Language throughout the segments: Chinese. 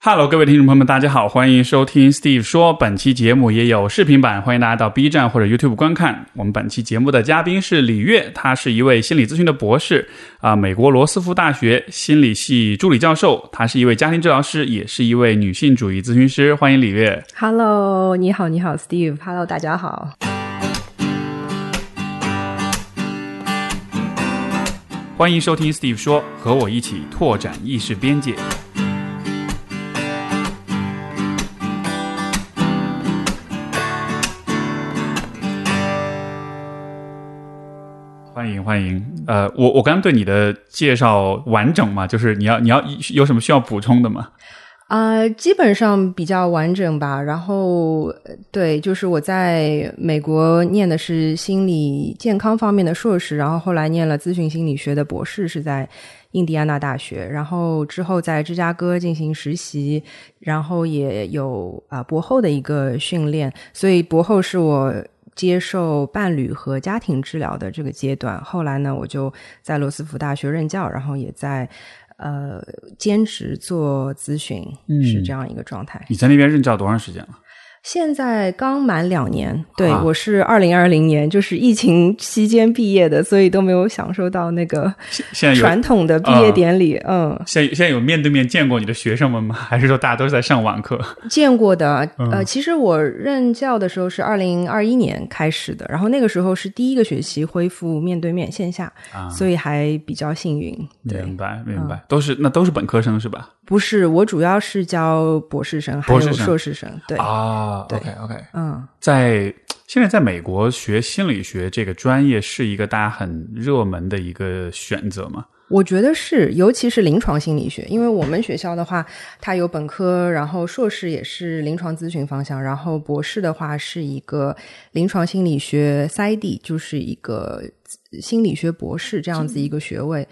Hello，各位听众朋友们，大家好，欢迎收听 Steve 说。本期节目也有视频版，欢迎大家到 B 站或者 YouTube 观看。我们本期节目的嘉宾是李月，他是一位心理咨询的博士啊，美国罗斯福大学心理系助理教授。他是一位家庭治疗师，也是一位女性主义咨询师。欢迎李月。Hello，你好，你好，Steve。Hello，大家好。欢迎收听 Steve 说，和我一起拓展意识边界。欢迎，呃，我我刚刚对你的介绍完整吗？就是你要你要有什么需要补充的吗？啊、基本上比较完整吧。然后，对，就是我在美国念的是心理健康方面的硕士，然后后来念了咨询心理学的博士，是在印第安纳大学。然后之后在芝加哥进行实习，然后也有啊、博后的一个训练，所以博后是我。接受伴侣和家庭治疗的这个阶段，后来呢，我就在罗斯福大学任教，然后也在呃兼职做咨询，嗯是这样一个状态。你在那边任教多长时间了？现在刚满两年，对、啊我是二零二零年，就是疫情期间毕业的，所以都没有享受到那个现现在有传统的毕业典礼。嗯，现现在有面对面见过你的学生们吗？还是说大家都是在上网课？见过的。嗯呃，其实我任教的时候是二零二一年开始的，然后那个时候是第一个学期恢复面对面线下，啊所以还比较幸运。对，明白明白，都是那都是本科生是吧？不是我主要是教博士生，还有博士生硕士生。对，啊对，OK OK，嗯。在现在在美国学心理学这个专业是一个大家很热门的一个选择吗？我觉得是，尤其是临床心理学，因为我们学校的话，它有本科，然后硕士也是临床咨询方向，然后博士的话是一个临床心理学 PsyD，就是一个心理学博士这样子一个学位。嗯，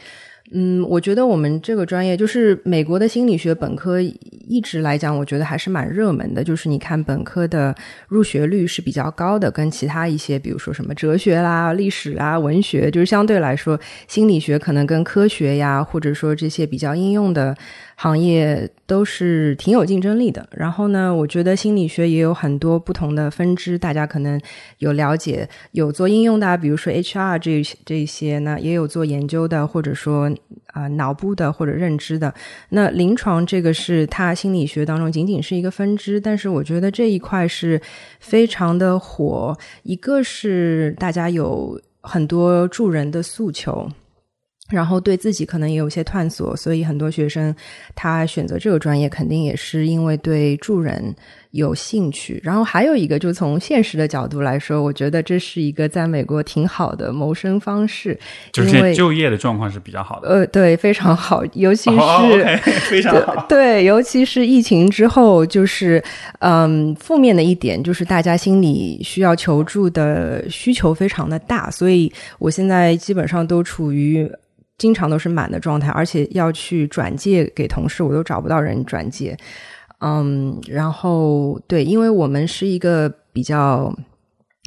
嗯我觉得我们这个专业就是美国的心理学本科，一直来讲，我觉得还是蛮热门的。就是你看本科的入学率是比较高的，跟其他一些，比如说什么哲学啦、历史啦、文学，就是相对来说，心理学可能跟科学呀，或者说这些比较应用的行业都是挺有竞争力的。然后呢，我觉得心理学也有很多不同的分支，大家可能有了解，有做应用的，比如说 HR 这这些呢，也有做研究的，或者说啊、脑部的或者认知的。那临床这个是它心理学当中仅仅是一个分支，但是我觉得这一块是非常的火。一个是大家有很多助人的诉求。然后对自己可能也有些探索，所以很多学生他选择这个专业，肯定也是因为对助人有兴趣。然后还有一个，就从现实的角度来说，我觉得这是一个在美国挺好的谋生方式，就是就业的状况是比较好的，呃，对，非常好，尤其是、非常好。对，尤其是疫情之后，就是嗯，负面的一点就是大家心里需要求助的需求非常的大，所以我现在基本上都处于经常都是满的状态，而且要去转借给同事，我都找不到人转借。嗯，然后对，因为我们是一个比较。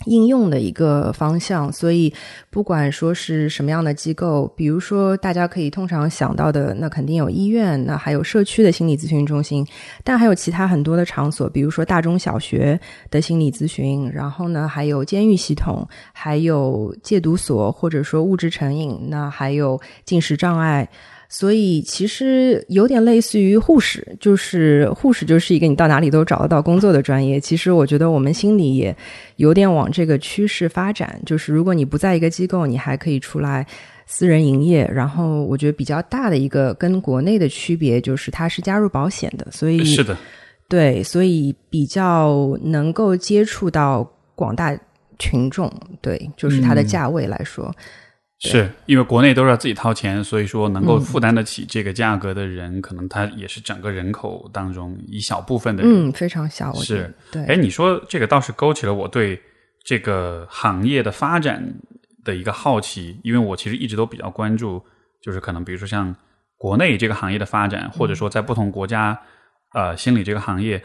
应用的一个方向，所以不管说是什么样的机构，比如说大家可以通常想到的，那肯定有医院，那还有社区的心理咨询中心，但还有其他很多的场所，比如说大中小学的心理咨询，然后呢，还有监狱系统，还有戒毒所，或者说物质成瘾，那还有进食障碍。所以其实有点类似于护士，就是护士就是一个你到哪里都找得到工作的专业。其实我觉得我们心里也有点往这个趋势发展，就是如果你不在一个机构，你还可以出来私人营业。然后我觉得比较大的一个跟国内的区别就是它是加入保险的，所以是的，对，所以比较能够接触到广大群众。对，就是它的价位来说。是因为国内都是要自己掏钱，所以说能够负担得起这个价格的人，可能他也是整个人口当中一小部分的人。嗯，非常小，我觉得是，对。哎，你说这个倒是勾起了我对这个行业的发展的一个好奇，因为我其实一直都比较关注，就是可能比如说像国内这个行业的发展，或者说在不同国家呃心理这个行业，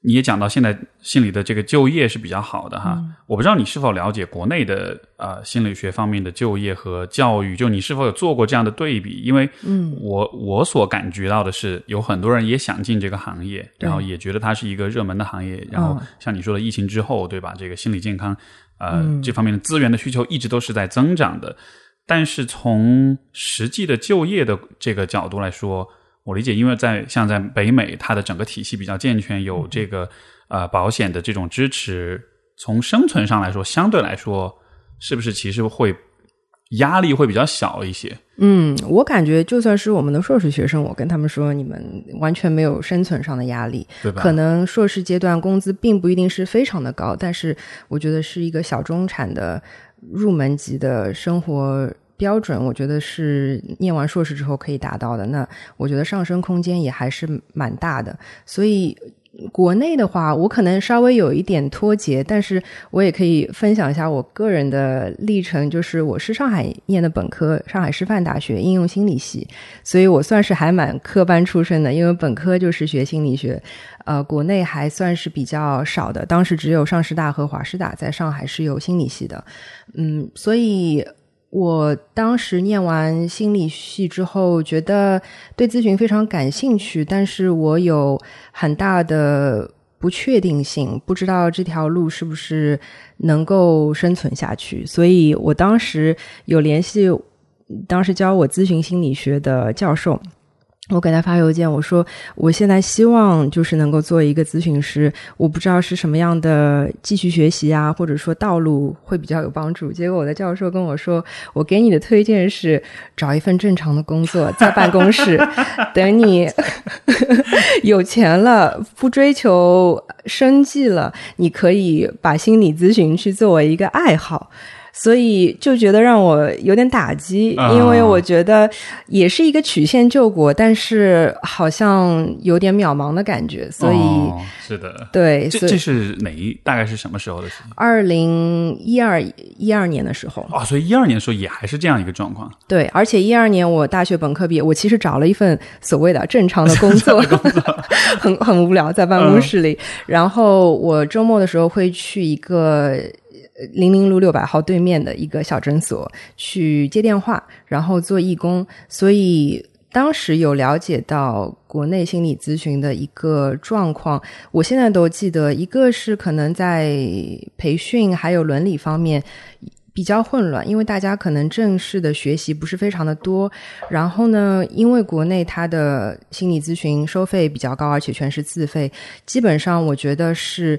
你也讲到现在心理的这个就业是比较好的哈，我不知道你是否了解国内的呃心理学方面的就业和教育，就你是否有做过这样的对比？因为嗯，我我所感觉到的是，有很多人也想进这个行业，然后也觉得它是一个热门的行业。然后像你说的，疫情之后，对吧？这个心理健康呃这方面的资源的需求一直都是在增长的。但是从实际的就业的这个角度来说，我理解，因为在像在北美，它的整个体系比较健全，有这个呃保险的这种支持，从生存上来说，相对来说，是不是其实会压力会比较小一些？嗯，我感觉就算是我们的硕士学生，我跟他们说，你们完全没有生存上的压力，对吧？可能硕士阶段工资并不一定是非常的高，但是我觉得是一个小中产的入门级的生活。标准我觉得是念完硕士之后可以达到的，那我觉得上升空间也还是蛮大的。所以国内的话，我可能稍微有一点脱节，但是我也可以分享一下我个人的历程。就是我是上海念的本科，上海师范大学应用心理系，所以我算是还蛮科班出身的，因为本科就是学心理学，呃，国内还算是比较少的，当时只有上师大和华师大在上海是有心理系的，嗯，所以。我当时念完心理系之后，觉得对咨询非常感兴趣，但是我有很大的不确定性，不知道这条路是不是能够生存下去，所以我当时有联系当时教我咨询心理学的教授。我给他发邮件，我说我现在希望就是能够做一个咨询师，我不知道是什么样的继续学习啊，或者说道路会比较有帮助。结果我的教授跟我说，我给你的推荐是找一份正常的工作，在办公室，等你 有钱了，不追求生计了，你可以把心理咨询去作为一个爱好。所以就觉得让我有点打击，因为我觉得也是一个曲线救国，但是好像有点渺茫的感觉。所以是的，对，这这是哪一？大概是什么时候的事情？二零一二一二年的时候哦，所以一二年的时候也还是这样一个状况。对，而且一二年我大学本科毕业，我其实找了一份所谓的正常的工作，很很无聊，在办公室里。然后我周末的时候会去一个。零零路六百号对面的一个小诊所去接电话，然后做义工，所以当时有了解到国内心理咨询的一个状况。我现在都记得，一个是可能在培训还有伦理方面比较混乱，因为大家可能正式的学习不是非常的多。然后呢，因为国内它的心理咨询收费比较高，而且全是自费，基本上我觉得是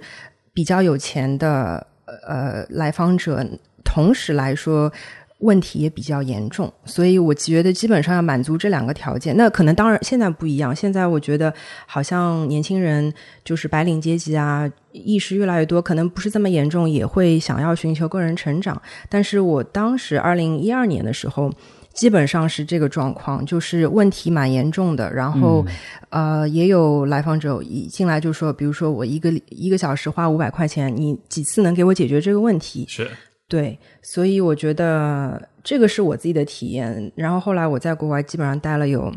比较有钱的。呃，来访者同时来说，问题也比较严重，所以我觉得基本上要满足这两个条件。那可能当然现在不一样，现在我觉得好像年轻人就是白领阶级啊，意识越来越多，可能不是这么严重，也会想要寻求个人成长。但是我当时二零一二年的时候。基本上是这个状况，就是问题蛮严重的。然后，呃，也有来访者一进来就说，比如说我一个一个小时花五百块钱，你几次能给我解决这个问题？是对，所以我觉得这个是我自己的体验。然后后来我在国外基本上待了有。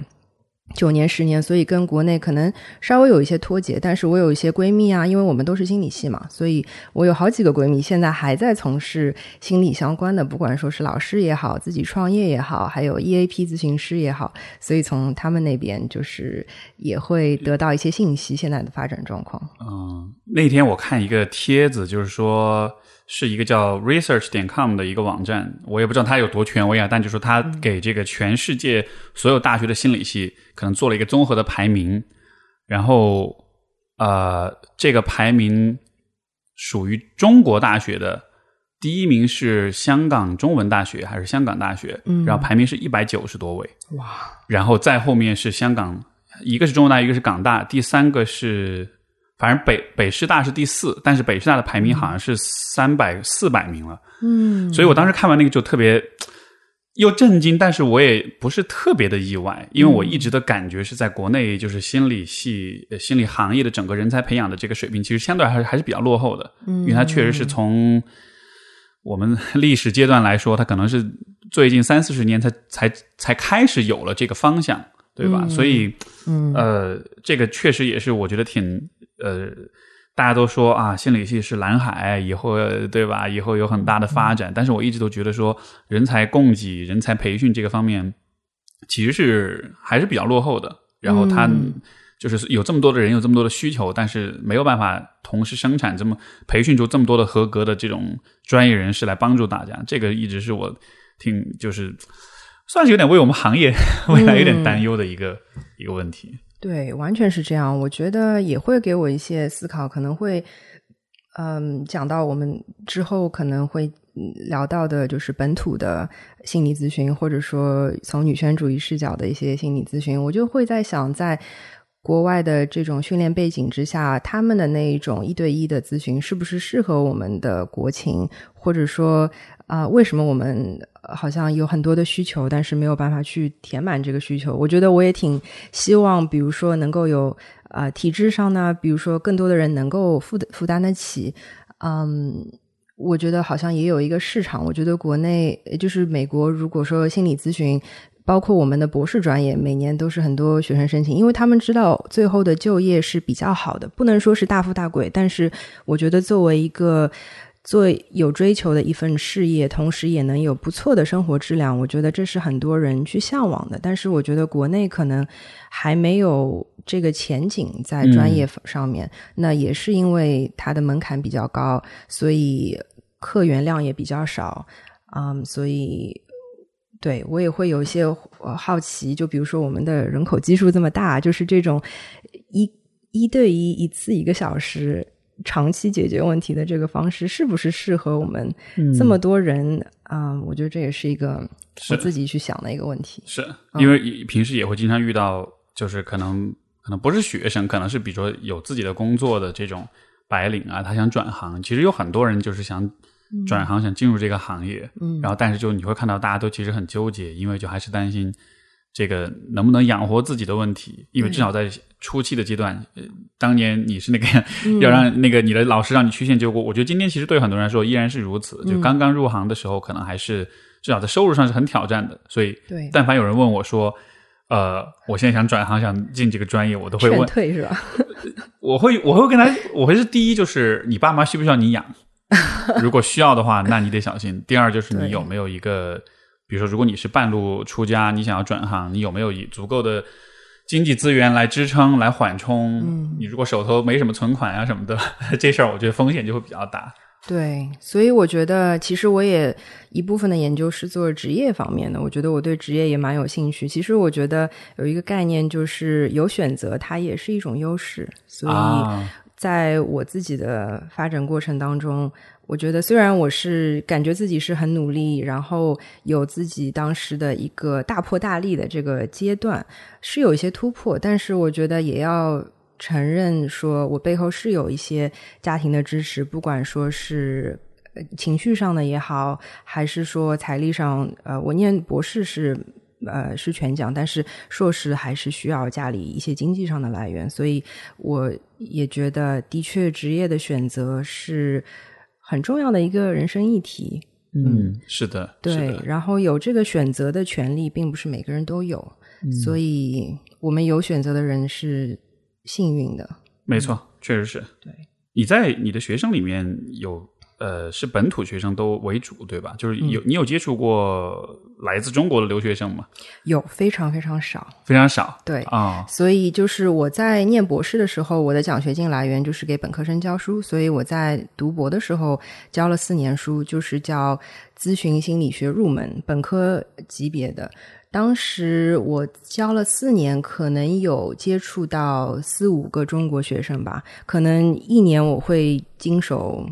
九年十年，所以跟国内可能稍微有一些脱节。但是我有一些闺蜜啊，因为我们都是心理系嘛，所以我有好几个闺蜜现在还在从事心理相关的，不管说是老师也好，自己创业也好，还有 EAP 咨询师也好，所以从他们那边就是也会得到一些信息，现在的发展状况。嗯，那天我看一个帖子，就是说。是一个叫 research 点 com 的一个网站，我也不知道它有多权威啊，但就说它给这个全世界所有大学的心理系可能做了一个综合的排名，然后呃，这个排名属于中国大学的第一名是香港中文大学还是香港大学？嗯，然后排名是一百九十多位，哇！然后再后面是香港，一个是中文大，一个是港大，第三个是。反正北北师大是第四，但是北师大的排名好像是三百四百名了。嗯，所以我当时看完那个就特别又震惊，但是我也不是特别的意外，因为我一直的感觉是在国内就是心理系、心理行业的整个人才培养的这个水平，其实相对还是还是比较落后的。嗯，因为它确实是从我们历史阶段来说，它可能是最近三四十年才才才开始有了这个方向，对吧？所以，嗯，呃，这个确实也是我觉得挺。呃，大家都说啊，心理系是蓝海，以后对吧？以后有很大的发展。但是我一直都觉得说，人才供给、人才培训这个方面，其实是还是比较落后的。然后他就是有这么多的人，有这么多的需求，但是没有办法同时生产这么培训出这么多的合格的这种专业人士来帮助大家。这个一直是我挺就是算是有点为我们行业 未来有点担忧的一个一个问题。对，完全是这样。我觉得也会给我一些思考，可能会，嗯，讲到我们之后可能会聊到的，就是本土的心理咨询，或者说从女权主义视角的一些心理咨询。我就会在想，在国外的这种训练背景之下，他们的那一种一对一的咨询，是不是适合我们的国情，或者说？啊，为什么我们好像有很多的需求，但是没有办法去填满这个需求？我觉得我也挺希望，比如说能够有啊体制上呢，比如说更多的人能够负负担得起。嗯，我觉得好像也有一个市场。我觉得国内就是美国，如果说心理咨询，包括我们的博士专业，每年都是很多学生申请，因为他们知道最后的就业是比较好的，不能说是大富大贵，但是我觉得作为一个。做有追求的一份事业，同时也能有不错的生活质量，我觉得这是很多人去向往的。但是，我觉得国内可能还没有这个前景在专业上面。那也是因为它的门槛比较高，所以客源量也比较少。嗯，所以对我也会有一些好奇。就比如说，我们的人口基数这么大，就是这种一一对一一次一个小时。长期解决问题的这个方式是不是适合我们这么多人啊？我觉得这也是一个我自己去想的一个问题。是因为平时也会经常遇到，就是可能可能不是学生，可能是比如说有自己的工作的这种白领啊，他想转行。其实有很多人就是想转行，想进入这个行业，嗯，然后但是就你会看到大家都其实很纠结，因为就还是担心。这个能不能养活自己的问题，因为至少在初期的阶段，当年你是那个 要让那个你的老师让你曲线救国，我觉得今天其实对很多人来说依然是如此。就刚刚入行的时候，可能还是至少在收入上是很挑战的。所以，但凡有人问我说，呃，我现在想转行，想进这个专业，我都会问退是吧？我会我会跟他，我会是第一就是你爸妈需不需要你养？如果需要的话，那你得小心。第二就是你有没有一个。比如说，如果你是半路出家，你想要转行，你有没有以足够的经济资源来支撑、来缓冲？嗯，你如果手头没什么存款啊什么的，这事儿我觉得风险就会比较大。对，所以我觉得，其实我也一部分的研究是做职业方面的。我觉得我对职业也蛮有兴趣。其实我觉得有一个概念就是有选择，它也是一种优势。所以在我自己的发展过程当中。我觉得，虽然我是感觉自己是很努力，然后有自己当时的一个大破大立的这个阶段，是有一些突破，但是我觉得也要承认，说我背后是有一些家庭的支持，不管说是情绪上的也好，还是说财力上，呃，我念博士是呃是全奖，但是硕士还是需要家里一些经济上的来源，所以我也觉得，的确职业的选择是。很重要的一个人生议题，嗯，是的，对。然后有这个选择的权利，并不是每个人都有，所以我们有选择的人是幸运的。没错，确实是。对，你在你的学生里面有。呃，是本土学生都为主，对吧？就是有你有接触过来自中国的留学生吗？有，非常非常少，非常少。对啊，所以就是我在念博士的时候，我的奖学金来源就是给本科生教书，所以我在读博的时候教了四年书，就是叫咨询心理学入门，本科级别的。当时我教了四年，可能有接触到四五个中国学生吧，可能一年我会经手。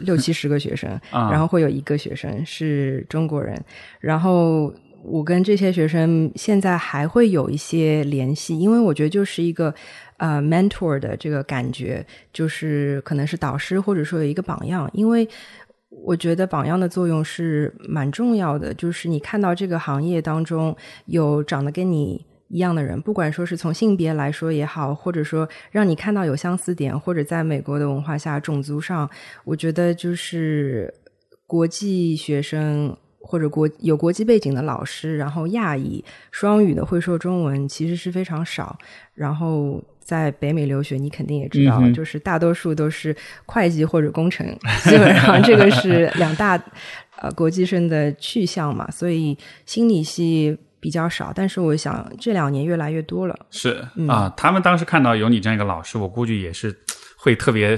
六七十个学生，然后会有一个学生是中国人，然后我跟这些学生现在还会有一些联系，因为我觉得就是一个呃 mentor 的这个感觉，就是可能是导师或者说有一个榜样，因为我觉得榜样的作用是蛮重要的，就是你看到这个行业当中有长得跟你。一样的人，不管说是从性别来说也好，或者说让你看到有相似点，或者在美国的文化下种族上，我觉得就是国际学生或者国有国际背景的老师，然后亚裔双语的会说中文其实是非常少。然后在北美留学，你肯定也知道，嗯就是大多数都是 会计或者工程，基本上这个是两大呃国际生的去向嘛，所以心理系比较少。但是我想这两年越来越多了。是嗯。啊，他们当时看到有你这样一个老师，我估计也是会特别，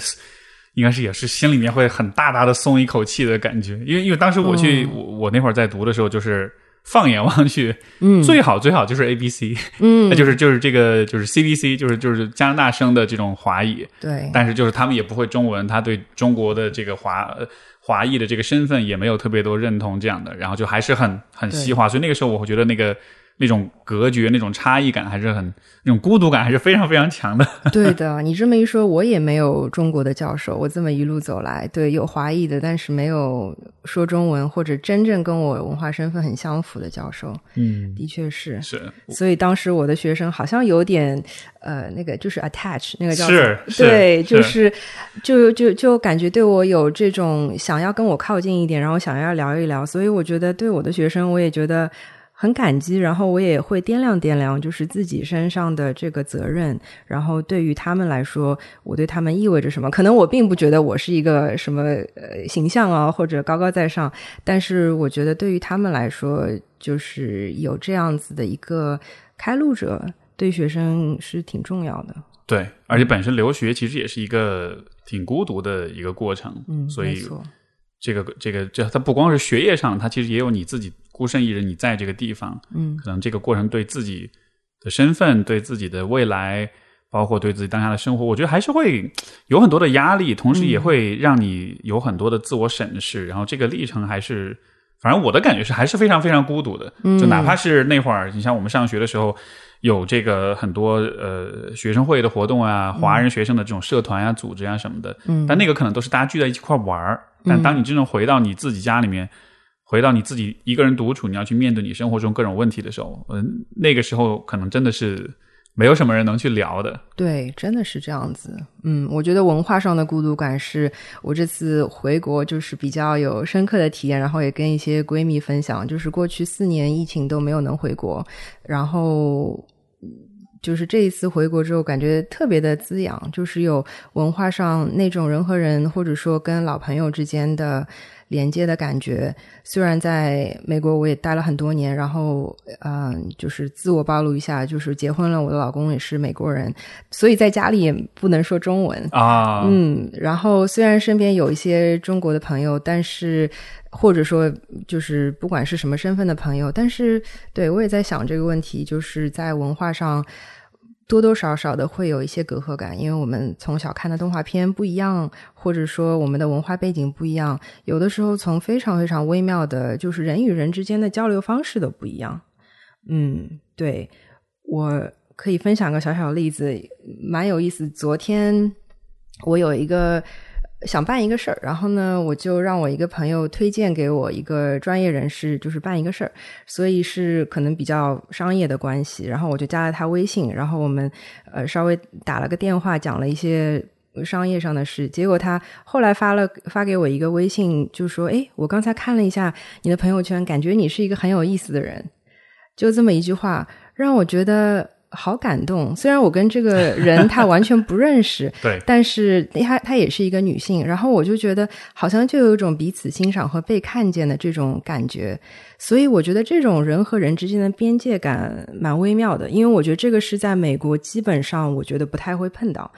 应该是也是心里面会很大大的松一口气的感觉，因为因为当时我去、我我那会儿在读的时候，就是放眼望去，嗯。最好最好就是 A B C，嗯。那 就是就是这个就是 C B C，就是就是加拿大生的这种华裔，对，但是就是他们也不会中文，他对中国的这个华呃华裔的这个身份也没有特别多认同这样的，然后就还是很很西化，所以那个时候我会觉得那个那种隔绝、那种差异感还是很那种孤独感还是非常非常强的。对的，你这么一说，我也没有中国的教授。我这么一路走来，对，有华裔的，但是没有说中文或者真正跟我文化身份很相符的教授。嗯，的确是，是所以当时我的学生好像有点呃，那个就是 attach 那个叫是是对，就是是就就就感觉对我有这种想要跟我靠近一点，然后想要聊一聊。所以我觉得对我的学生，我也觉得。很感激，然后我也会掂量掂量，就是自己身上的这个责任，然后对于他们来说，我对他们意味着什么？可能我并不觉得我是一个什么呃形象啊，或者高高在上，但是我觉得对于他们来说，就是有这样子的一个开路者，对学生是挺重要的。对，而且本身留学其实也是一个挺孤独的一个过程，嗯，所以没错，这个这个这他不光是学业上，他其实也有你自己孤身一人，你在这个地方，嗯可能这个过程对自己的身份、对自己的未来，包括对自己当下的生活，我觉得还是会有很多的压力，同时也会让你有很多的自我审视。然后这个历程还是，反正我的感觉是还是非常非常孤独的。就哪怕是那会儿，你像我们上学的时候。有这个很多呃学生会的活动啊，华人学生的这种社团啊、组织啊什么的，嗯但那个可能都是大家聚在一起块玩儿。但当你真正回到你自己家里面，回到你自己一个人独处，你要去面对你生活中各种问题的时候，嗯，那个时候可能真的是没有什么人能去聊的。对，真的是这样子。嗯，我觉得文化上的孤独感是我这次回国就是比较有深刻的体验，然后也跟一些闺蜜分享，就是过去四年疫情都没有能回国，然后。就是这一次回国之后，感觉特别的滋养，就是有文化上那种人和人，或者说跟老朋友之间的连接的感觉。虽然在美国我也待了很多年，然后嗯、呃就是自我暴露一下，就是结婚了，我的老公也是美国人，所以在家里也不能说中文。啊，嗯，然后虽然身边有一些中国的朋友，但是或者说就是不管是什么身份的朋友，但是对我也在想这个问题，就是在文化上多多少少的会有一些隔阂感，因为我们从小看的动画片不一样，或者说我们的文化背景不一样，有的时候从非常非常微妙的，就是人与人之间的交流方式都不一样。嗯，对我可以分享个小小例子，蛮有意思。昨天我有一个想办一个事儿，然后呢，我就让我一个朋友推荐给我一个专业人士，就是办一个事儿，所以是可能比较商业的关系。然后我就加了他微信，然后我们呃稍微打了个电话，讲了一些。商业上的事，结果他后来发了发给我一个微信，就说：“哎，我刚才看了一下你的朋友圈，感觉你是一个很有意思的人。”就这么一句话，让我觉得好感动。虽然我跟这个人他完全不认识，对，但是她她也是一个女性，然后我就觉得好像就有一种彼此欣赏和被看见的这种感觉，所以我觉得这种人和人之间的边界感蛮微妙的，因为我觉得这个是在美国基本上我觉得不太会碰到，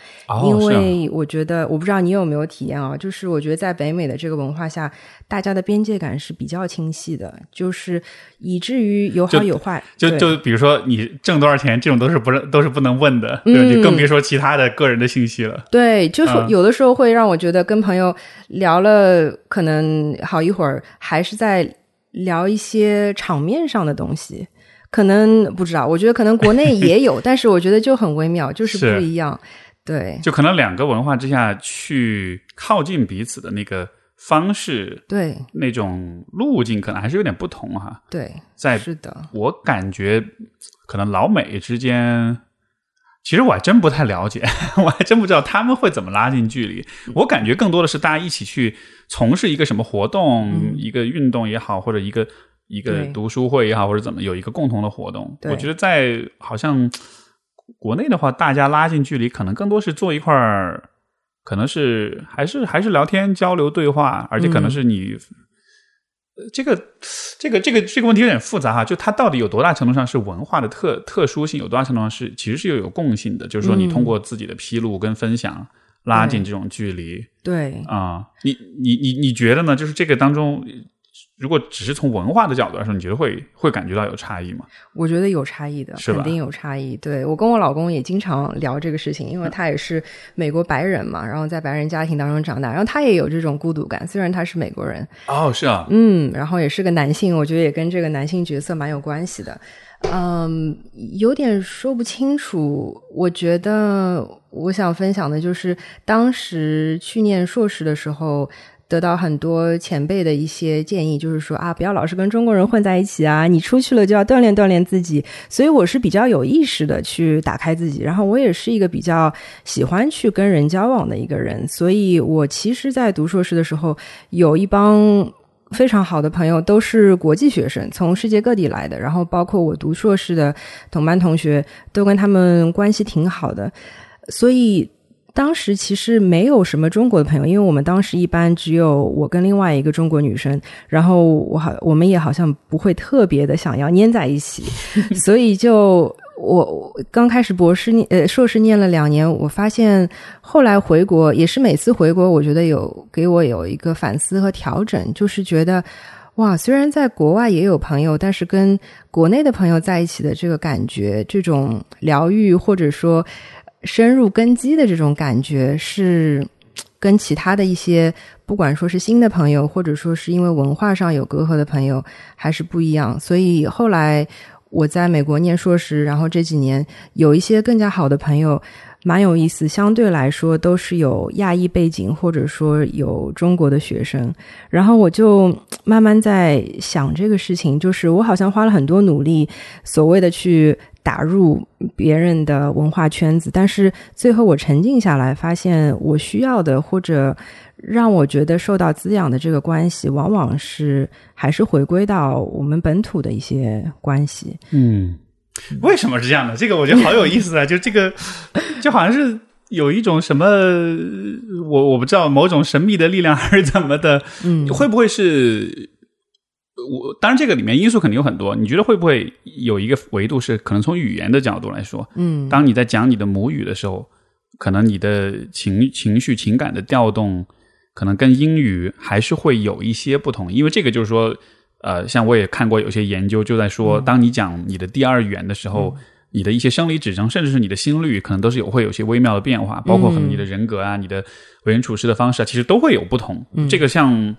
因为我觉得我不知道你有没有体验啊，就是我觉得在北美的这个文化下，大家的边界感是比较清晰的，就是以至于有好有坏，就对就比如说你挣多少钱，这种都是不是都是不能问的，对吧？嗯就更别说其他的个人的信息了。对，就是嗯有的时候会让我觉得跟朋友聊了可能好一会儿，还是在聊一些场面上的东西。可能不知道，我觉得可能国内 也有，但是我觉得就很微妙，就是是不一样。对就可能两个文化之下去靠近彼此的那个方式，对那种路径可能还是有点不同哈。对，在是的，我感觉，可能老美之间，其实我还真不太了解，我还真不知道他们会怎么拉近距离。我感觉更多的是大家一起去从事一个什么活动，嗯一个运动也好，或者一个一个读书会也好，或者怎么有一个共同的活动。对我觉得在好像国内的话，大家拉近距离，可能更多是坐一块儿，可能是还是还是聊天交流对话，而且可能是你。呃这个，这个，这个，这个问题有点复杂哈。就它到底有多大程度上是文化的特特殊性，有多大程度上是其实是又有共性的？就是说，你嗯通过自己的披露跟分享，拉近这种距离。对，啊、你你你你觉得呢？就是这个当中，如果只是从文化的角度来说，你觉得会会感觉到有差异吗？我觉得有差异的，肯定有差异。对我跟我老公也经常聊这个事情，因为他也是美国白人嘛，然后在白人家庭当中长大，然后他也有这种孤独感，虽然他是美国人，哦，是啊，嗯，然后也是个男性，我觉得也跟这个男性角色蛮有关系的。嗯，有点说不清楚。我觉得我想分享的就是，当时去念硕士的时候，得到很多前辈的一些建议，就是说啊，不要老是跟中国人混在一起啊，你出去了就要锻炼锻炼自己。所以我是比较有意识的去打开自己，然后我也是一个比较喜欢去跟人交往的一个人，所以我其实，在读硕士的时候，有一帮。非常好的朋友都是国际学生，从世界各地来的，然后包括我读硕士的同班同学，都跟他们关系挺好的，所以当时其实没有什么中国的朋友，因为我们当时一般只有我跟另外一个中国女生，然后我好我们也好像不会特别的想要粘在一起，所以就。我我刚开始博士念呃硕士念了两年，我发现后来回国也是每次回国，我觉得有给我有一个反思和调整，就是觉得哇，虽然在国外也有朋友，但是跟国内的朋友在一起的这个感觉，这种疗愈或者说深入根基的这种感觉，是跟其他的一些不管说是新的朋友，或者说是因为文化上有隔阂的朋友，还是不一样。所以后来。我在美国念硕士，然后这几年有一些更加好的朋友，蛮有意思。相对来说，都是有亚裔背景，或者说有中国的学生。然后我就慢慢在想这个事情，就是我好像花了很多努力，所谓的去打入别人的文化圈子，但是最后我沉静下来，发现我需要的或者。让我觉得受到滋养的这个关系，往往是还是回归到我们本土的一些关系。嗯，为什么是这样的？这个我觉得好有意思啊！就这个，就好像是有一种什么，我我不知道某种神秘的力量还是怎么的，嗯，会不会是？我当然，这个里面因素肯定有很多。你觉得会不会有一个维度是可能从语言的角度来说，嗯，当你在讲你的母语的时候，可能你的情情绪、情感的调动。可能跟英语还是会有一些不同，因为这个就是说，呃，像我也看过有些研究就在说，当你讲你的第二语言的时候，你的一些生理指征，甚至是你的心率，可能都是有会有些微妙的变化，包括可能你的人格啊、你的为人处事的方式啊，其实都会有不同。这个像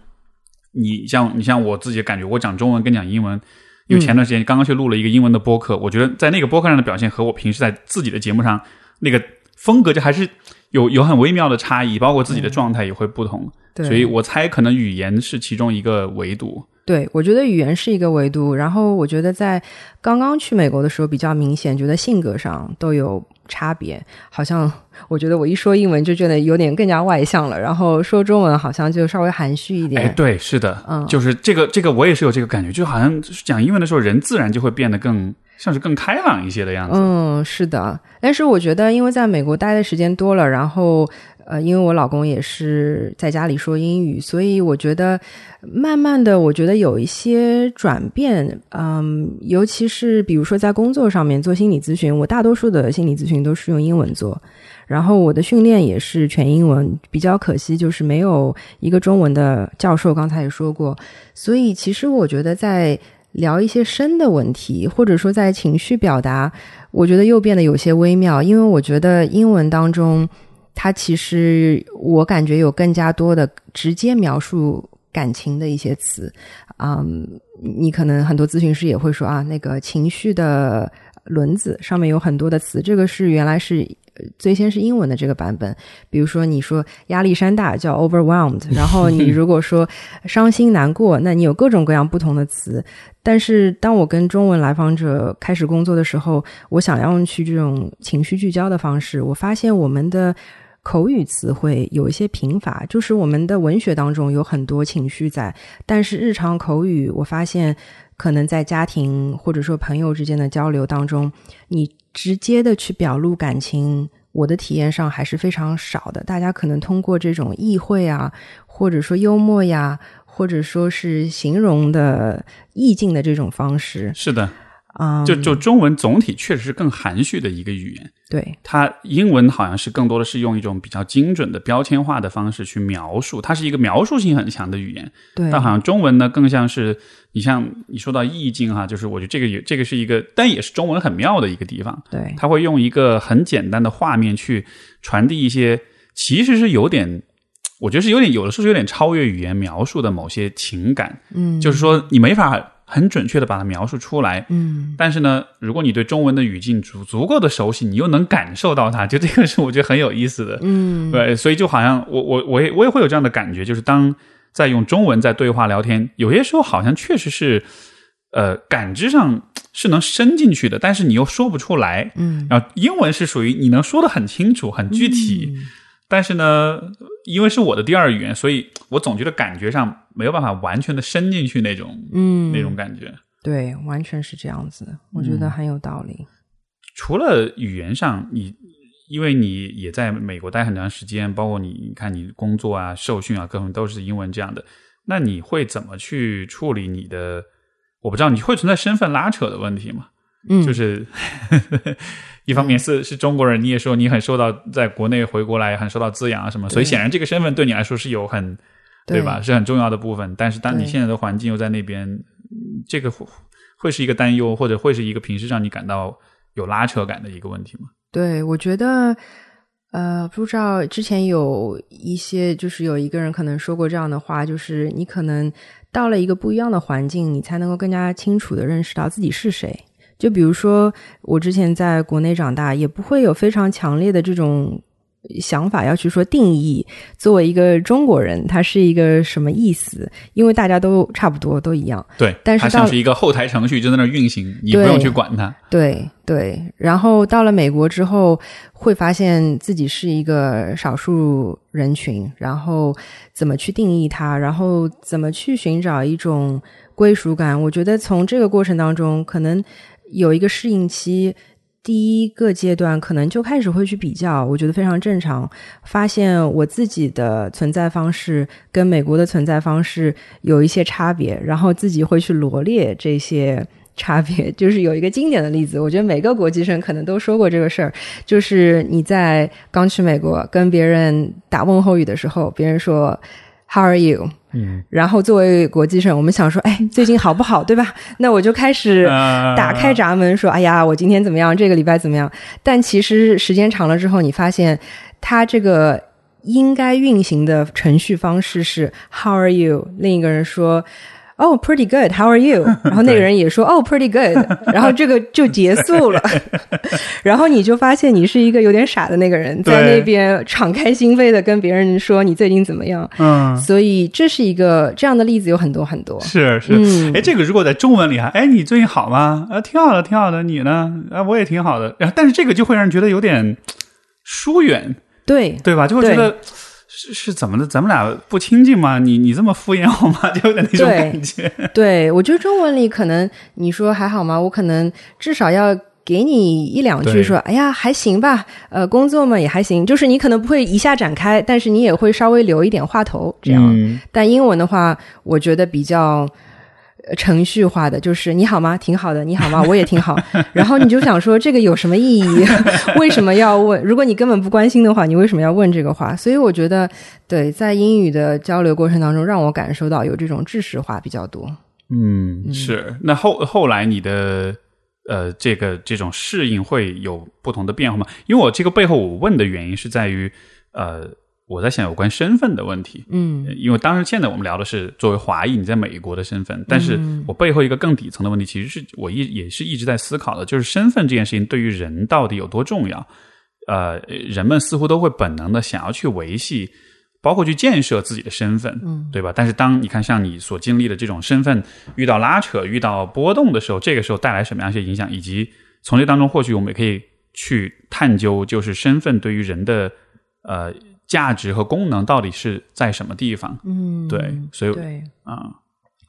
你像你像我自己的感觉，我讲中文跟讲英文，因为前段时间刚刚去录了一个英文的播客，我觉得在那个播客上的表现和我平时在自己的节目上那个风格就还是。有有很微妙的差异，包括自己的状态也会不同，对，所以我猜可能语言是其中一个维度。对，我觉得语言是一个维度，然后我觉得在刚刚去美国的时候比较明显，觉得性格上都有差别。好像我觉得我一说英文就觉得有点更加外向了，然后说中文好像就稍微含蓄一点。哎，对，是的，嗯，就是这个这个我也是有这个感觉，就好像讲英文的时候，人自然就会变得更像是更开朗一些的样子。嗯，是的，但是我觉得因为在美国待的时间多了，然后。呃，因为我老公也是在家里说英语，所以我觉得慢慢的，我觉得有一些转变。嗯，尤其是比如说在工作上面做心理咨询，我大多数的心理咨询都是用英文做，然后我的训练也是全英文。比较可惜就是没有一个中文的教授，刚才也说过。所以其实我觉得在聊一些深的问题，或者说在情绪表达，我觉得又变得有些微妙，因为我觉得英文当中。它其实我感觉有更加多的直接描述感情的一些词，嗯，你可能很多咨询师也会说啊，那个情绪的轮子上面有很多的词，这个是原来是最先是英文的这个版本，比如说你说压力山大叫 overwhelmed，然后你 如果说伤心难过，那你有各种各样不同的词。但是当我跟中文来访者开始工作的时候，我想要用去这种情绪聚焦的方式，我发现我们的。口语词汇有一些贫乏，就是我们的文学当中有很多情绪在，但是日常口语，我发现可能在家庭或者说朋友之间的交流当中，你直接的去表露感情，我的体验上还是非常少的。大家可能通过这种意会啊，或者说幽默呀，或者说是形容的意境的这种方式，是的，啊、就就中文总体确实是更含蓄的一个语言。对，它英文好像是更多的是用一种比较精准的标签化的方式去描述，它是一个描述性很强的语言。对，但好像中文呢，更像是你像你说到意境哈，就是我觉得这个也这个是一个，但也是中文很妙的一个地方。对，它会用一个很简单的画面去传递一些，其实是有点，我觉得是有点有的时候是有点超越语言描述的某些情感。嗯，就是说你没法很准确的把它描述出来。嗯，但是呢，如果你对中文的语境足足够的熟悉，你又能感受到它，就这个是我觉得很有意思的。嗯，对，所以就好像我我我也我也会有这样的感觉，就是当在用中文在对话聊天，有些时候好像确实是呃感知上是能伸进去的，但是你又说不出来。嗯，然后英文是属于你能说的很清楚、很具体，但是呢，因为是我的第二语言，所以我总觉得感觉上没有办法完全的伸进去那种嗯，那种感觉。对，完全是这样子，我觉得很有道理。除了语言上，你因为你也在美国待很长时间，包括你你看你工作啊、受训啊，各种都是英文这样的，那你会怎么去处理你的？我不知道你会存在身份拉扯的问题吗？嗯，就是 一方面是是中国人，你也说你很受到在国内回国来很受到滋养啊什么，所以显然这个身份对你来说是有很对吧？是很重要的部分。但是当你现在的环境又在那边，嗯这个会会是一个担忧，或者会是一个平时让你感到有拉扯感的一个问题吗？对，我觉得，呃，不知道之前有一些，就是有一个人可能说过这样的话，就是你可能到了一个不一样的环境，你才能够更加清楚的认识到自己是谁。就比如说，我之前在国内长大，也不会有非常强烈的这种想法要去说定义，作为一个中国人，他是一个什么意思？因为大家都差不多，都一样。对，但是它像是一个后台程序，就在那儿运行，你不用去管它。对对，然后到了美国之后，会发现自己是一个少数人群，然后怎么去定义它，然后怎么去寻找一种归属感。我觉得从这个过程当中，可能有一个适应期。第一个阶段可能就开始会去比较，我觉得非常正常。发现我自己的存在方式跟美国的存在方式有一些差别，然后自己会去罗列这些差别。就是有一个经典的例子，我觉得每个国际生可能都说过这个事儿，就是你在刚去美国跟别人打问候语的时候，别人说 “How are you”。嗯，然后作为国际生，我们想说，哎，最近好不好，对吧？那我就开始呃打开闸门说，哎呀，我今天怎么样？这个礼拜怎么样？但其实时间长了之后，你发现它这个应该运行的程序方式是 How are you？另一个人说。Oh, pretty good. How are you? 然后那个人也说 Oh, pretty good. 然后这个就结束了。然后你就发现你是一个有点傻的那个人，在那边敞开心扉的跟别人说你最近怎么样。嗯，所以这是一个这样的例子有很多很多。是是，嗯哎，这个如果在中文里哈，哎，你最近好吗？啊，挺好的，挺好的，你呢？啊，我也挺好的。然后，但是这个就会让人觉得有点疏远，对对吧？就会觉得是是怎么的？咱们俩不亲近吗？你你这么敷衍我吗？就有点那种对感觉。对，我觉得中文里可能你说还好吗？我可能至少要。给你一两句说，哎呀，还行吧，呃，工作嘛也还行，就是你可能不会一下展开，但是你也会稍微留一点话头，这样。嗯但英文的话，我觉得比较呃程序化的，就是你好吗？挺好的，你好吗？我也挺好。然后你就想说，这个有什么意义？为什么要问？如果你根本不关心的话，你为什么要问这个话？所以我觉得，对，在英语的交流过程当中，让我感受到有这种知识化比较多。嗯，是。那后后来你的呃这个这种适应会有不同的变化吗？因为我这个背后我问的原因是在于呃我在想有关身份的问题。嗯因为当时现在我们聊的是作为华裔你在美国的身份，但是我背后一个更底层的问题，其实是我一也是一直在思考的，就是身份这件事情对于人到底有多重要？呃，人们似乎都会本能的想要去维系，包括去建设自己的身份，嗯，对吧？但是当你看像你所经历的这种身份遇到拉扯、遇到波动的时候，这个时候带来什么样一些影响，以及从这当中或许我们也可以去探究，就是身份对于人的呃价值和功能到底是在什么地方。嗯，对，所以对，啊、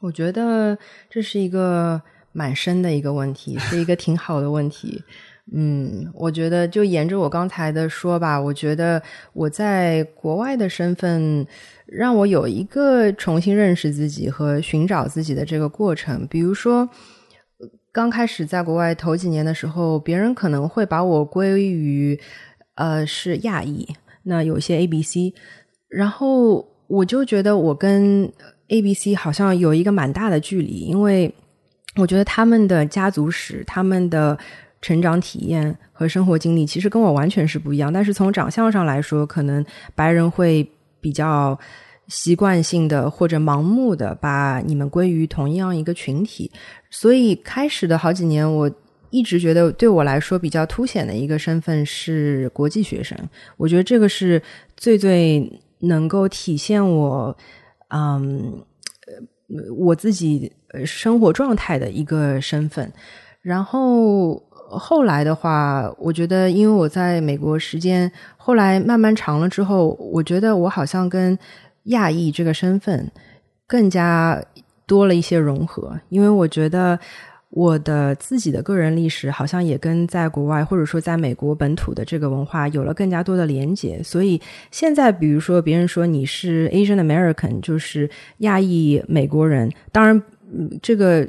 我觉得这是一个蛮深的一个问题，是一个挺好的问题。嗯，我觉得就沿着我刚才的说吧，我觉得我在国外的身份让我有一个重新认识自己和寻找自己的这个过程。比如说，刚开始在国外头几年的时候，别人可能会把我归于呃是亚裔，那有些 A B C，然后我就觉得我跟 A B C 好像有一个蛮大的距离，因为我觉得他们的家族史、他们的成长体验和生活经历其实跟我完全是不一样。但是从长相上来说，可能白人会比较习惯性的或者盲目的把你们归于同样一个群体，所以开始的好几年我。一直觉得对我来说比较凸显的一个身份是国际学生，我觉得这个是最最能够体现我，嗯，我自己生活状态的一个身份。然后后来的话，我觉得因为我在美国时间后来慢慢长了之后，我觉得我好像跟亚裔这个身份更加多了一些融合，因为我觉得。我的自己的个人历史好像也跟在国外或者说在美国本土的这个文化有了更加多的连结，所以现在比如说别人说你是 Asian American，就是亚裔美国人，当然，这个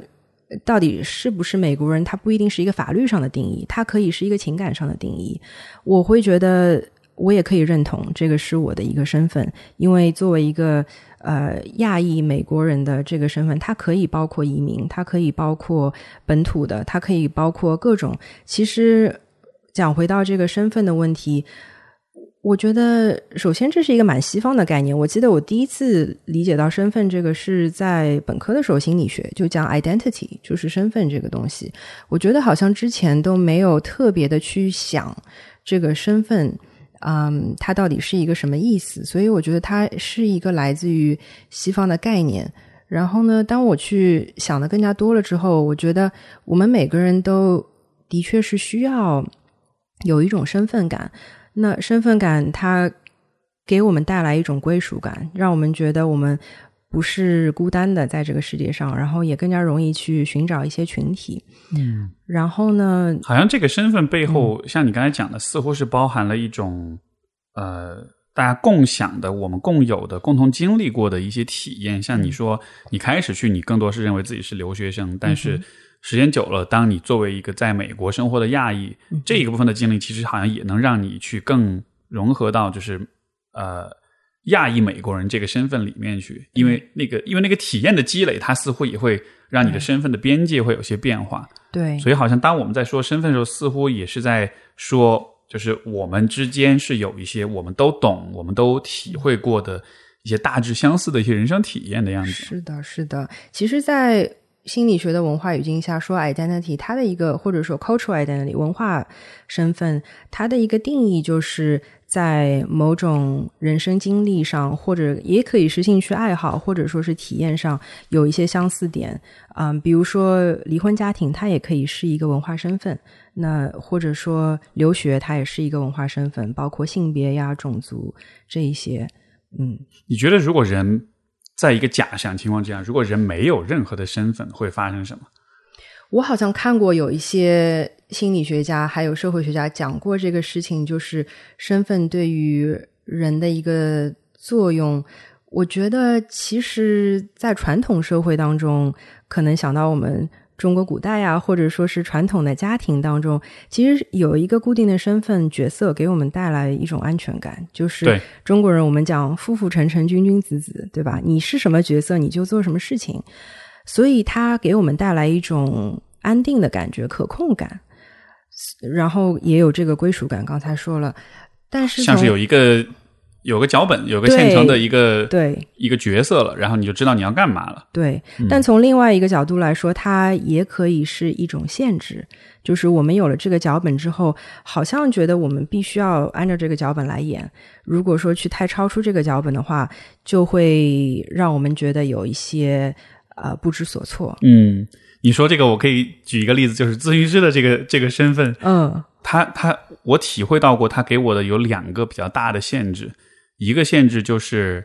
到底是不是美国人，它不一定是一个法律上的定义，它可以是一个情感上的定义。我会觉得我也可以认同这个是我的一个身份，因为作为一个。呃，亚裔美国人的这个身份，它可以包括移民，它可以包括本土的，它可以包括各种。其实讲回到这个身份的问题，我觉得首先这是一个蛮西方的概念。我记得我第一次理解到身份这个是在本科的时候，心理学就讲 identity，就是身份这个东西。我觉得好像之前都没有特别的去想这个身份。嗯，它到底是一个什么意思？所以我觉得它是一个来自于西方的概念。然后呢，当我去想的更加多了之后，我觉得我们每个人都的确是需要有一种身份感。那身份感它给我们带来一种归属感，让我们觉得我们不是孤单的在这个世界上，然后也更加容易去寻找一些群体。嗯，然后呢，好像这个身份背后，像你刚才讲的，似乎是包含了一种呃，大家共享的、我们共有的、共同经历过的一些体验。像你说，你开始去，你更多是认为自己是留学生，但是时间久了，当你作为一个在美国生活的亚裔，这一个部分的经历，其实好像也能让你去更融合到，就是呃。亚裔美国人这个身份里面去，因为那个，因为那个体验的积累，它似乎也会让你的身份的边界会有些变化。对，所以好像当我们在说身份的时候，似乎也是在说，就是我们之间是有一些我们都懂、我们都体会过的一些大致相似的一些人生体验的样子。是的，是的。其实，在心理学的文化语境下，说 identity，它的一个或者说 cultural identity 文化身份，它的一个定义就是。在某种人生经历上，或者也可以是兴趣爱好，或者说是体验上有一些相似点，嗯，比如说离婚家庭，它也可以是一个文化身份；那或者说留学，它也是一个文化身份，包括性别呀、种族这一些。嗯，你觉得如果人在一个假想情况之下，如果人没有任何的身份，会发生什么？我好像看过有一些心理学家还有社会学家讲过这个事情，就是身份对于人的一个作用。我觉得，其实，在传统社会当中，可能想到我们中国古代呀，或者说是传统的家庭当中，其实有一个固定的身份角色，给我们带来一种安全感。就是中国人，我们讲“父父臣臣，君君子子”，对吧？你是什么角色，你就做什么事情。所以它给我们带来一种安定的感觉、可控感，然后也有这个归属感。刚才说了，但是像是有一个有个脚本、有个现成的一个对一个角色了，然后你就知道你要干嘛了。对，但从另外一个角度来说，它也可以是一种限制。就是我们有了这个脚本之后，好像觉得我们必须要按照这个脚本来演。如果说去太超出这个脚本的话，就会让我们觉得有一些呃不知所措。嗯，你说这个，我可以举一个例子，就是咨询师的这个这个身份，嗯他他我体会到过，他给我的有两个比较大的限制，一个限制就是。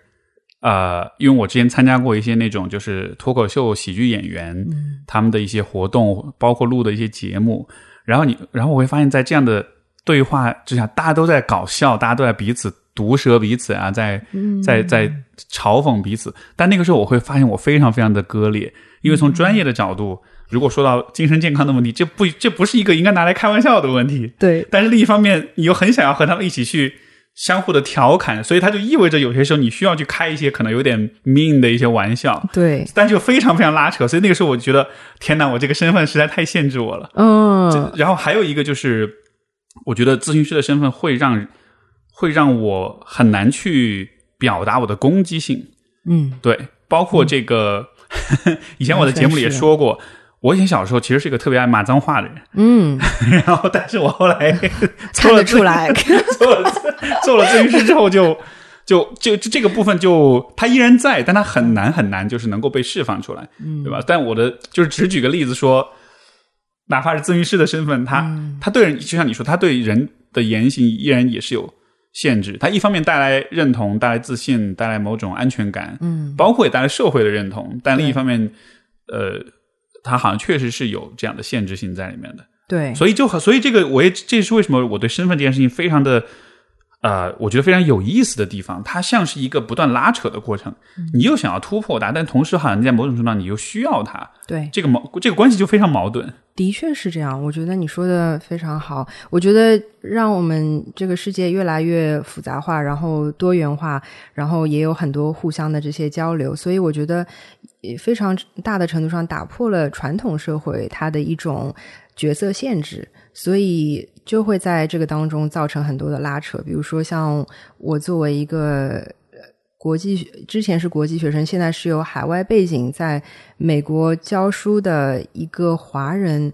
呃，因为我之前参加过一些那种就是脱口秀喜剧演员，嗯他们的一些活动，包括录的一些节目，然后你，然后我会发现，在这样的对话之下，大家都在搞笑，大家都在彼此毒舌彼此啊，在嗯在在嘲讽彼此。但那个时候，我会发现我非常非常的割裂，因为从专业的角度，如果说到精神健康的问题，这不这不是一个应该拿来开玩笑的问题。对，但是另一方面，你又很想要和他们一起去相互的调侃，所以它就意味着有些时候你需要去开一些可能有点 mean 的一些玩笑。对，但就非常非常拉扯，所以那个时候我就觉得，天哪，我这个身份实在太限制我了。嗯然后还有一个就是，我觉得咨询师的身份会让会让我很难去表达我的攻击性。嗯对，包括这个，以前我的节目里也说过，我以前小时候其实是一个特别爱骂脏话的人，嗯，然后但是我后来 做了出来。做了做了咨询师之后就。就就就这个部分就它依然在，但它很难很难，就是能够被释放出来，嗯对吧？但我的就是只举个例子说，哪怕是咨询师的身份，他、嗯他对人就像你说，他对人的言行依然也是有限制。它一方面带来认同，带来自信，带来某种安全感，嗯包括也带来社会的认同。但另一方面，呃，它好像确实是有这样的限制性在里面的。对，所以就所以这个我也这是为什么我对身份这件事情非常的。呃，我觉得非常有意思的地方，它像是一个不断拉扯的过程。嗯你又想要突破它，但同时好像在某种程度上你又需要它，对，这个矛这个关系就非常矛盾。的确是这样。我觉得你说的非常好。我觉得让我们这个世界越来越复杂化，然后多元化，然后也有很多互相的这些交流。所以我觉得，也非常大的程度上打破了传统社会它的一种角色限制，所以就会在这个当中造成很多的拉扯。比如说，像我作为一个。国际之前是国际学生，现在是有海外背景，在美国教书的一个华人，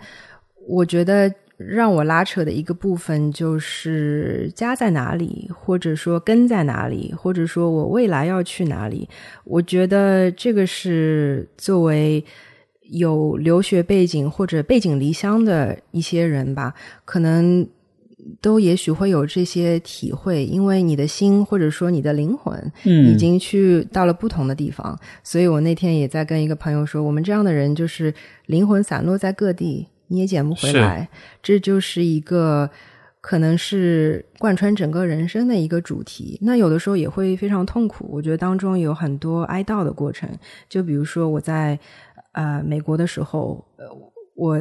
我觉得让我拉扯的一个部分就是家在哪里，或者说根在哪里，或者说我未来要去哪里。我觉得这个是作为有留学背景或者背井离乡的一些人吧，可能。都也许会有这些体会，因为你的心或者说你的灵魂，嗯已经去到了不同的地方。所以我那天也在跟一个朋友说，我们这样的人就是灵魂散落在各地，你也捡不回来。这就是一个可能是贯穿整个人生的一个主题。那有的时候也会非常痛苦，我觉得当中有很多哀悼的过程。就比如说我在呃美国的时候，呃我。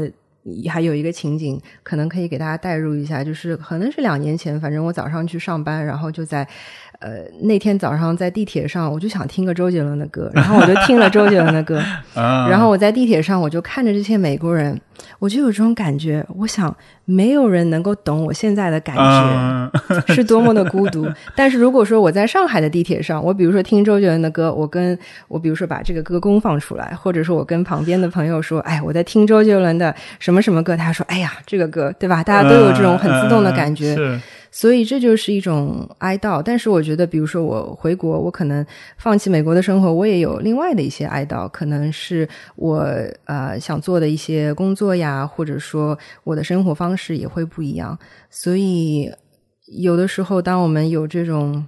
还有一个情景，可能可以给大家代入一下，就是可能是两年前，反正我早上去上班，然后就在，呃，那天早上在地铁上，我就想听个周杰伦的歌，然后我就听了周杰伦的歌，啊然后我在地铁上，我就看着这些美国人，我就有这种感觉，我想没有人能够懂我现在的感觉。嗯是多么的孤独。但是如果说我在上海的地铁上，我比如说听周杰伦的歌，我跟我比如说把这个歌公放出来，或者说我跟旁边的朋友说，哎，我在听周杰伦的什么什么歌，他说，哎呀，这个歌对吧？大家都有这种很自动的感觉。所以这就是一种哀悼。但是我觉得，比如说我回国，我可能放弃美国的生活，我也有另外的一些哀悼，可能是我呃想做的一些工作呀，或者说我的生活方式也会不一样。所以有的时候，当我们有这种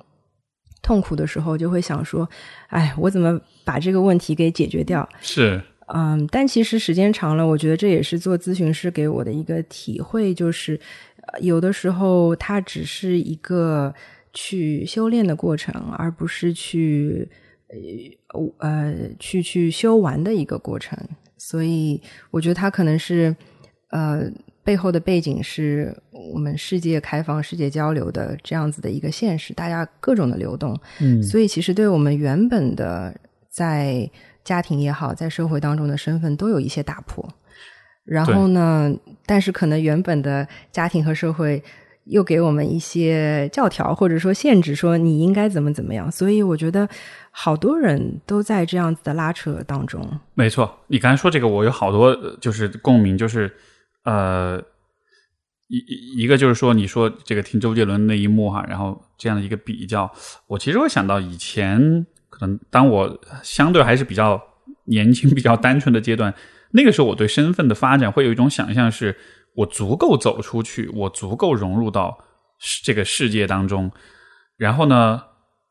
痛苦的时候，就会想说，哎，我怎么把这个问题给解决掉？是，嗯，但其实时间长了，我觉得这也是做咨询师给我的一个体会，就是呃有的时候它只是一个去修炼的过程，而不是去呃呃去去修完的一个过程。所以我觉得它可能是呃背后的背景是我们世界开放、世界交流的这样子的一个现实，大家各种的流动。嗯所以其实对我们原本的在家庭也好，在社会当中的身份都有一些打破。然后呢，但是可能原本的家庭和社会又给我们一些教条或者说限制，说你应该怎么怎么样。所以我觉得好多人都在这样子的拉扯当中。没错，你刚才说这个，我有好多就是共鸣，就是呃，一一个就是说，你说这个听周杰伦那一幕哈，然后这样的一个比较，我其实会想到以前可能当我相对还是比较年轻、比较单纯的阶段，那个时候我对身份的发展会有一种想象，是我足够走出去，我足够融入到这个世界当中，然后呢，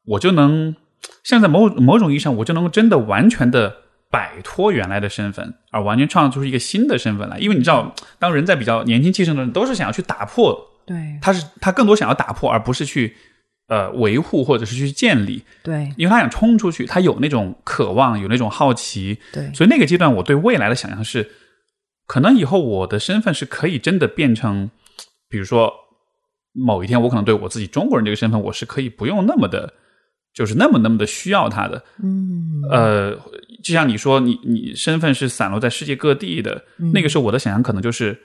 我就能像在某某种意义上，我就能够真的完全的摆脱原来的身份，而完全创造出一个新的身份来。因为你知道，当人在比较年轻气盛的人，都是想要去打破，对，他是他更多想要打破，而不是去。呃，维护或者是去建立，对，因为他想冲出去，他有那种渴望，有那种好奇，对，所以那个阶段，我对未来的想象是，可能以后我的身份是可以真的变成，比如说某一天，我可能对我自己中国人这个身份，我是可以不用那么的，就是那么那么的需要他的，嗯，呃，就像你说，你你身份是散落在世界各地的，那个时候，我的想象可能就是，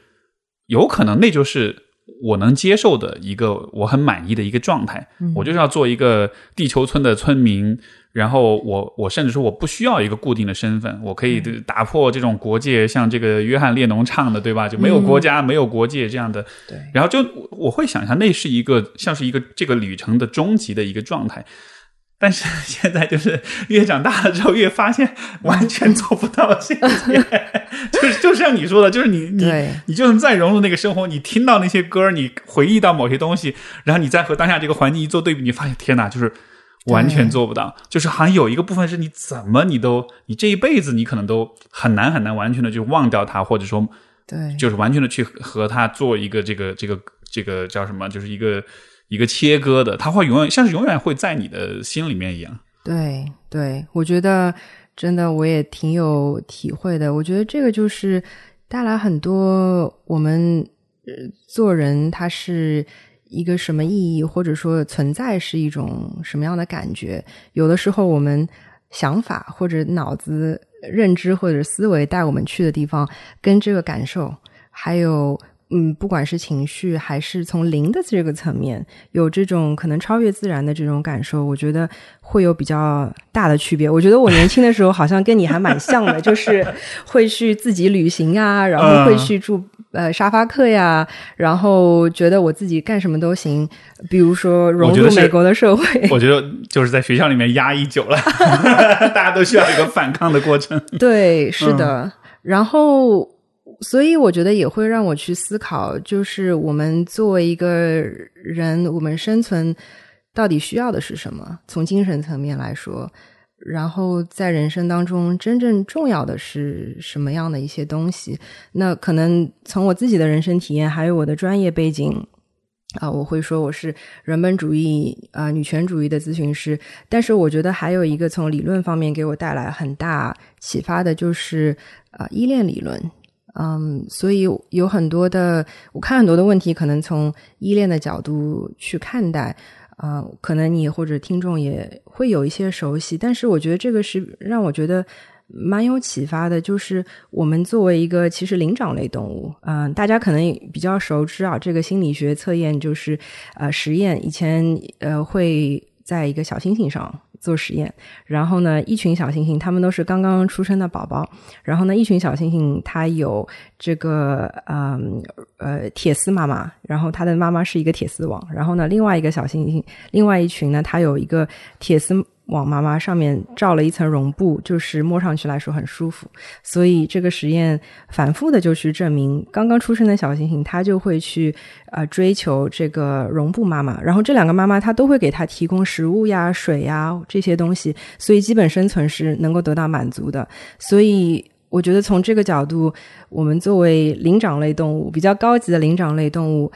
有可能那就是。我能接受的一个我很满意的一个状态，我就是要做一个地球村的村民。然后我我甚至说我不需要一个固定的身份，我可以打破这种国界，像这个约翰列侬唱的，对吧？就没有国家，没有国界这样的。对。然后就我会想象那是一个像是一个这个旅程的终极的一个状态。但是现在就是越长大了之后，越发现完全做不到。现在就是就像你说的，就是你你你就能再融入那个生活，你听到那些歌，你回忆到某些东西，然后你再和当下这个环境一做对比，你发现天哪，就是完全做不到。就是好像有一个部分是你怎么你都你这一辈子你可能都很难很难完全的就忘掉它，或者说对，就是完全的去和他做一个这个这个这个叫什么，就是一个。一个切割的，它会永远像是永远会在你的心里面一样。对对，我觉得真的我也挺有体会的。我觉得这个就是带来很多我们做人，它是一个什么意义，或者说存在是一种什么样的感觉。有的时候我们想法或者脑子认知或者思维带我们去的地方，跟这个感受还有。嗯，不管是情绪还是从灵的这个层面，有这种可能超越自然的这种感受，我觉得会有比较大的区别。我觉得我年轻的时候好像跟你还蛮像的，就 是会去自己旅行啊，然后会去住呃沙发客呀，然后觉得我自己干什么都行，比如说融入美国的社会。我觉得就是在学校里面压抑久了，大家都需要一个反抗的过程。对，是的，然后。所以我觉得也会让我去思考，就是我们作为一个人，我们生存到底需要的是什么？从精神层面来说，然后在人生当中真正重要的是什么样的一些东西？那可能从我自己的人生体验，还有我的专业背景啊，我会说我是人本主义啊女权主义的咨询师。但是我觉得还有一个从理论方面给我带来很大启发的，就是啊依恋理论。嗯，所以有很多的，我看很多的问题，可能从依恋的角度去看待，啊，可能你或者听众也会有一些熟悉，但是我觉得这个是让我觉得蛮有启发的，就是我们作为一个其实灵长类动物，嗯，大家可能比较熟知啊，这个心理学测验就是呃实验，以前呃会在一个小猩猩上。做实验，然后呢，一群小星星，他们都是刚刚出生的宝宝。然后呢，一群小星星，它有这个嗯呃铁丝妈妈，然后它的妈妈是一个铁丝网。然后呢，另外一个小星星，另外一群呢，它有一个铁丝。往妈妈上面罩了一层绒布，就是摸上去来说很舒服。所以这个实验反复的就去证明，刚刚出生的小猩猩它就会去呃追求这个绒布妈妈，然后这两个妈妈她都会给它提供食物呀、水呀这些东西，所以基本生存是能够得到满足的。所以我觉得从这个角度，我们作为灵长类动物，比较高级的灵长类动物，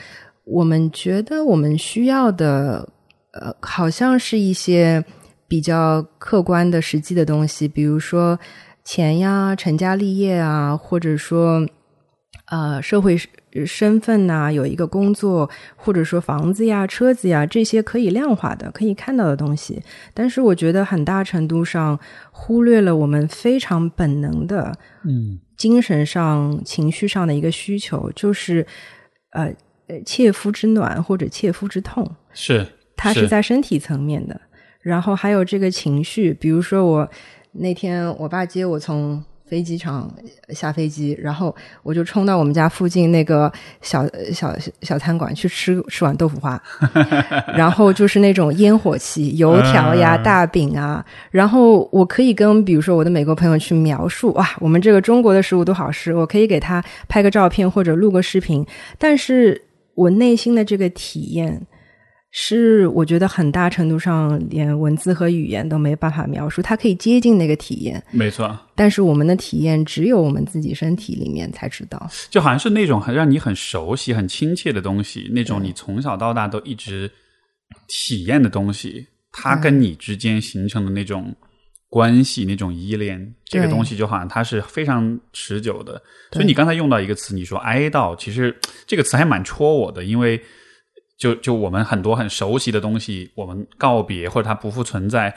我们觉得我们需要的呃，好像是一些。比较客观的、实际的东西，比如说钱呀、成家立业啊，或者说呃社会身份呐，有一个工作，或者说房子呀、车子呀，这些可以量化的、可以看到的东西。但是我觉得很大程度上忽略了我们非常本能的，嗯，精神上、情绪上的一个需求，就是呃呃切肤之暖或者切肤之痛，是它是在身体层面的。然后还有这个情绪，比如说我那天我爸接我从飞机场下飞机，然后我就冲到我们家附近那个小小小餐馆去吃吃碗豆腐花，然后就是那种烟火气，油条呀、嗯大饼啊，然后我可以跟比如说我的美国朋友去描述哇，我们这个中国的食物多好吃，我可以给他拍个照片或者录个视频，但是我内心的这个体验。是我觉得很大程度上连文字和语言都没办法描述，它可以接近那个体验，没错，但是我们的体验只有我们自己身体里面才知道。就好像是那种很让你很熟悉、很亲切的东西，那种你从小到大都一直体验的东西，它跟你之间形成的那种关系、那种依恋，这个东西就好像它是非常持久的。所以你刚才用到一个词，你说哀悼，其实这个词还蛮戳我的，因为就就我们很多很熟悉的东西，我们告别或者它不复存在。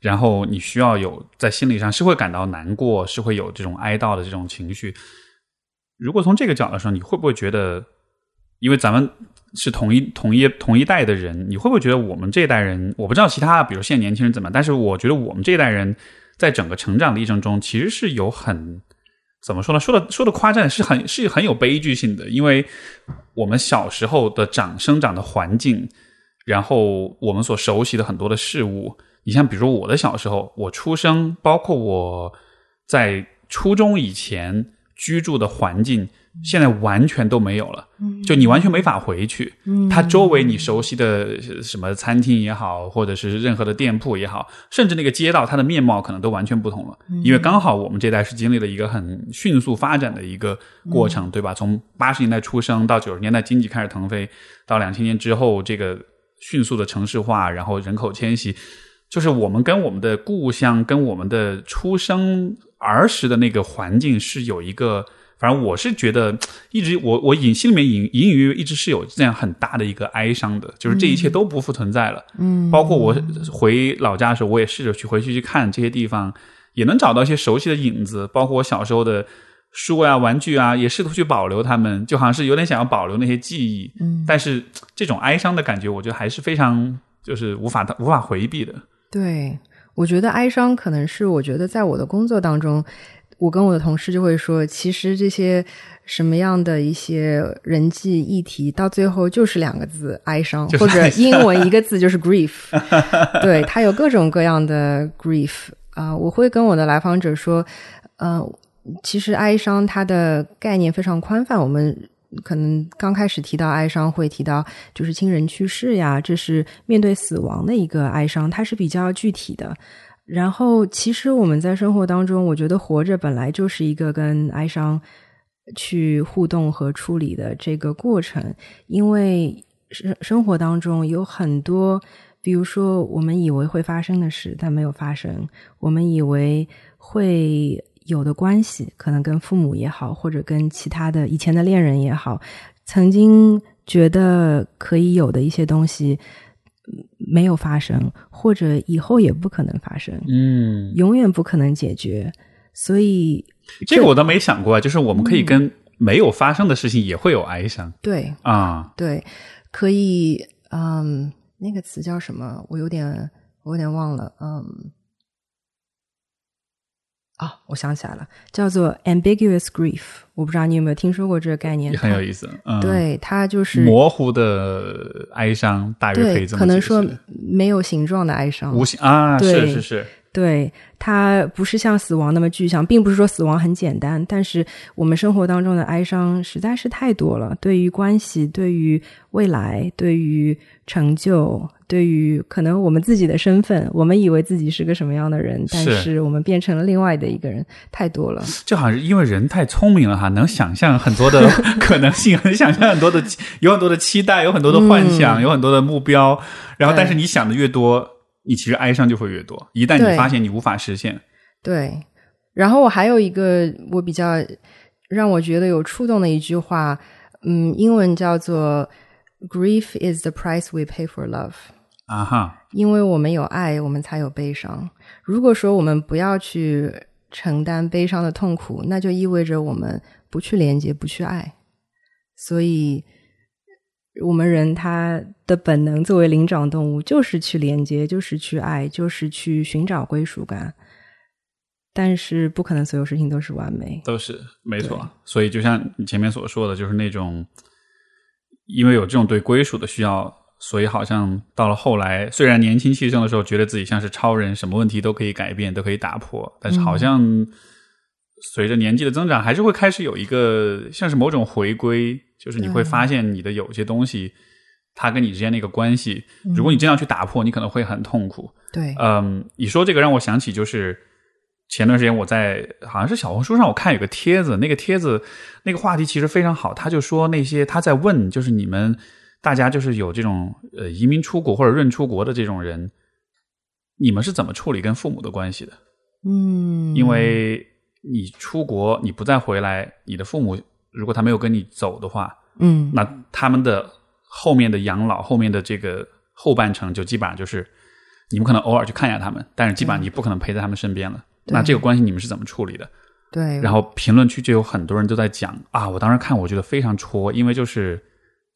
然后你需要有在心理上是会感到难过，是会有这种哀悼的这种情绪。如果从这个角度上，你会不会觉得，因为咱们是同一同一同一代的人，你会不会觉得我们这一代人，我不知道其他，比如现在年轻人怎么，但是我觉得我们这一代人在整个成长的历程中，其实是有很怎么说呢？说的说的夸张，是很是很有悲剧性的，因为我们小时候的长生长的环境，然后我们所熟悉的很多的事物，你像比如我的小时候，我出生，包括我在初中以前居住的环境，现在完全都没有了。就你完全没法回去。它周围你熟悉的什么餐厅也好，或者是任何的店铺也好，甚至那个街道，它的面貌可能都完全不同了。因为刚好我们这代是经历了一个很迅速发展的一个过程，对吧？从八十年代出生到九十年代经济开始腾飞，到两千年之后这个迅速的城市化，然后人口迁徙。就是我们跟我们的故乡、跟我们的出生儿时的那个环境是有一个，反正我是觉得 一直我我隐心里面隐隐隐约约一直是有这样很大的一个哀伤的，就是这一切都不复存在了。嗯，包括我回老家的时候，我也试着去回去去看这些地方，也能找到一些熟悉的影子，包括我小时候的书啊、玩具啊，也试图去保留它们，就好像是有点想要保留那些记忆。嗯，但是这种哀伤的感觉，我觉得还是非常就是无法无法回避的。对，我觉得哀伤可能是我觉得在我的工作当中，我跟我的同事就会说，其实这些什么样的一些人际议题，到最后就是两个字：哀伤，或者英文一个字就是 grief。对，它有各种各样的 grief 啊、我会跟我的来访者说，呃，其实哀伤它的概念非常宽泛，我们。可能刚开始提到哀伤，会提到就是亲人去世呀，这是面对死亡的一个哀伤，它是比较具体的。然后，其实我们在生活当中，我觉得活着本来就是一个跟哀伤去互动和处理的这个过程，因为生生活当中有很多，比如说我们以为会发生的事，但没有发生；我们以为会有的关系，可能跟父母也好，或者跟其他的以前的恋人也好，曾经觉得可以有的一些东西没有发生，或者以后也不可能发生，嗯，永远不可能解决。所以，这个我倒没想过，就是我们可以跟没有发生的事情也会有哀伤对啊。对，可以，嗯，那个词叫什么？我有点，我有点忘了，嗯。啊，我想起来了，叫做 ambiguous grief。我不知道你有没有听说过这个概念？也很有意思，嗯，，对，它就是模糊的哀伤，大约可以，这么解可能说没有形状的哀伤。无形啊，是是是，对，它不是像死亡那么具象，并不是说死亡很简单，但是我们生活当中的哀伤实在是太多了。对于关系，对于未来，对于成就，对于可能我们自己的身份，我们以为自己是个什么样的人，但是是我们变成了另外的一个人，太多了。就好像是因为人太聪明了哈，能想象很多的 可能性，能想象很多的，有很多的期待，有很多的幻想，有很多的目标，然后但是你想的越多，你其实哀伤就会越多。一旦你发现你无法实现，对，然后我还有一个我比较让我觉得有触动的一句话，嗯，英文叫做 “Grief is the price we pay for love”。啊哈，因为我们有爱，我们才有悲伤。如果说我们不要去承担悲伤的痛苦，那就意味着我们不去连接，不去爱。所以，我们人他的本能作为灵长动物，就是去连接，就是去爱，就是去寻找归属感。但是不可能所有事情都是完美。都是没错。所以就像你前面所说的，就是那种因为有这种对归属的需要，所以好像到了后来，虽然年轻气盛的时候觉得自己像是超人，什么问题都可以改变，都可以打破，但是好像随着年纪的增长，还是会开始有一个像是某种回归，就是你会发现你的有些东西。它跟你之间的一个关系，如果你真要去打破，你可能会很痛苦。对，嗯，你说这个让我想起，就是前段时间我在好像是小红书上，我看有个帖子，那个帖子那个话题其实非常好。他就说那些他在问，就是你们大家就是有这种呃移民出国或者润出国的这种人，你们是怎么处理跟父母的关系的？嗯，因为你出国你不再回来，你的父母如果他没有跟你走的话，嗯，那他们的。后面的养老，后面的这个后半程，就基本上就是你们可能偶尔去看一下他们，但是基本上你不可能陪在他们身边了。那这个关系你们是怎么处理的？对。然后评论区就有很多人都在讲啊，我当时看我觉得非常戳，因为就是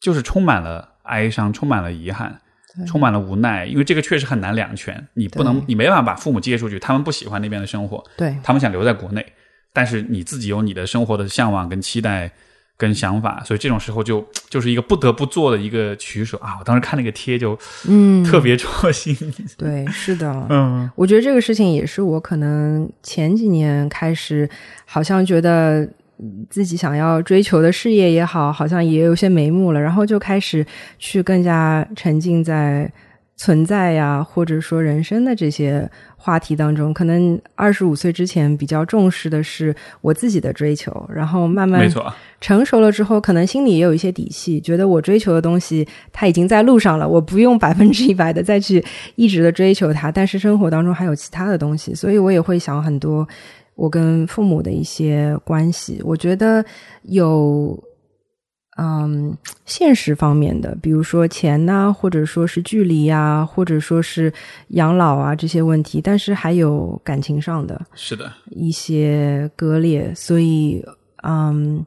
就是充满了哀伤，充满了遗憾，充满了无奈，因为这个确实很难两全。你不能，你没办法把父母接出去，他们不喜欢那边的生活，对他们想留在国内，但是你自己有你的生活的向往跟期待。跟想法，所以这种时候就就是一个不得不做的一个取舍啊！我当时看那个贴就嗯特别戳心。对，是的，嗯，我觉得这个事情也是我可能前几年开始，好像觉得自己想要追求的事业也好，好像也有些眉目了，然后就开始去更加沉浸在存在呀，或者说人生的这些。话题当中，可能二十五岁之前比较重视的是我自己的追求，然后慢慢成熟了之后，可能心里也有一些底气，觉得我追求的东西它已经在路上了，我不用百分之一百的再去一直的追求它，但是生活当中还有其他的东西，所以我也会想很多我跟父母的一些关系，我觉得有。嗯，现实方面的，比如说钱呐，或者说是距离呀，或者说是养老啊这些问题，但是还有感情上的，是的，一些割裂。所以，嗯，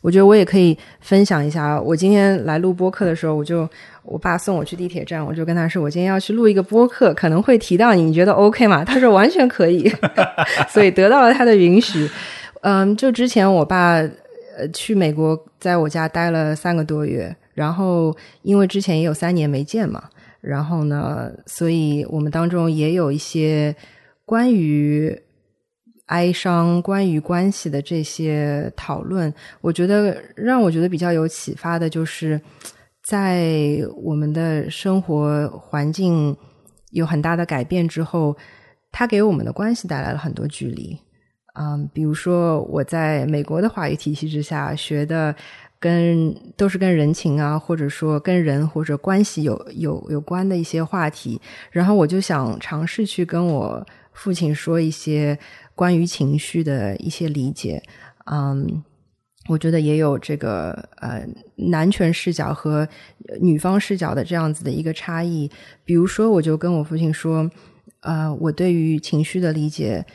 我觉得我也可以分享一下。我今天来录播客的时候，我就我爸送我去地铁站，我就跟他说，我今天要去录一个播客，可能会提到你，你觉得 OK 吗？他说完全可以，所以得到了他的允许。嗯，就之前我爸。呃，去美国，在我家待了三个多月，然后因为之前也有三年没见嘛，然后呢，所以我们当中也有一些关于哀伤、关于关系的这些讨论。我觉得让我觉得比较有启发的就是，在我们的生活环境有很大的改变之后，它给我们的关系带来了很多距离。嗯，比如说我在美国的话语体系之下学的，跟都是跟人情啊，或者说跟人或者关系有有有关的一些话题，然后我就想尝试去跟我父亲说一些关于情绪的一些理解。嗯，我觉得也有这个呃男权视角和女方视角的这样子的一个差异。比如说，我就跟我父亲说，呃，我对于情绪的理解。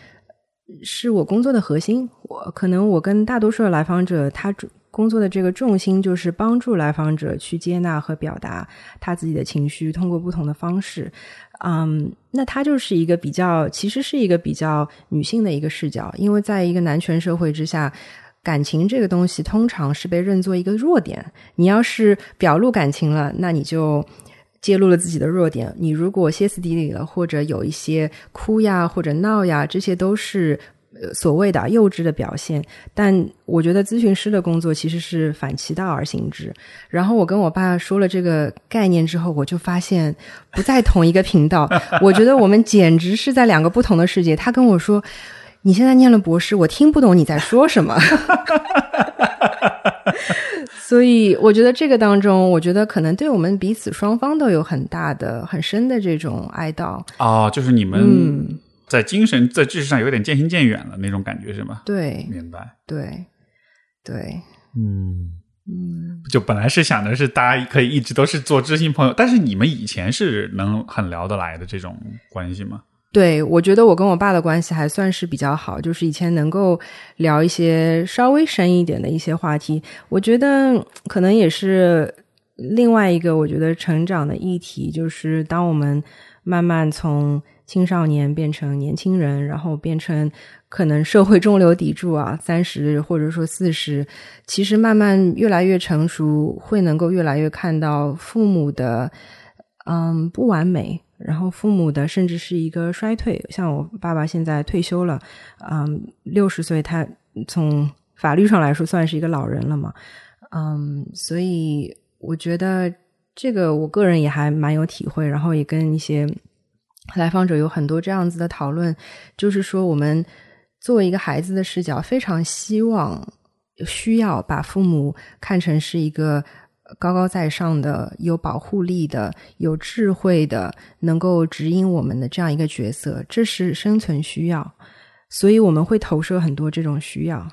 是我工作的核心。我可能我跟大多数的来访者，他工作的这个重心就是帮助来访者去接纳和表达他自己的情绪，通过不同的方式。嗯，那他就是一个比较，其实是一个比较女性的一个视角，因为在一个男权社会之下，感情这个东西通常是被认作一个弱点。你要是表露感情了，那你就。揭露了自己的弱点。你如果歇斯底里了，或者有一些哭呀，或者闹呀，这些都是所谓的幼稚的表现。但我觉得咨询师的工作其实是反其道而行之。然后我跟我爸说了这个概念之后，我就发现不在同一个频道。我觉得我们简直是在两个不同的世界。他跟我说：“你现在念了博士，我听不懂你在说什么。” 所以，我觉得这个当中，我觉得可能对我们彼此双方都有很大的、很深的这种哀悼哦，就是你们在精神、在知识上有点渐行渐远了那种感觉，是吗？对，明白。对，对，嗯嗯，就本来是想的是大家可以一直都是做知心朋友，但是你们以前是能很聊得来的这种关系吗？对，我觉得我跟我爸的关系还算是比较好，就是以前能够聊一些稍微深一点的一些话题。我觉得可能也是另外一个我觉得成长的议题，就是当我们慢慢从青少年变成年轻人，然后变成可能社会中流砥柱啊，三十或者说四十，其实慢慢越来越成熟，会能够越来越看到父母的嗯不完美，然后父母的甚至是一个衰退。像我爸爸现在退休了，嗯，六十岁，他从法律上来说算是一个老人了嘛，嗯，所以我觉得这个我个人也还蛮有体会，然后也跟一些。来访者有很多这样子的讨论，就是说，我们作为一个孩子的视角，非常希望、需要把父母看成是一个高高在上的、有保护力的、有智慧的、能够指引我们的这样一个角色，这是生存需要，所以我们会投射很多这种需要。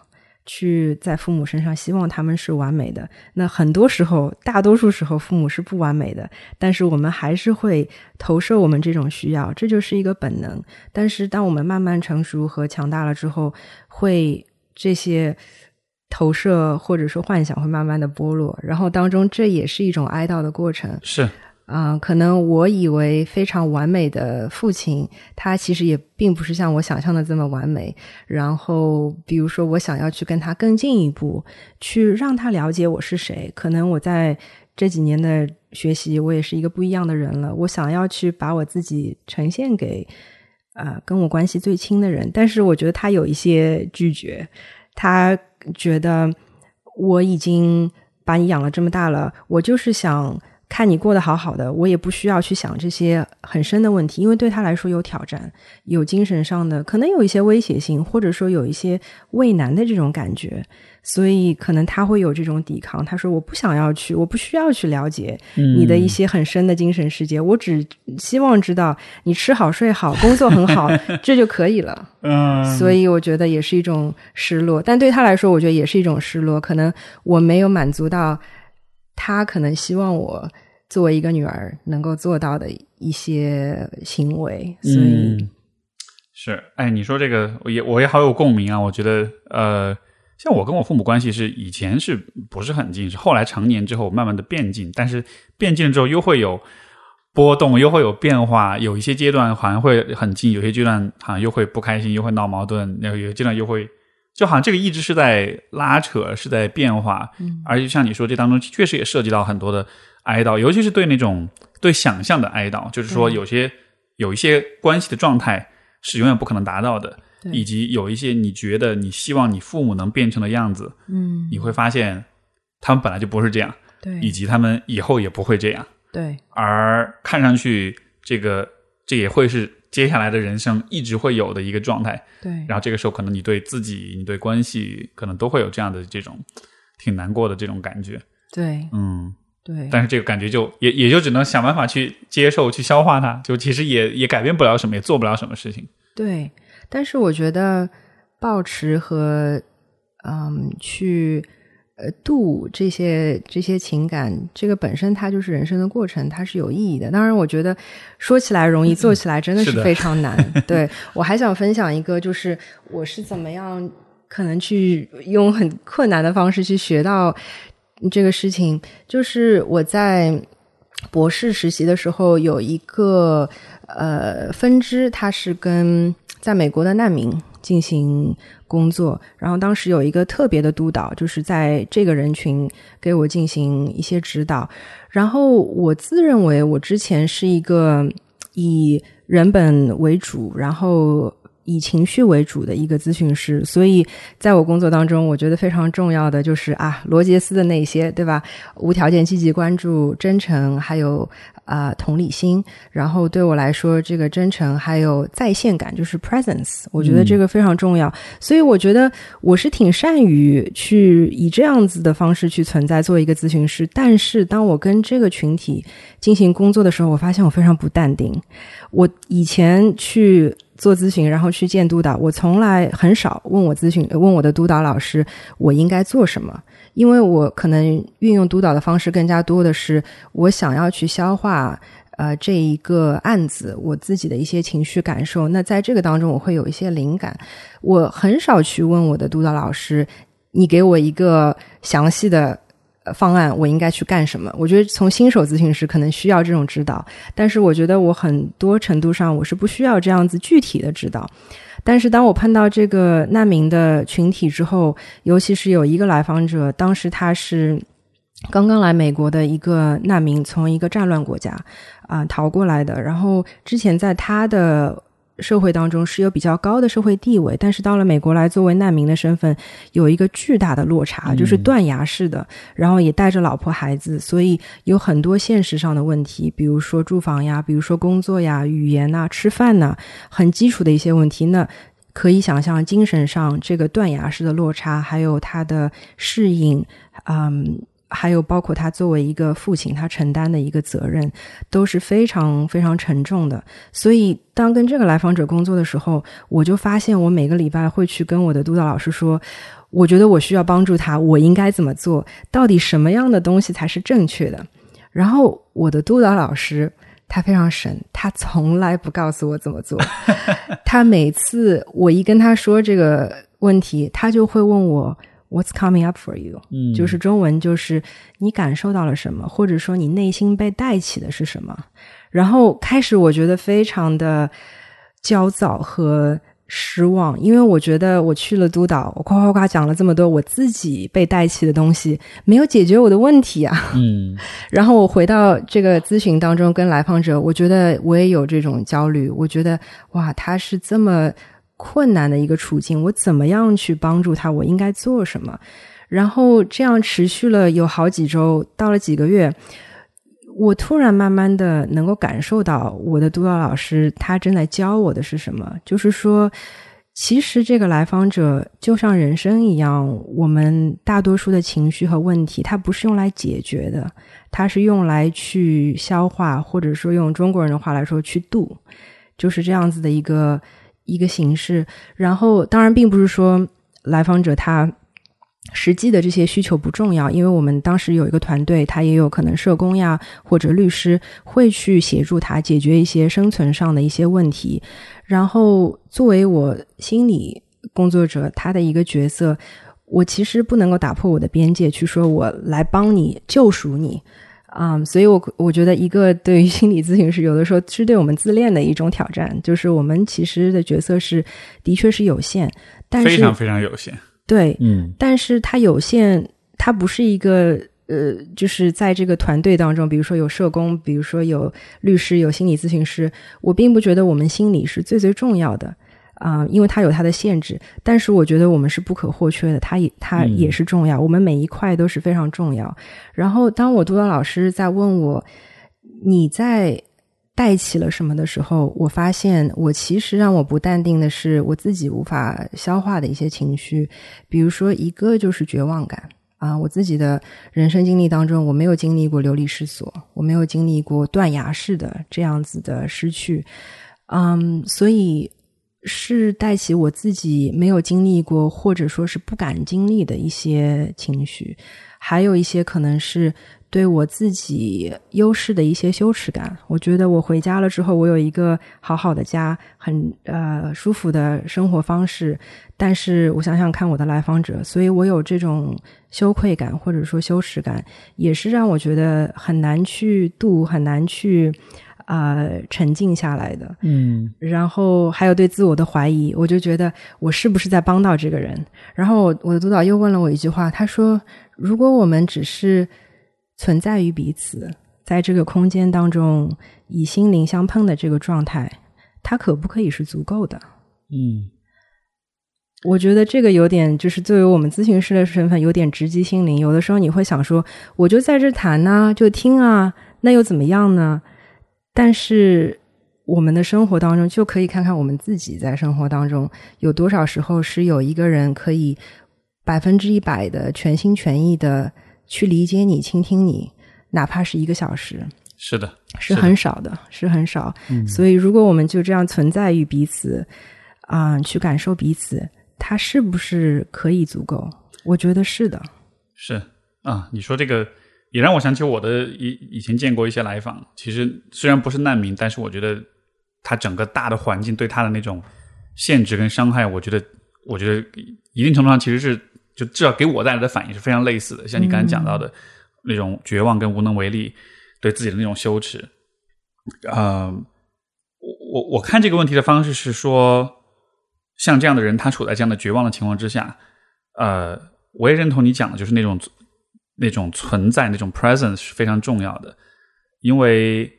去在父母身上，希望他们是完美的。那很多时候，大多数时候，父母是不完美的。但是我们还是会投射我们这种需要，这就是一个本能。但是当我们慢慢成熟和强大了之后，会这些投射或者说幻想会慢慢的剥落，然后当中这也是一种哀悼的过程。是。啊，可能我以为非常完美的父亲，他其实也并不是像我想象的这么完美。然后，比如说，我想要去跟他更进一步，去让他了解我是谁。可能我在这几年的学习，我也是一个不一样的人了。我想要去把我自己呈现给啊，跟我关系最亲的人。但是，我觉得他有一些拒绝，他觉得我已经把你养了这么大了，我就是想。看你过得好好的，我也不需要去想这些很深的问题，因为对他来说有挑战，有精神上的，可能有一些威胁性，或者说有一些畏难的这种感觉，所以可能他会有这种抵抗。他说：“我不想要去，我不需要去了解你的一些很深的精神世界，我只希望知道你吃好睡好，工作很好，这就可以了。”嗯，所以我觉得也是一种失落，但对他来说，我觉得也是一种失落。可能我没有满足到。他可能希望我作为一个女儿能够做到的一些行为，所以是哎，你说这个我也我也好有共鸣啊！我觉得呃，像我跟我父母关系是以前是不是很近，是后来成年之后慢慢的变近，但是变近了之后又会有波动，又会有变化，有一些阶段好像会很近，有些阶段好像又会不开心，又会闹矛盾，然后有些阶段又会。就好像这个一直是在拉扯，是在变化，嗯，而且像你说，这当中确实也涉及到很多的哀悼，尤其是对那种对想象的哀悼，就是说有些有一些关系的状态是永远不可能达到的，以及有一些你觉得你希望你父母能变成的样子，嗯，你会发现他们本来就不是这样，对，以及他们以后也不会这样，对，而看上去这个这也会是。接下来的人生一直会有的一个状态，对。然后这个时候，可能你对自己、你对关系，可能都会有这样的这种挺难过的这种感觉，对，嗯，对。但是这个感觉就也也就只能想办法去接受、去消化它，就其实也也改变不了什么，也做不了什么事情。对，但是我觉得保持和嗯去。呃，度这些这些情感，这个本身它就是人生的过程，它是有意义的。当然，我觉得说起来容易，做起来真的是非常难。对我还想分享一个，就是我是怎么样可能去用很困难的方式去学到这个事情。就是我在博士实习的时候，有一个呃分支，它是跟在美国的难民进行。工作，然后当时有一个特别的督导，就是在这个人群给我进行一些指导。然后我自认为我之前是一个以人本为主，然后以情绪为主的一个咨询师，所以在我工作当中，我觉得非常重要的就是啊，罗杰斯的那些，对吧？无条件积极关注、真诚，还有。啊，同理心，然后对我来说，这个真诚还有在线感，就是 presence，我觉得这个非常重要。所以我觉得我是挺善于去以这样子的方式去存在，做一个咨询师。但是当我跟这个群体进行工作的时候，我发现我非常不淡定。我以前去做咨询，然后去见督导，我从来很少问我咨询问我的督导老师，我应该做什么。因为我可能运用督导的方式更加多的是，我想要去消化呃这一个案子我自己的一些情绪感受。那在这个当中，我会有一些灵感。我很少去问我的督导老师，你给我一个详细的方案，我应该去干什么？我觉得从新手咨询师可能需要这种指导，但是我觉得我很多程度上我是不需要这样子具体的指导。但是当我碰到这个难民的群体之后，尤其是有一个来访者，当时他是刚刚来美国的一个难民，从一个战乱国家啊逃过来的，然后之前在他的。社会当中是有比较高的社会地位，但是到了美国来作为难民的身份，有一个巨大的落差，就是断崖式的，然后也带着老婆孩子，所以有很多现实上的问题，比如说住房呀，比如说工作呀、语言呐、吃饭呐，很基础的一些问题。那可以想象，精神上这个断崖式的落差，还有他的适应，嗯。还有包括他作为一个父亲，他承担的一个责任都是非常非常沉重的。所以，当跟这个来访者工作的时候，我就发现，我每个礼拜会去跟我的督导老师说，我觉得我需要帮助他，我应该怎么做？到底什么样的东西才是正确的？然后，我的督导老师他非常神，他从来不告诉我怎么做。他每次我一跟他说这个问题，他就会问我。What's coming up for you？嗯，就是中文，就是你感受到了什么，或者说你内心被带起的是什么。然后开始，我觉得非常的焦躁和失望，因为我觉得我去了督导，我夸夸夸讲了这么多我自己被带起的东西，没有解决我的问题啊。嗯，然后我回到这个咨询当中，跟来访者，我觉得我也有这种焦虑。我觉得哇，他是这么。困难的一个处境，我怎么样去帮助他？我应该做什么？然后这样持续了有好几周，到了几个月，我突然慢慢的能够感受到，我的督导老师他正在教我的是什么？就是说，其实这个来访者就像人生一样，我们大多数的情绪和问题，它不是用来解决的，它是用来去消化，或者说用中国人的话来说，去度，就是这样子的一个。一个形式，然后当然并不是说来访者他实际的这些需求不重要，因为我们当时有一个团队，他也有可能社工呀或者律师会去协助他解决一些生存上的一些问题。然后作为我心理工作者，他的一个角色，我其实不能够打破我的边界，去说我来帮你救赎你。啊，所以，我我觉得一个对于心理咨询师，有的时候是对我们自恋的一种挑战，就是我们其实的角色是的确是有限，但是非常非常有限。对，嗯，但是它有限，它不是一个呃，就是在这个团队当中，比如说有社工，比如说有律师，有心理咨询师，我并不觉得我们心理是最最重要的。啊，因为它有它的限制，但是我觉得我们是不可或缺的，它也它也是重要，我们每一块都是非常重要。然后，当我督导老师在问我你在带起了什么的时候，我发现我其实让我不淡定的是我自己无法消化的一些情绪，比如说一个就是绝望感啊，我自己的人生经历当中，我没有经历过流离失所，我没有经历过断崖式的这样子的失去，嗯，所以。是带起我自己没有经历过，或者说是不敢经历的一些情绪，还有一些可能是对我自己优势的一些羞耻感。我觉得我回家了之后，我有一个好好的家，很呃舒服的生活方式。但是我想想看，我的来访者，所以我有这种羞愧感或者说羞耻感，也是让我觉得很难去度，很难去。啊，沉静下来的，嗯，然后还有对自我的怀疑，我就觉得我是不是在帮到这个人？然后我的督导又问了我一句话，他说：“如果我们只是存在于彼此，在这个空间当中以心灵相碰的这个状态，它可不可以是足够的？”嗯，我觉得这个有点就是作为我们咨询师的身份，有点直击心灵。有的时候你会想说，我就在这谈呢，就听啊，那又怎么样呢？但是，我们的生活当中就可以看看我们自己在生活当中有多少时候是有一个人可以百分之一百的全心全意的去理解你、倾听你，哪怕是一个小时。是的，是很少的，是很少。所以，如果我们就这样存在于彼此，啊，去感受彼此，它是不是可以足够？我觉得是的。是啊，你说这个。也让我想起我的以以前见过一些来访，其实虽然不是难民，但是我觉得他整个大的环境对他的那种限制跟伤害，我觉得我觉得一定程度上其实是就至少给我带来的反应是非常类似的，像你刚才讲到的那种绝望跟无能为力，对自己的那种羞耻。呃，我我我看这个问题的方式是说，像这样的人，他处在这样的绝望的情况之下，呃，我也认同你讲的，就是那种那种存在，那种 presence 是非常重要的，因为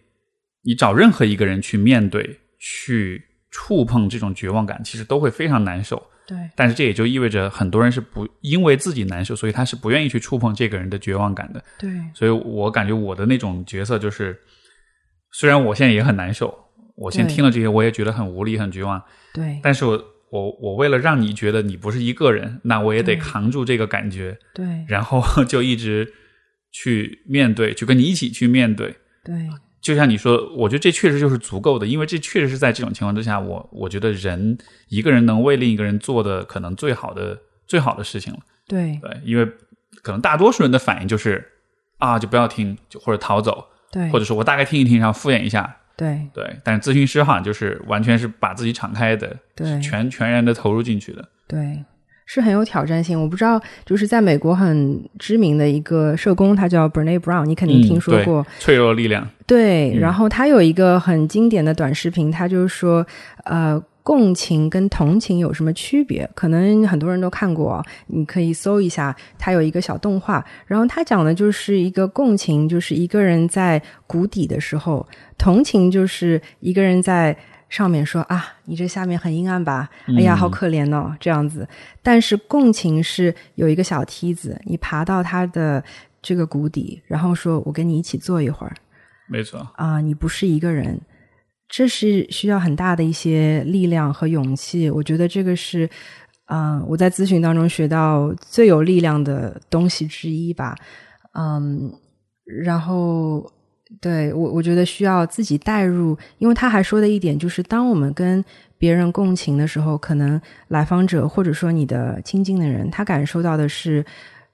你找任何一个人去面对、去触碰这种绝望感，其实都会非常难受。对，但是这也就意味着很多人是不因为自己难受，所以他是不愿意去触碰这个人的绝望感的。对，所以我感觉我的那种角色就是，虽然我现在也很难受，我现在听了这些，我也觉得很无力、很绝望，对，但是我我我为了让你觉得你不是一个人，那我也得扛住这个感觉，对，然后 就一直去面对，去跟你一起去面对。对，就像你说，我觉得这确实就是足够的，因为这确实是在这种情况之下，我我觉得人一个人能为另一个人做的可能最好的最好的事情了。对，对，因为可能大多数人的反应就是啊，就不要听，就或者逃走，对，或者说我大概听一听，然后敷衍一下。对，对，但是咨询师好像就是完全是把自己敞开的，对全全然的投入进去的。对，是很有挑战性。我不知道，就是在美国很知名的一个社工，他叫 Brene Brown，你肯定听说过。脆弱的力量。对，嗯然后他有一个很经典的短视频，他就是说，呃，共情跟同情有什么区别？可能很多人都看过啊，你可以搜一下，它有一个小动画，然后它讲的就是一个共情，就是一个人在谷底的时候，同情就是一个人在。上面说啊，你这下面很阴暗吧？哎呀，好可怜哦，这样子。但是共情是有一个小梯子，你爬到他的这个谷底，然后说我跟你一起坐一会儿，没错，啊、你不是一个人，这是需要很大的一些力量和勇气。我觉得这个是，嗯、我在咨询当中学到最有力量的东西之一吧。嗯，然后对我，我觉得需要自己带入，因为他还说的一点就是，当我们跟别人共情的时候，可能来访者或者说你的亲近的人，他感受到的是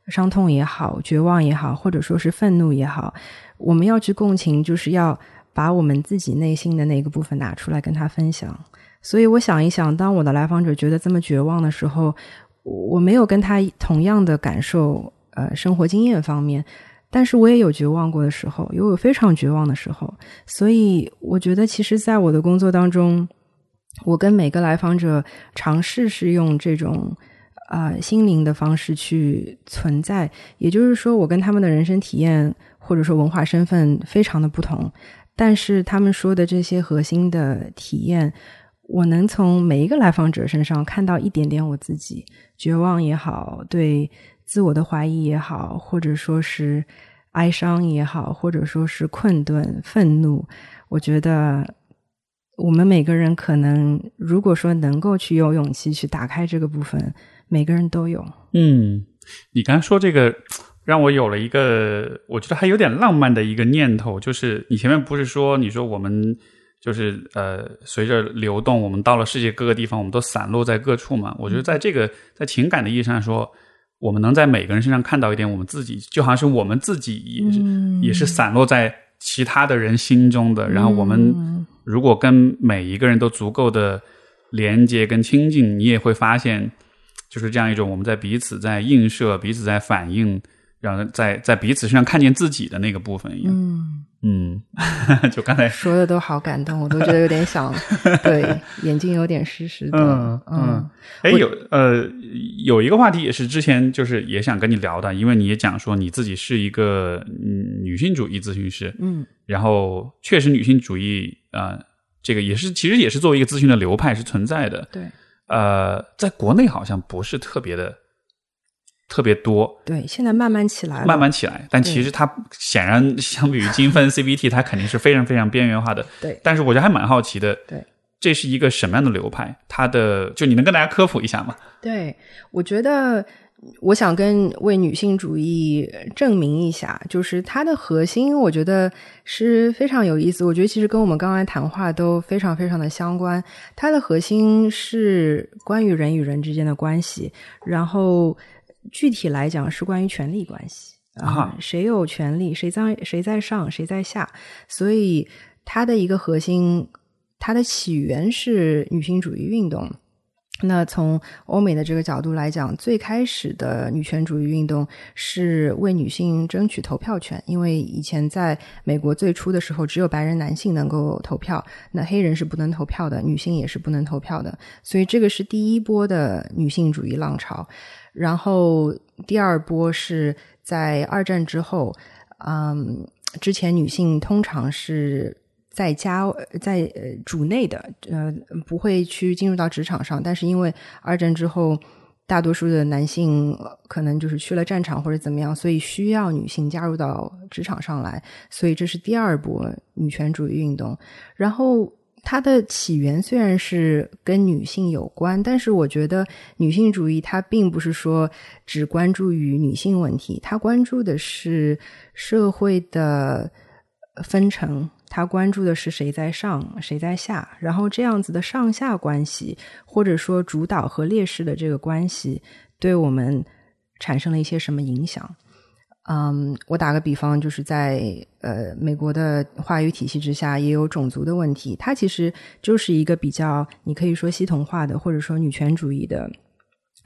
伤痛也好、绝望也好，或者说是愤怒也好，我们要去共情，就是要把我们自己内心的那个部分拿出来跟他分享。所以我想一想，当我的来访者觉得这么绝望的时候，我没有跟他同样的感受，呃，生活经验方面，但是我也有绝望过的时候，也有非常绝望的时候。所以我觉得，其实，在我的工作当中，我跟每个来访者尝试是用这种呃心灵的方式去存在，也就是说，我跟他们的人生体验或者说文化身份非常的不同，但是他们说的这些核心的体验，我能从每一个来访者身上看到一点点我自己，绝望也好，对自我的怀疑也好，或者说是哀伤也好，或者说是困顿、愤怒，我觉得我们每个人可能，如果说能够去有勇气去打开这个部分，每个人都有。嗯，你刚才说这个，让我有了一个我觉得还有点浪漫的一个念头，就是你前面不是说，你说我们就是呃，随着流动，我们到了世界各个地方，我们都散落在各处嘛。我觉得在这个在情感的意义上说，我们能在每个人身上看到一点我们自己，就好像是我们自己也是、嗯也是散落在其他的人心中的。然后我们嗯如果跟每一个人都足够的连接跟亲近，你也会发现，就是这样一种我们在彼此在映射、彼此在反应，让人在在彼此身上看见自己的那个部分一样。嗯，嗯，就刚才说的都好感动，我都觉得有点想，对，眼睛有点湿湿的。嗯嗯哎，有呃有一个话题也是之前就是也想跟你聊的，因为你也讲说你自己是一个嗯女性主义咨询师，嗯然后确实女性主义啊、呃这个也是其实也是作为一个咨询的流派是存在的。对呃，在国内好像不是特别的特别多，对，现在慢慢起来了，慢慢起来，但其实它显然 相比于精分 CBT，它肯定是非常非常边缘化的。对但是我觉得还蛮好奇的，对，这是一个什么样的流派？它的就你能跟大家科普一下吗？对，我觉得我想跟为女性主义证明一下，就是它的核心，我觉得是非常有意思。我觉得其实跟我们刚才谈话都非常非常的相关。它的核心是关于人与人之间的关系，然后具体来讲是关于权力关系啊、啊谁有权利，谁在谁在上，谁在下，所以它的一个核心，它的起源是女性主义运动。那从欧美的这个角度来讲，最开始的女权主义运动是为女性争取投票权，因为以前在美国最初的时候，只有白人男性能够投票，那黑人是不能投票的，女性也是不能投票的，所以这个是第一波的女性主义浪潮。然后第二波是在二战之后，嗯，之前女性通常是。在家在主内的呃不会去进入到职场上，但是因为二战之后，大多数的男性可能就是去了战场或者怎么样，所以需要女性加入到职场上来，所以这是第二波女权主义运动。然后它的起源虽然是跟女性有关，但是我觉得女性主义它并不是说只关注于女性问题，它关注的是社会的分成。他关注的是谁在上，谁在下，然后这样子的上下关系，或者说主导和劣势的这个关系，对我们产生了一些什么影响？嗯，我打个比方，就是在呃美国的话语体系之下，也有种族的问题，它其实就是一个比较，你可以说系统化的，或者说女权主义的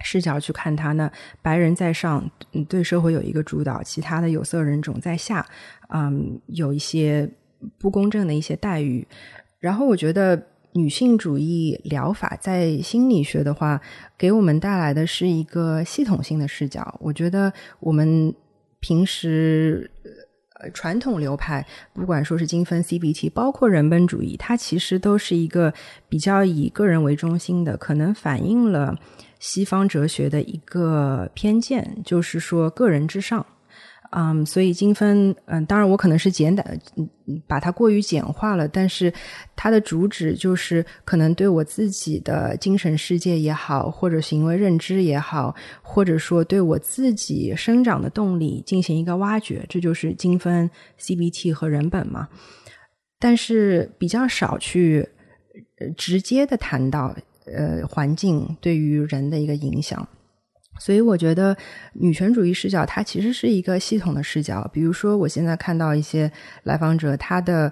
视角去看它呢。白人在上，对社会有一个主导，其他的有色人种在下，嗯，有一些。不公正的一些待遇，然后我觉得女性主义疗法在心理学的话，给我们带来的是一个系统性的视角。我觉得我们平时呃传统流派，不管说是精分 CBT，包括人本主义，它其实都是一个比较以个人为中心的，可能反映了西方哲学的一个偏见，就是说个人至上。嗯，所以精分，嗯，当然我可能是简短，把它过于简化了。但是它的主旨就是可能对我自己的精神世界也好，或者行为认知也好，或者说对我自己生长的动力进行一个挖掘，这就是精分 CBT 和人本嘛。但是比较少去直接的谈到呃环境对于人的一个影响。所以我觉得女权主义视角它其实是一个系统的视角。比如说，我现在看到一些来访者，他的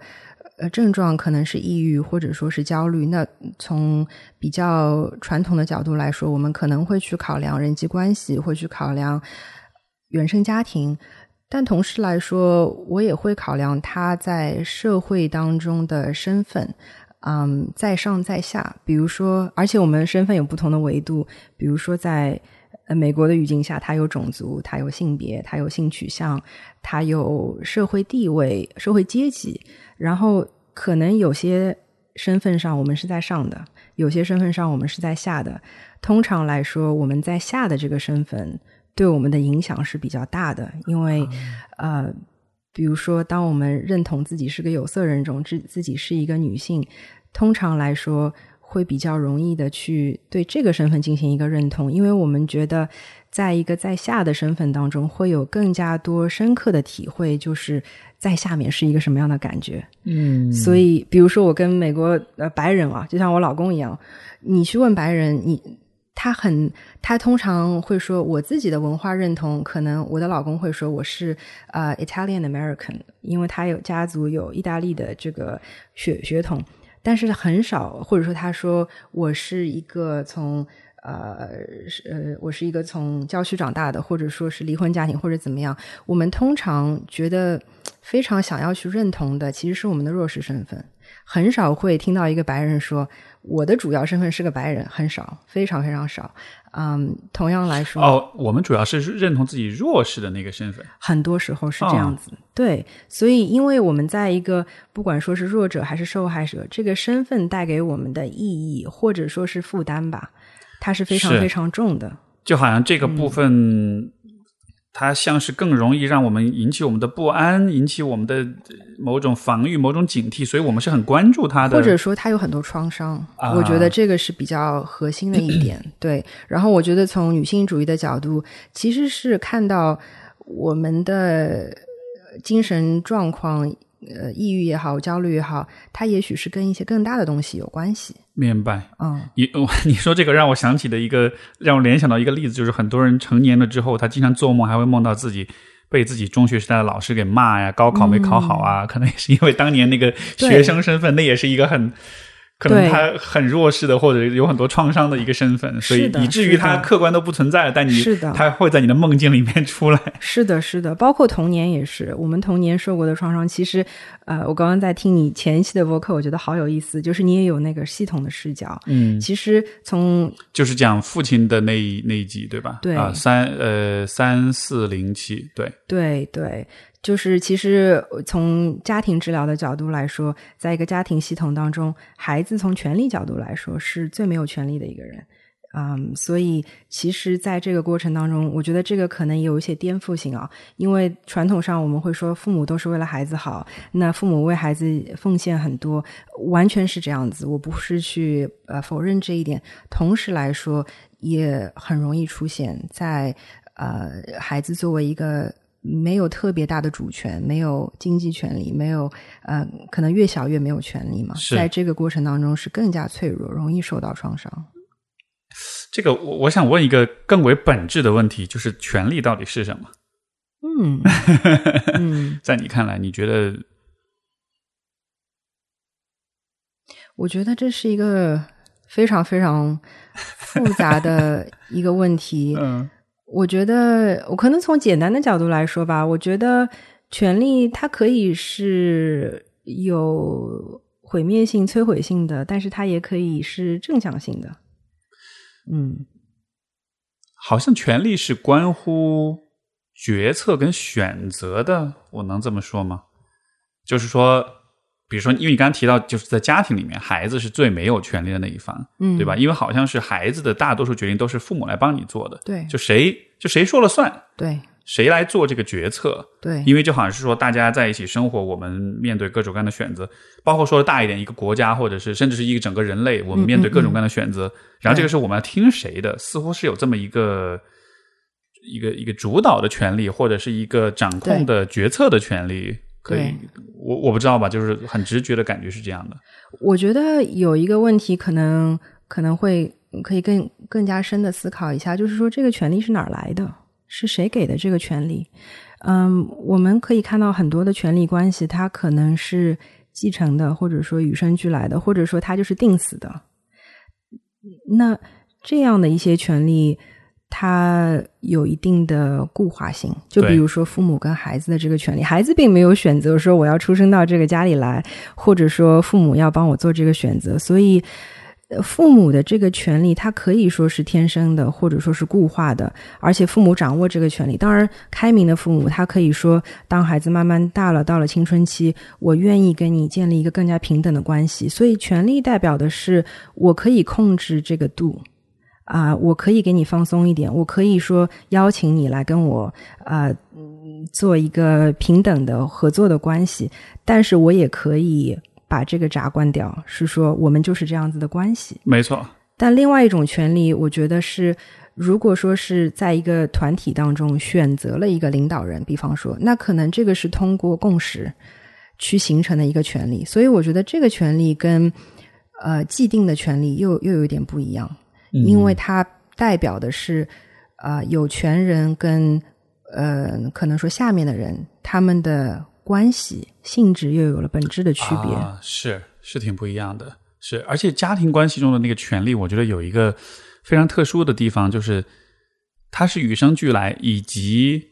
呃症状可能是抑郁或者说是焦虑。那从比较传统的角度来说，我们可能会去考量人际关系，会去考量原生家庭。但同时来说，我也会考量他在社会当中的身份，嗯，在上在下。比如说，而且我们身份有不同的维度，比如说在。呃，美国的语境下，它有种族，它有性别，它有性取向，它有社会地位、社会阶级。然后，可能有些身份上我们是在上的，有些身份上我们是在下的。通常来说，我们在下的这个身份对我们的影响是比较大的，因为呃，比如说，当我们认同自己是个有色人种，自自己是一个女性，通常来说。会比较容易的去对这个身份进行一个认同，因为我们觉得，在一个在下的身份当中，会有更加多深刻的体会，就是在下面是一个什么样的感觉。嗯，所以，比如说我跟美国呃白人啊，就像我老公一样，你去问白人，你他很他通常会说，我自己的文化认同，可能我的老公会说我是呃 Italian American，因为他有家族有意大利的这个血血统。但是很少，或者说他说我是一个从呃呃，我是一个从郊区长大的，或者说是离婚家庭，或者怎么样。我们通常觉得非常想要去认同的，其实是我们的弱势身份。很少会听到一个白人说我的主要身份是个白人，很少，非常非常少。嗯，同样来说，哦，我们主要是认同自己弱势的那个身份，很多时候是这样子。对，所以因为我们在一个不管说是弱者还是受害者，这个身份带给我们的意义或者说是负担吧，它是非常非常重的。就好像这个部分。它像是更容易让我们引起我们的不安，引起我们的某种防御、某种警惕，所以我们是很关注它的。或者说，它有很多创伤，我觉得这个是比较核心的一点。对，然后我觉得从女性主义的角度，其实是看到我们的精神状况。呃，抑郁也好，焦虑也好，它也许是跟一些更大的东西有关系。明白。嗯，你 你说这个让我想起的一个，让我联想到一个例子，就是很多人成年了之后，他经常做梦，还会梦到自己被自己中学时代的老师给骂呀，高考没考好啊，可能也是因为当年那个学生身份，那也是一个很可能他很弱势的，或者有很多创伤的一个身份，所以以至于他客观都不存在，但你是的他会在你的梦境里面出来。是的，是的，包括童年也是，我们童年受过的创伤。其实，呃，我刚刚在听你前一期的播客，我觉得好有意思，就是你也有那个系统的视角。嗯，其实从就是讲父亲的那一那一集，对吧？对啊，三呃三四零七，对，对对，就是其实从家庭治疗的角度来说，在一个家庭系统当中，孩子从权利角度来说是最没有权利的一个人。嗯，所以其实在这个过程当中，我觉得这个可能也有一些颠覆性啊，因为传统上我们会说父母都是为了孩子好，那父母为孩子奉献很多，完全是这样子，我不是去呃否认这一点。同时来说，也很容易出现在呃孩子作为一个没有特别大的主权，没有经济权利，没有呃可能越小越没有权利嘛，在这个过程当中是更加脆弱，容易受到创伤。这个我我想问一个更为本质的问题，就是权利到底是什么？嗯 嗯，在你看来，你觉得 我觉得这是一个非常非常复杂的一个问题。嗯我觉得我可能从简单的角度来说吧，我觉得权力它可以是有毁灭性、摧毁性的，但是它也可以是正向性的。嗯，好像权利是关乎决策跟选择的，我能这么说吗？就是说，比如说，因为你刚刚提到，就是在家庭里面，孩子是最没有权利的那一方，嗯对吧？因为好像是孩子的大多数决定都是父母来帮你做的，对就谁就谁说了算，对谁来做这个决策。对，因为就好像是说，大家在一起生活，我们面对各种各样的选择，包括说大一点，一个国家，或者是甚至是一个整个人类，我们面对各种各样的选择，然后这个是我们要听谁的，似乎是有这么一个一个一个主导的权利，或者是一个掌控的决策的权利。可以对，我我不知道吧，就是很直觉的感觉是这样的。我觉得有一个问题，可能可能会可以更更加深的思考一下，就是说这个权利是哪儿来的？是谁给的这个权利？嗯，我们可以看到很多的权利关系，它可能是继承的，或者说与生俱来的，或者说它就是定死的。那这样的一些权利，它有一定的固化性。就比如说父母跟孩子的这个权利，孩子并没有选择说我要出生到这个家里来，或者说父母要帮我做这个选择，所以。呃父母的这个权利，它可以说是天生的，或者说是固化的，而且父母掌握这个权利。当然，开明的父母，他可以说，当孩子慢慢大了，到了青春期，我愿意跟你建立一个更加平等的关系。所以，权利代表的是我可以控制这个度。啊、我可以给你放松一点，我可以说邀请你来跟我啊、嗯做一个平等的合作的关系，但是我也可以把这个闸关掉，是说我们就是这样子的关系。没错，但另外一种权利，我觉得是，如果说是在一个团体当中选择了一个领导人，比方说，那可能这个是通过共识去形成的一个权利，所以我觉得这个权利跟呃既定的权利又又有一点不一样，因为它代表的是呃有权人跟呃可能说下面的人他们的关系性质又有了本质的区别。啊、是是挺不一样的，是而且家庭关系中的那个权利，我觉得有一个非常特殊的地方，就是它是与生俱来，以及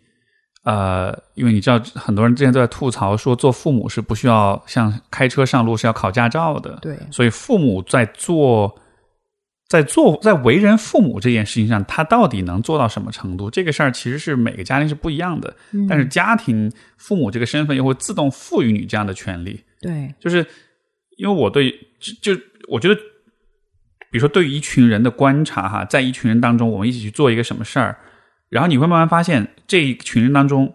呃，因为你知道很多人之前都在吐槽说，做父母是不需要像开车上路是要考驾照的，对所以父母在做。在做在为人父母这件事情上，他到底能做到什么程度？这个事儿其实是每个家庭是不一样的，但是家庭父母这个身份又会自动赋予你这样的权利。对就是因为我对就就我觉得，比如说对于一群人的观察哈，在一群人当中，我们一起去做一个什么事儿，然后你会慢慢发现，这一群人当中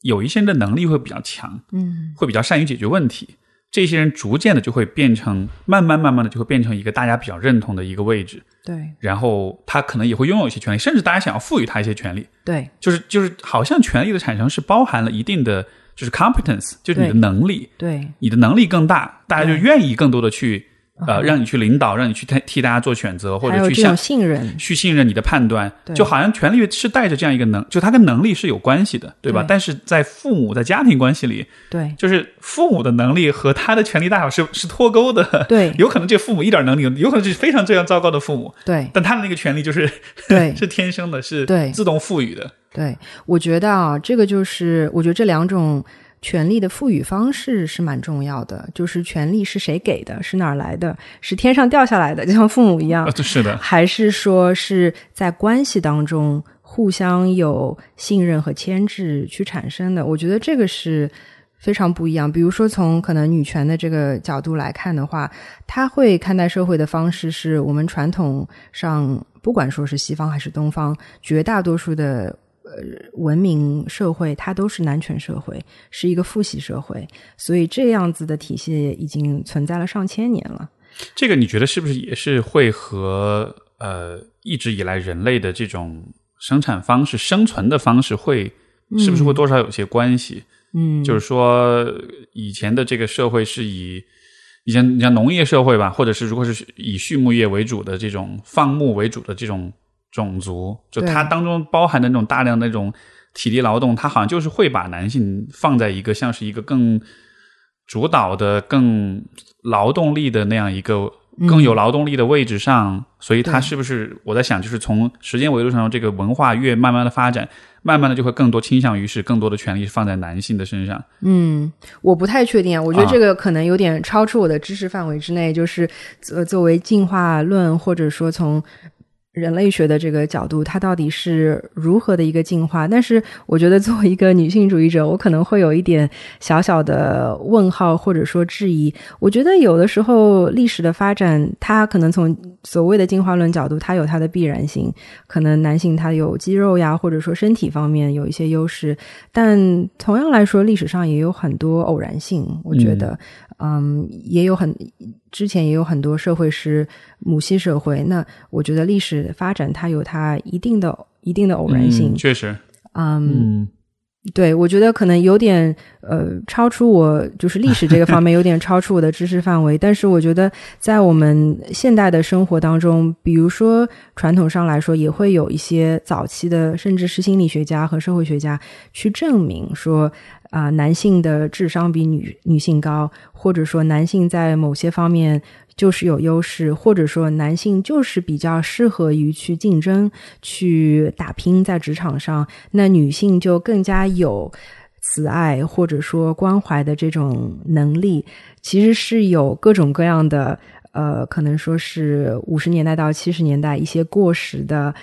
有一些人的能力会比较强，嗯会比较善于解决问题。这些人逐渐的就会变成，慢慢慢慢的就会变成一个大家比较认同的一个位置，对。然后他可能也会拥有一些权利，甚至大家想要赋予他一些权利，对。就是就是好像权利的产生是包含了一定的就是 competence，就是你的能力，对。你的能力更大，大家就愿意更多的去呃，让你去领导，让你去替替大家做选择，或者去向信任，去信任你的判断，就好像权力是带着这样一个能，就他跟能力是有关系的，对吧？但是在父母在家庭关系里，对，就是父母的能力和他的权力大小是是脱钩的，对，有可能这父母一点能力，有可能是非常这样糟糕的父母，对，但他的那个权利就是对，是天生的，是对自动赋予的，对，我觉得啊，这个就是我觉得这两种。权力的赋予方式是蛮重要的，就是权力是谁给的，是哪儿来的，是天上掉下来的，就像父母一样，是的，还是说是在关系当中互相有信任和牵制去产生的？我觉得这个是非常不一样。比如说，从可能女权的这个角度来看的话，她会看待社会的方式是我们传统上，不管说是西方还是东方，绝大多数的。呃，文明社会它都是男权社会，是一个父系社会，所以这样子的体系已经存在了上千年了。这个你觉得是不是也是会和呃一直以来人类的这种生产方式、生存的方式会是不是会多少有些关系？嗯，就是说以前的这个社会是以以前你像农业社会吧，或者是如果是以畜牧业为主的这种放牧为主的这种。种族就它当中包含的那种大量那种体力劳动，它好像就是会把男性放在一个像是一个更主导的、更劳动力的那样一个更有劳动力的位置上。所以，它是不是我在想，就是从时间维度上，这个文化越慢慢的发展，慢慢的就会更多倾向于是更多的权利放在男性的身上。嗯，我不太确定啊，我觉得这个可能有点超出我的知识范围之内。就是作作为进化论，或者说从。人类学的这个角度，它到底是如何的一个进化？但是，我觉得作为一个女性主义者，我可能会有一点小小的问号，或者说质疑。我觉得有的时候历史的发展，它可能从所谓的进化论角度，它有它的必然性。可能男性他有肌肉呀，或者说身体方面有一些优势，但同样来说，历史上也有很多偶然性。我觉得。嗯，也有很之前也有很多社会是母系社会，那我觉得历史发展它有它一定的一定的偶然性，确实，嗯，对，我觉得可能有点呃超出我就是历史这个方面有点超出我的知识范围，但是我觉得在我们现代的生活当中，比如说传统上来说，也会有一些早期的甚至是心理学家和社会学家去证明说。啊，男性的智商比女女性高，或者说男性在某些方面就是有优势，或者说男性就是比较适合于去竞争、去打拼在职场上，那女性就更加有慈爱或者说关怀的这种能力，其实是有各种各样的。呃，可能说是五十年代到七十年代一些过时的，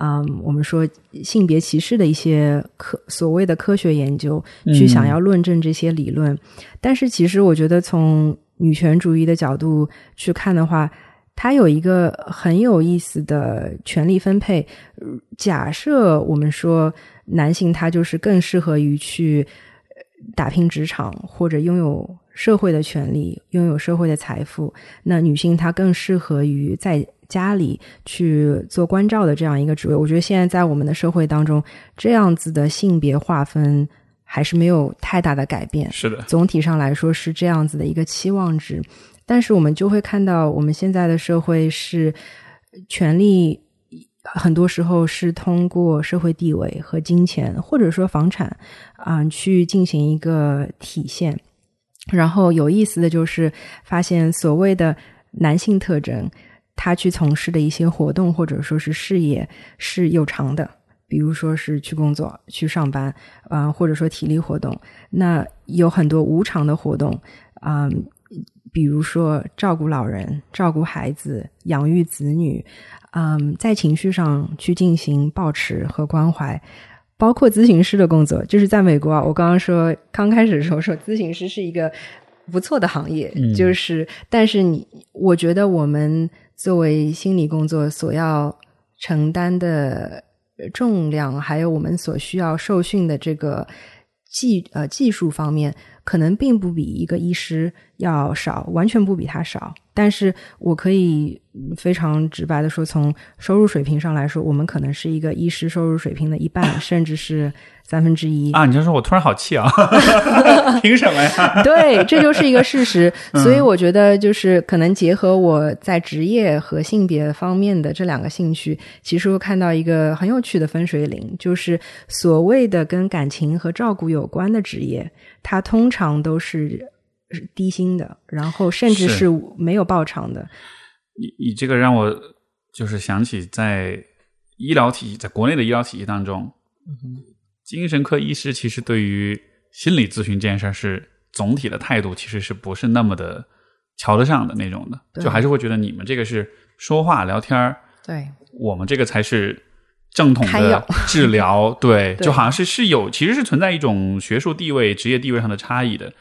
嗯，我们说性别歧视的一些科所谓的科学研究，去想要论证这些理论。但是，其实我觉得从女权主义的角度去看的话，它有一个很有意思的权利分配。假设我们说男性他就是更适合于去打拼职场或者拥有。社会的权利，拥有社会的财富，那女性她更适合于在家里去做关照的这样一个职位。我觉得现在在我们的社会当中，这样子的性别划分还是没有太大的改变。是的，总体上来说是这样子的一个期望值。但是我们就会看到，我们现在的社会是权力很多时候是通过社会地位和金钱，或者说房产啊，去进行一个体现。然后有意思的就是，发现所谓的男性特征，他去从事的一些活动或者说是事业是有偿的，比如说是去工作、去上班，啊，或者说体力活动。那有很多无偿的活动，啊，比如说照顾老人、照顾孩子、养育子女，嗯，在情绪上去进行保持和关怀。包括咨询师的工作，就是在美国啊。我刚刚说，刚开始的时候说，咨询师是一个不错的行业。就是，但是你，我觉得我们作为心理工作所要承担的重量，还有我们所需要受训的这个技呃技术方面，可能并不比一个医师要少，完全不比他少。但是我可以非常直白的说，从收入水平上来说，我们可能是一个医师收入水平的一半，甚至是三分之一啊！你就说我突然好气啊，凭什么呀？对，这就是一个事实。所以我觉得，就是可能结合我在职业和性别方面的这两个兴趣，其实会看到一个很有趣的分水岭，就是所谓的跟感情和照顾有关的职业，它通常都是。是低薪的，然后甚至是没有报偿的。你你这个让我就是想起在医疗体系，在国内的医疗体系当中，精神科医师其实对于心理咨询这件事儿是总体的态度，其实是不是那么的瞧得上的那种的，就还是会觉得你们这个是说话聊天儿，对我们这个才是正统的治疗，对，就好像是是有其实是存在一种学术地位、职业地位上的差异的。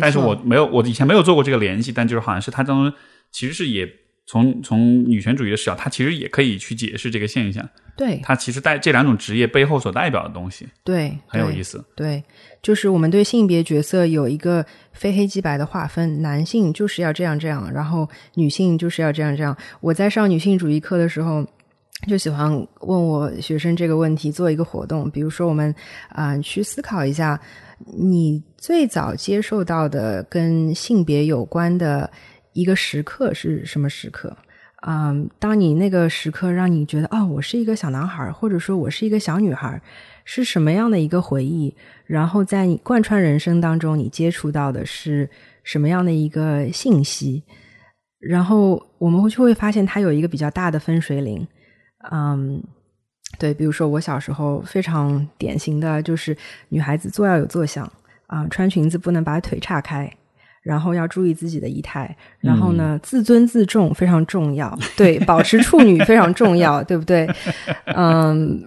但是我没有，我以前没有做过这个联系，但就是好像是它当中其实是也从从女权主义的视角，它其实也可以去解释这个现象。对，它其实带这两种职业背后所代表的东西，对，很有意思。对，就是我们对性别角色有一个非黑即白的划分，男性就是要这样这样，然后女性就是要这样这样。我在上女性主义课的时候，就喜欢问我学生这个问题，做一个活动，比如说我们啊去思考一下。你最早接受到的跟性别有关的一个时刻是什么时刻？嗯，当你那个时刻让你觉得哦，我是一个小男孩，或者说我是一个小女孩，是什么样的一个回忆？然后在你贯穿人生当中，你接触到的是什么样的一个信息？然后我们会就会发现，它有一个比较大的分水岭。嗯。对，比如说我小时候非常典型的就是女孩子坐要有坐相啊，穿裙子不能把腿岔开，然后要注意自己的仪态，然后呢，自尊自重非常重要，对，保持处女非常重要，对不对？嗯，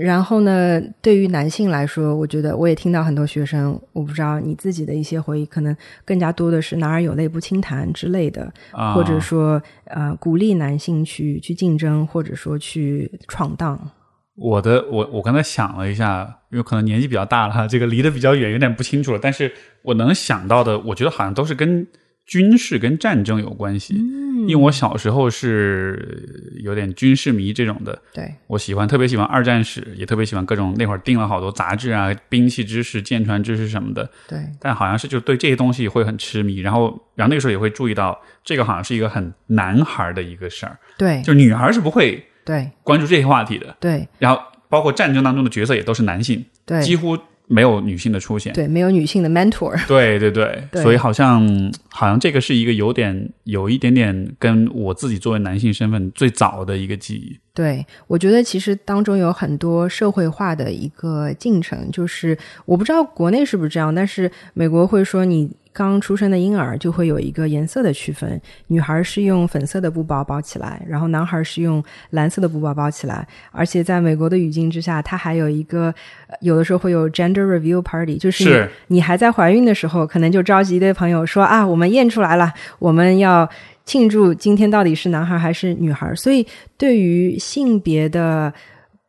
然后呢，对于男性来说，我觉得我也听到很多学生，我不知道你自己的一些回忆，可能更加多的是“男儿有泪不轻弹”之类的，或者说呃，鼓励男性去去竞争，或者说去闯荡。我的我我刚才想了一下，因为可能年纪比较大了哈，这个离得比较远，有点不清楚了。但是我能想到的，我觉得好像都是跟军事、跟战争有关系。嗯，因为我小时候是有点军事迷这种的。对，我喜欢，特别喜欢二战史，也特别喜欢各种那会儿订了好多杂志啊，兵器知识、舰船知识什么的。对，但好像是就对这些东西会很痴迷，然后然后那个时候也会注意到，这个好像是一个很男孩的一个事儿。对，就女孩是不会。对，关注这些话题的，对，然后包括战争当中的角色也都是男性，对，几乎没有女性的出现，对，没有女性的 mentor，对对对，所以好像好像这个是一个有点有一点点跟我自己作为男性身份最早的一个记忆。对，我觉得其实当中有很多社会化的一个进程，就是我不知道国内是不是这样，但是美国会说你。刚出生的婴儿就会有一个颜色的区分，女孩是用粉色的布包包起来，然后男孩是用蓝色的布包包起来。而且在美国的语境之下，它还有一个有的时候会有 gender review party，就是你还在怀孕的时候，可能就召集一堆朋友说啊，我们验出来了，我们要庆祝今天到底是男孩还是女孩。所以对于性别的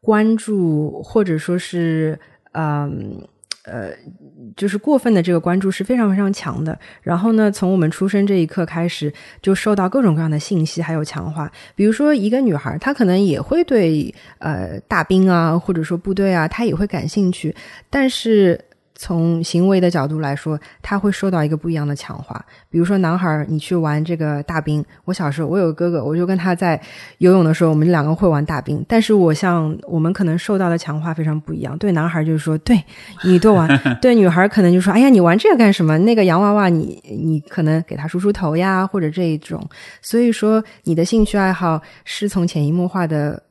关注，或者说是嗯。呃，就是过分的这个关注是非常非常强的。然后呢，从我们出生这一刻开始，就受到各种各样的信息还有强化。比如说，一个女孩她可能也会对呃大兵啊，或者说部队啊，她也会感兴趣，但是。从行为的角度来说，他会受到一个不一样的强化。比如说，男孩你去玩这个大兵，我小时候我有个哥哥，我就跟他在游泳的时候，我们两个会玩大兵。但是我像我们可能受到的强化非常不一样。对男孩就是说，对你多玩；对女孩可能就说，哎呀，你玩这个干什么？那个洋娃娃，你你可能给他梳梳头呀，或者这一种。所以说，你的兴趣爱好是从潜移默化的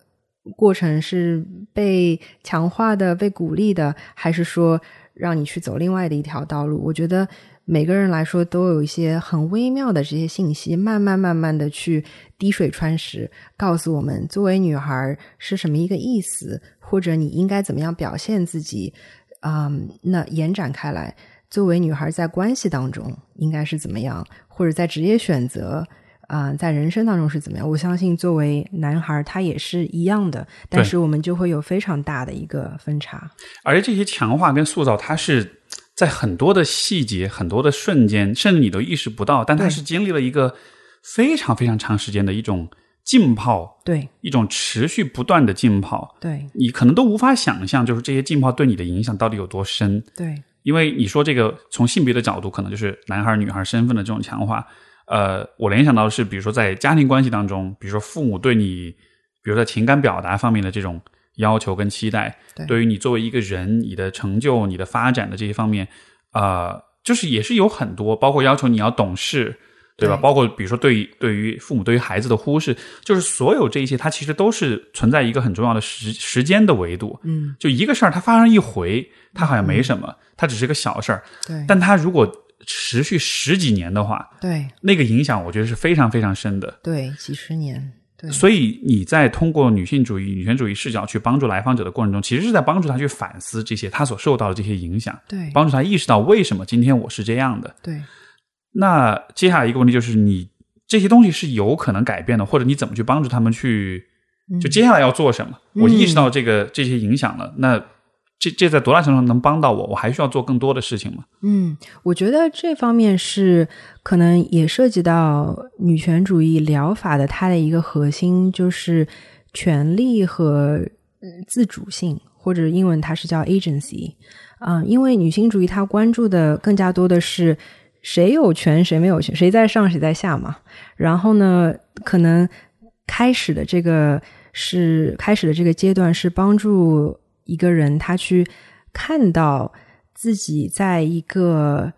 过程是被强化的、被鼓励的，还是说？让你去走另外的一条道路，我觉得每个人来说都有一些很微妙的这些信息，慢慢慢慢的去滴水穿石，告诉我们作为女孩是什么一个意思，或者你应该怎么样表现自己，嗯，那延展开来，作为女孩在关系当中应该是怎么样，或者在职业选择。啊，在人生当中是怎么样？我相信作为男孩，他也是一样的，但是我们就会有非常大的一个分差。而且这些强化跟塑造，它是在很多的细节、很多的瞬间，甚至你都意识不到，但它是经历了一个非常非常长时间的一种浸泡，对一种持续不断的浸泡。对你可能都无法想象，就是这些浸泡对你的影响到底有多深。对因为你说这个从性别的角度，可能就是男孩儿女孩儿身份的这种强化。呃，我联想到的是，比如说在家庭关系当中，比如说父母对你，比如说情感表达方面的这种要求跟期待，对于你作为一个人，你的成就、你的发展的这些方面，呃，就是也是有很多，包括要求你要懂事，对吧？对包括比如说对于对于父母对于孩子的忽视，就是所有这一些，它其实都是存在一个很重要的时时间的维度。嗯，就一个事儿，它发生一回，它好像没什么，它只是个小事儿，对但它如果持续十几年的话，对那个影响我觉得是非常非常深的。对，几十年，对所以你在通过女性主义、女权主义视角去帮助来访者的过程中，其实是在帮助他去反思这些他所受到的这些影响，对帮助他意识到为什么今天我是这样的。对那接下来一个问题就是，你这些东西是有可能改变的，或者你怎么去帮助他们去？就接下来要做什么？我意识到这个这些影响了，那这这在多大程度上能帮到我？我还需要做更多的事情吗？嗯，我觉得这方面是可能也涉及到女权主义疗法的它的一个核心，就是权利和自主性，或者英文它是叫 agency。嗯，因为女性主义它关注的更加多的是谁有权谁没有权，谁在上谁在下嘛。然后呢，可能开始的这个是开始的这个阶段是帮助一个人他去看到自己在一个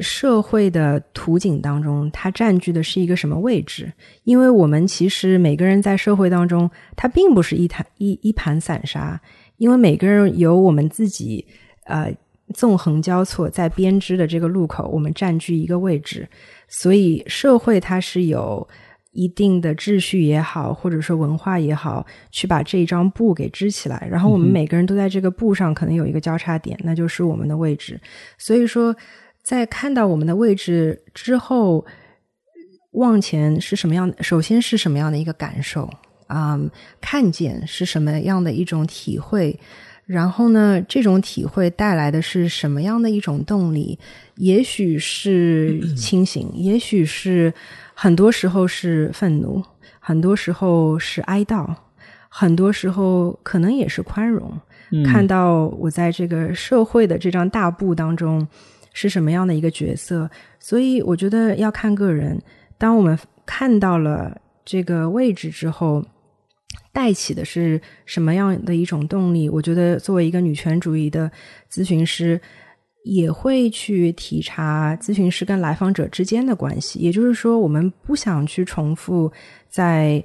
社会的图景当中，他占据的是一个什么位置？因为我们其实每个人在社会当中，他并不是一盘一一盘散沙，因为每个人有我们自己呃纵横交错在编织的这个路口，我们占据一个位置，所以社会它是有。一定的秩序也好，或者说文化也好，去把这一张布给织起来。然后我们每个人都在这个布上可能有一个交叉点，那就是我们的位置。所以说，在看到我们的位置之后，往前是什么样的？首先是什么样的一个感受啊、看见是什么样的一种体会？然后呢，这种体会带来的是什么样的一种动力？也许是 清醒，也许是很多时候是愤怒，很多时候是哀悼，很多时候可能也是宽容。看到我在这个社会的这张大布当中是什么样的一个角色，所以我觉得要看个人。当我们看到了这个位置之后，带起的是什么样的一种动力？我觉得作为一个女权主义的咨询师，也会去体察咨询师跟来访者之间的关系。也就是说，我们不想去重复在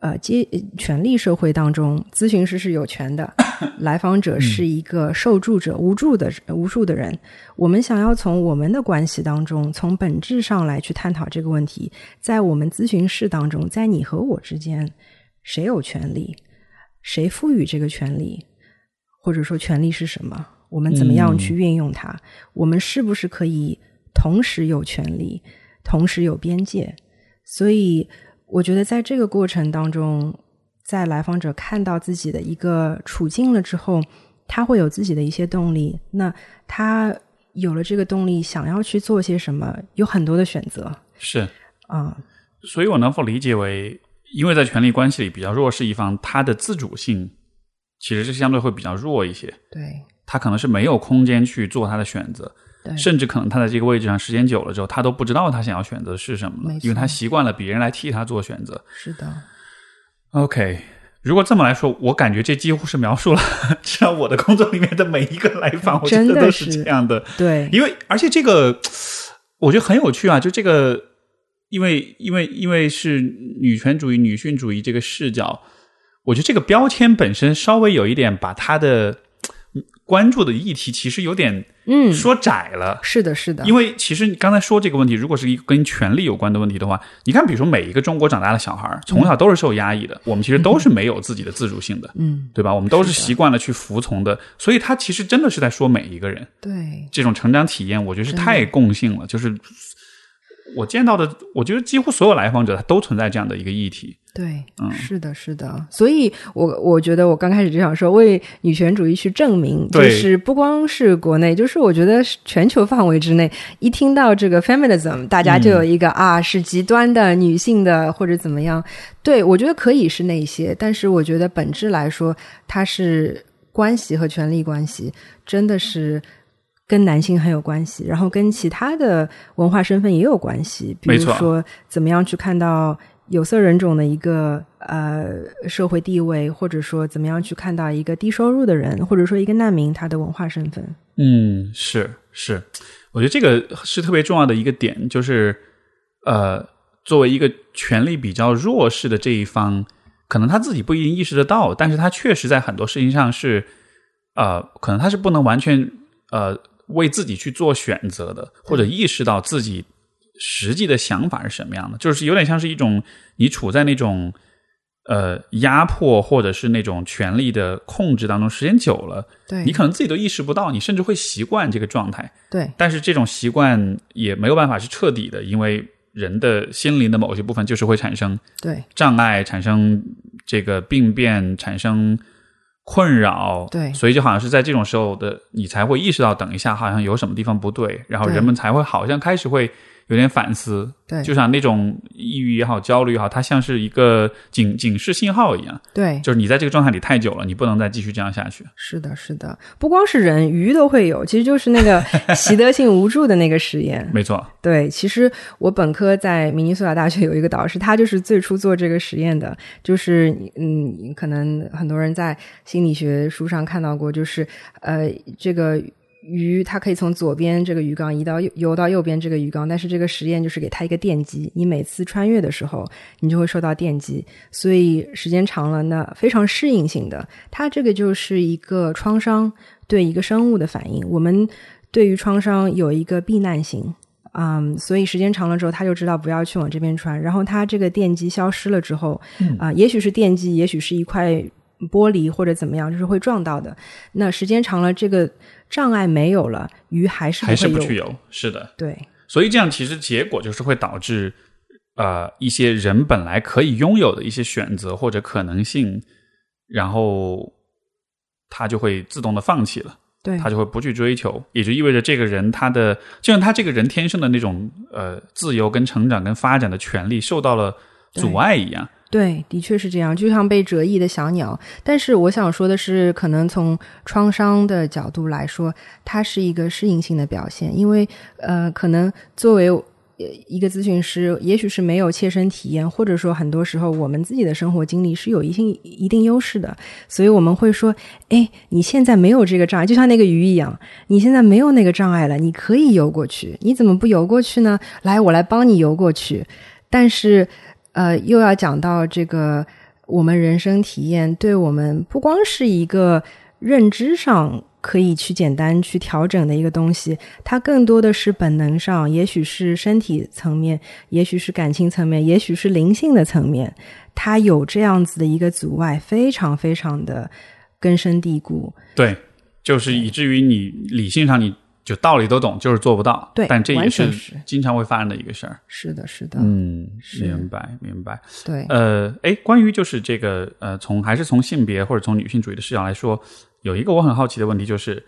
呃阶权力社会当中，咨询师是有权的，来访者是一个受助者、无助的无助的人。我们想要从我们的关系当中，从本质上来去探讨这个问题。在我们咨询室当中，在你和我之间，谁有权利？谁赋予这个权利？或者说，权利是什么？我们怎么样去运用它？我们是不是可以同时有权利，同时有边界？所以，我觉得在这个过程当中，在来访者看到自己的一个处境了之后，他会有自己的一些动力。那他有了这个动力，想要去做些什么，有很多的选择是，啊、所以我能否理解为，因为在权力关系里比较弱势一方，他的自主性其实是相对会比较弱一些，对他可能是没有空间去做他的选择，对，甚至可能他在这个位置上时间久了之后，他都不知道他想要选择是什么了因为他习惯了别人来替他做选择。是的，OK，如果这么来说，我感觉这几乎是描述了 至少我的工作里面的每一个来访，我觉真的得都是是这样的。对。因为而且这个我觉得很有趣啊，就这个，因为因为因为是女权主义、女性主义这个视角，我觉得这个标签本身稍微有一点把他的嗯关注的议题其实有点嗯，说窄了。是的，是的，因为其实你刚才说这个问题，如果是一个跟权力有关的问题的话，你看，比如说每一个中国长大的小孩儿，从小都是受压抑的，我们其实都是没有自己的自主性的，嗯，对吧？我们都是习惯了去服从的，所以他其实真的是在说每一个人。对这种成长体验，我觉得是太共性了。就是我见到的，我觉得几乎所有来访者他都存在这样的一个议题。对，嗯。是的，是的，所以我我觉得我刚开始就想说，为女权主义去证明，就是不光是国内，就是我觉得是全球范围之内，一听到这个 feminism，大家就有一个、啊是极端的女性的或者怎么样。对我觉得可以是那些，但是我觉得本质来说，它是关系和权力关系，真的是。跟男性很有关系，然后跟其他的文化身份也有关系，比如说怎么样去看到有色人种的一个呃社会地位，或者说怎么样去看到一个低收入的人，或者说一个难民他的文化身份。嗯，是是，我觉得这个是特别重要的一个点，就是呃，作为一个权力比较弱势的这一方，可能他自己不一定意识得到，但是他确实在很多事情上是呃，可能他是不能完全呃为自己去做选择的，或者意识到自己实际的想法是什么样的，就是有点像是一种你处在那种。呃，压迫或者是那种权力的控制当中，时间久了，对你可能自己都意识不到，你甚至会习惯这个状态。对但是这种习惯也没有办法是彻底的，因为人的心灵的某些部分就是会产生对障碍，产生这个病变，产生困扰。对所以就好像是在这种时候的，你才会意识到，等一下好像有什么地方不对，然后人们才会好像开始会有点反思。对就像那种抑郁也好，焦虑也好，它像是一个警警示信号一样，对，就是你在这个状态里太久了，你不能再继续这样下去。是的，是的，不光是人，鱼都会有，其实就是那个习得性无助的那个实验。没错，对，其实我本科在明尼苏达大学有一个导师，他就是最初做这个实验的。就是嗯，可能很多人在心理学书上看到过，就是呃，这个鱼它可以从左边这个鱼缸移到右游到右边这个鱼缸，但是这个实验就是给它一个电击，你每次穿越的时候，你就会受到电击，所以时间长了，那非常适应性的，它这个就是一个创伤对一个生物的反应。我们对于创伤有一个避难性。嗯，所以时间长了之后，它就知道不要去往这边穿。然后它这个电击消失了之后，啊、也许是电击，也许是一块玻璃或者怎么样，就是会撞到的。那时间长了，这个障碍没有了，鱼还是还。是不去游，是的。对所以这样其实结果就是会导致，呃，一些人本来可以拥有的一些选择或者可能性，然后他就会自动的放弃了，对他就会不去追求，也就意味着这个人他的就像他这个人天生的那种呃自由跟成长跟发展的权利受到了阻碍一样。对，的确是这样，就像被折翼的小鸟。但是我想说的是，可能从创伤的角度来说，它是一个适应性的表现，因为呃，可能作为一个咨询师，也许是没有切身体验，或者说很多时候我们自己的生活经历是有一定一定优势的，所以我们会说，哎，你现在没有这个障碍，就像那个鱼一样，你现在没有那个障碍了，你可以游过去，你怎么不游过去呢？来，我来帮你游过去。但是，呃，又要讲到这个我们人生体验，对我们不光是一个认知上可以去简单去调整的一个东西，它更多的是本能上，也许是身体层面，也许是感情层面，也许是灵性的层面，它有这样子的一个阻碍，非常非常的根深蒂固。对，就是以至于你理性上你就道理都懂，就是做不到。对但这也是是经常会发生的一个事儿。是的，是的，嗯，明白明白。对，呃，哎，关于就是这个呃，从还是从性别或者从女性主义的视角来说，有一个我很好奇的问题，就是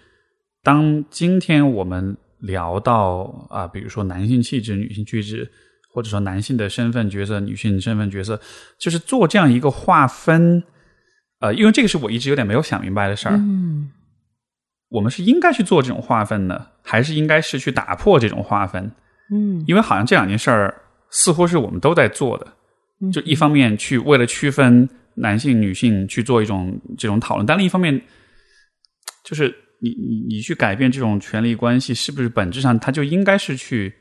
当今天我们聊到啊、比如说男性气质、女性气质，或者说男性的身份角色、女性身份角色，就是做这样一个划分，呃，因为这个是我一直有点没有想明白的事儿。嗯，我们是应该去做这种划分呢，还是应该是去打破这种划分？嗯，因为好像这两件事儿似乎是我们都在做的，嗯就一方面去为了区分男性、女性去做一种这种讨论，但另一方面，就是你你你去改变这种权力关系，是不是本质上它就应该是去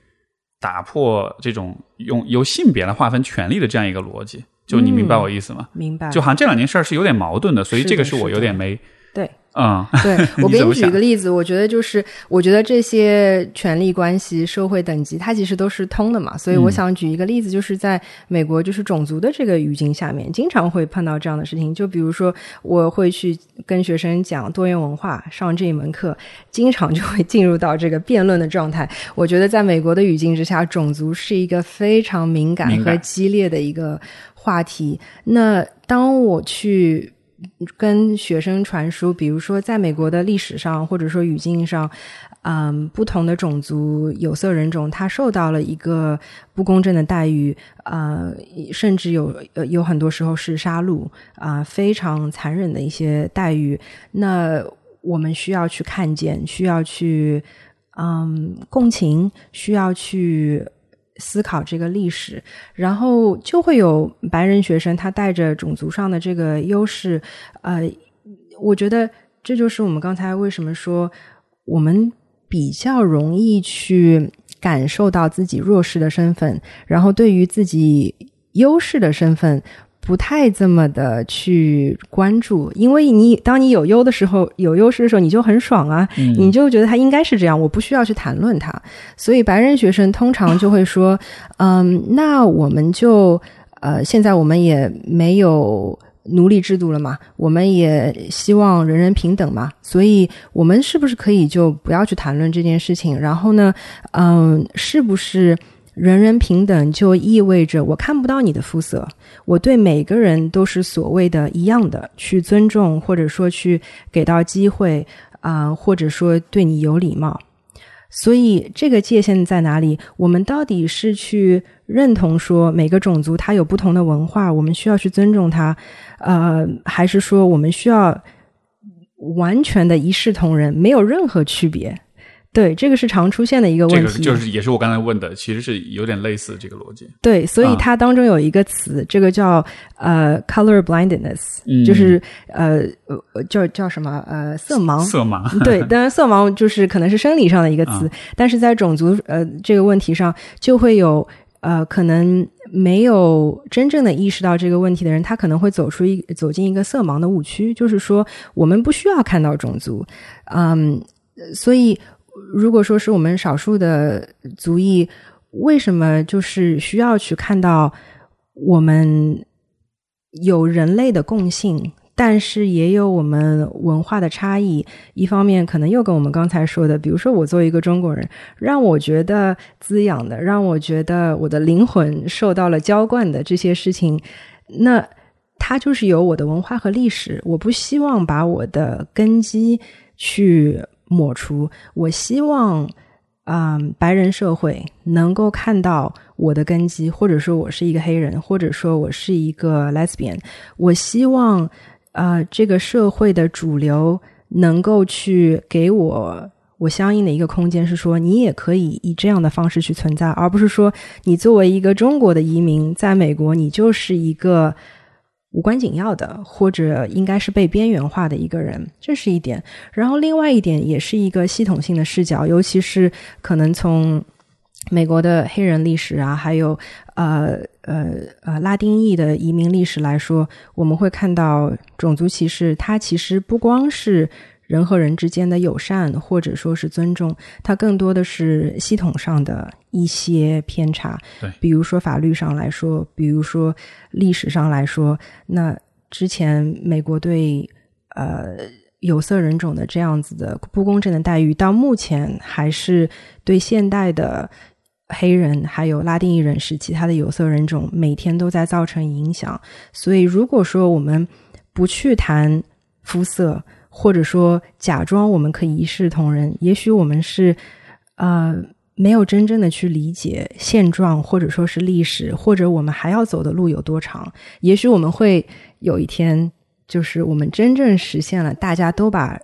打破这种用由性别来划分权利的这样一个逻辑？就你明白我意思吗？明白。就好像这两件事儿是有点矛盾的，所以这个是我有点没对，嗯对 我给你举一个例子，我觉得就是，我觉得这些权力关系、社会等级，它其实都是通的嘛。所以我嗯想举一个例子，就是在美国，就是种族的这个语境下面，经常会碰到这样的事情。就比如说，我会去跟学生讲多元文化，上这一门课，经常就会进入到这个辩论的状态。我觉得在美国的语境之下，种族是一个非常敏感和激烈的一个。话题。那当我去跟学生传输，比如说在美国的历史上，或者说语境上，嗯，不同的种族有色人种，他受到了一个不公正的待遇，呃，甚至有呃有很多时候是杀戮啊，非常残忍的一些待遇。那我们需要去看见，需要去嗯共情，需要去。思考这个历史，然后就会有白人学生，他带着种族上的这个优势，呃，我觉得这就是我们刚才为什么说我们比较容易去感受到自己弱势的身份，然后对于自己优势的身份。不太这么的去关注，因为你当你有优的时候，有优势的时候，你就很爽啊，你就觉得他应该是这样，我不需要去谈论他。所以白人学生通常就会说，嗯，那我们就呃，现在我们也没有奴隶制度了嘛，我们也希望人人平等嘛，所以我们是不是可以就不要去谈论这件事情？然后呢，嗯，是不是？人人平等就意味着我看不到你的肤色，我对每个人都是所谓的一样的去尊重，或者说去给到机会啊，或者说对你有礼貌。所以这个界限在哪里？我们到底是去认同说每个种族它有不同的文化，我们需要去尊重它，呃，还是说我们需要完全的一视同仁，没有任何区别？对，这个是常出现的一个问题，就是也是我刚才问的，其实是有点类似这个逻辑。对，所以它当中有一个词，这个叫呃 color blindness，就是呃呃叫叫什么呃色盲。色盲。对，当然色盲就是可能是生理上的一个词，但是在种族呃这个问题上，就会有呃可能没有真正的意识到这个问题的人，他可能会走出一走进一个色盲的误区，就是说我们不需要看到种族，嗯，所以。如果说是我们少数的族裔，为什么就是需要去看到我们有人类的共性，但是也有我们文化的差异？一方面可能又跟我们刚才说的，比如说我作为一个中国人，让我觉得滋养的，让我觉得我的灵魂受到了浇灌的这些事情，那它就是有我的文化和历史。我不希望把我的根基去。抹除。我希望，嗯，白人社会能够看到我的根基，或者说我是一个黑人，或者说我是一个 lesbian。我希望，呃，这个社会的主流能够去给我我相应的一个空间，是说你也可以以这样的方式去存在，而不是说你作为一个中国的移民在美国，你就是一个。无关紧要的，或者应该是被边缘化的一个人，这是一点。然后另外一点，也是一个系统性的视角，尤其是可能从美国的黑人历史啊，还有呃呃呃拉丁裔的移民历史来说，我们会看到种族歧视，它其实不光是。人和人之间的友善，或者说是尊重，它更多的是系统上的一些偏差。对，比如说法律上来说，比如说历史上来说，那之前美国对呃有色人种的这样子的不公正的待遇，到目前还是对现代的黑人还有拉丁裔人士、其他的有色人种每天都在造成影响。所以，如果说我们不去谈肤色，或者说，假装我们可以一视同仁，也许我们是，呃，没有真正的去理解现状，或者说是历史，或者我们还要走的路有多长。也许我们会有一天，就是我们真正实现了，大家都把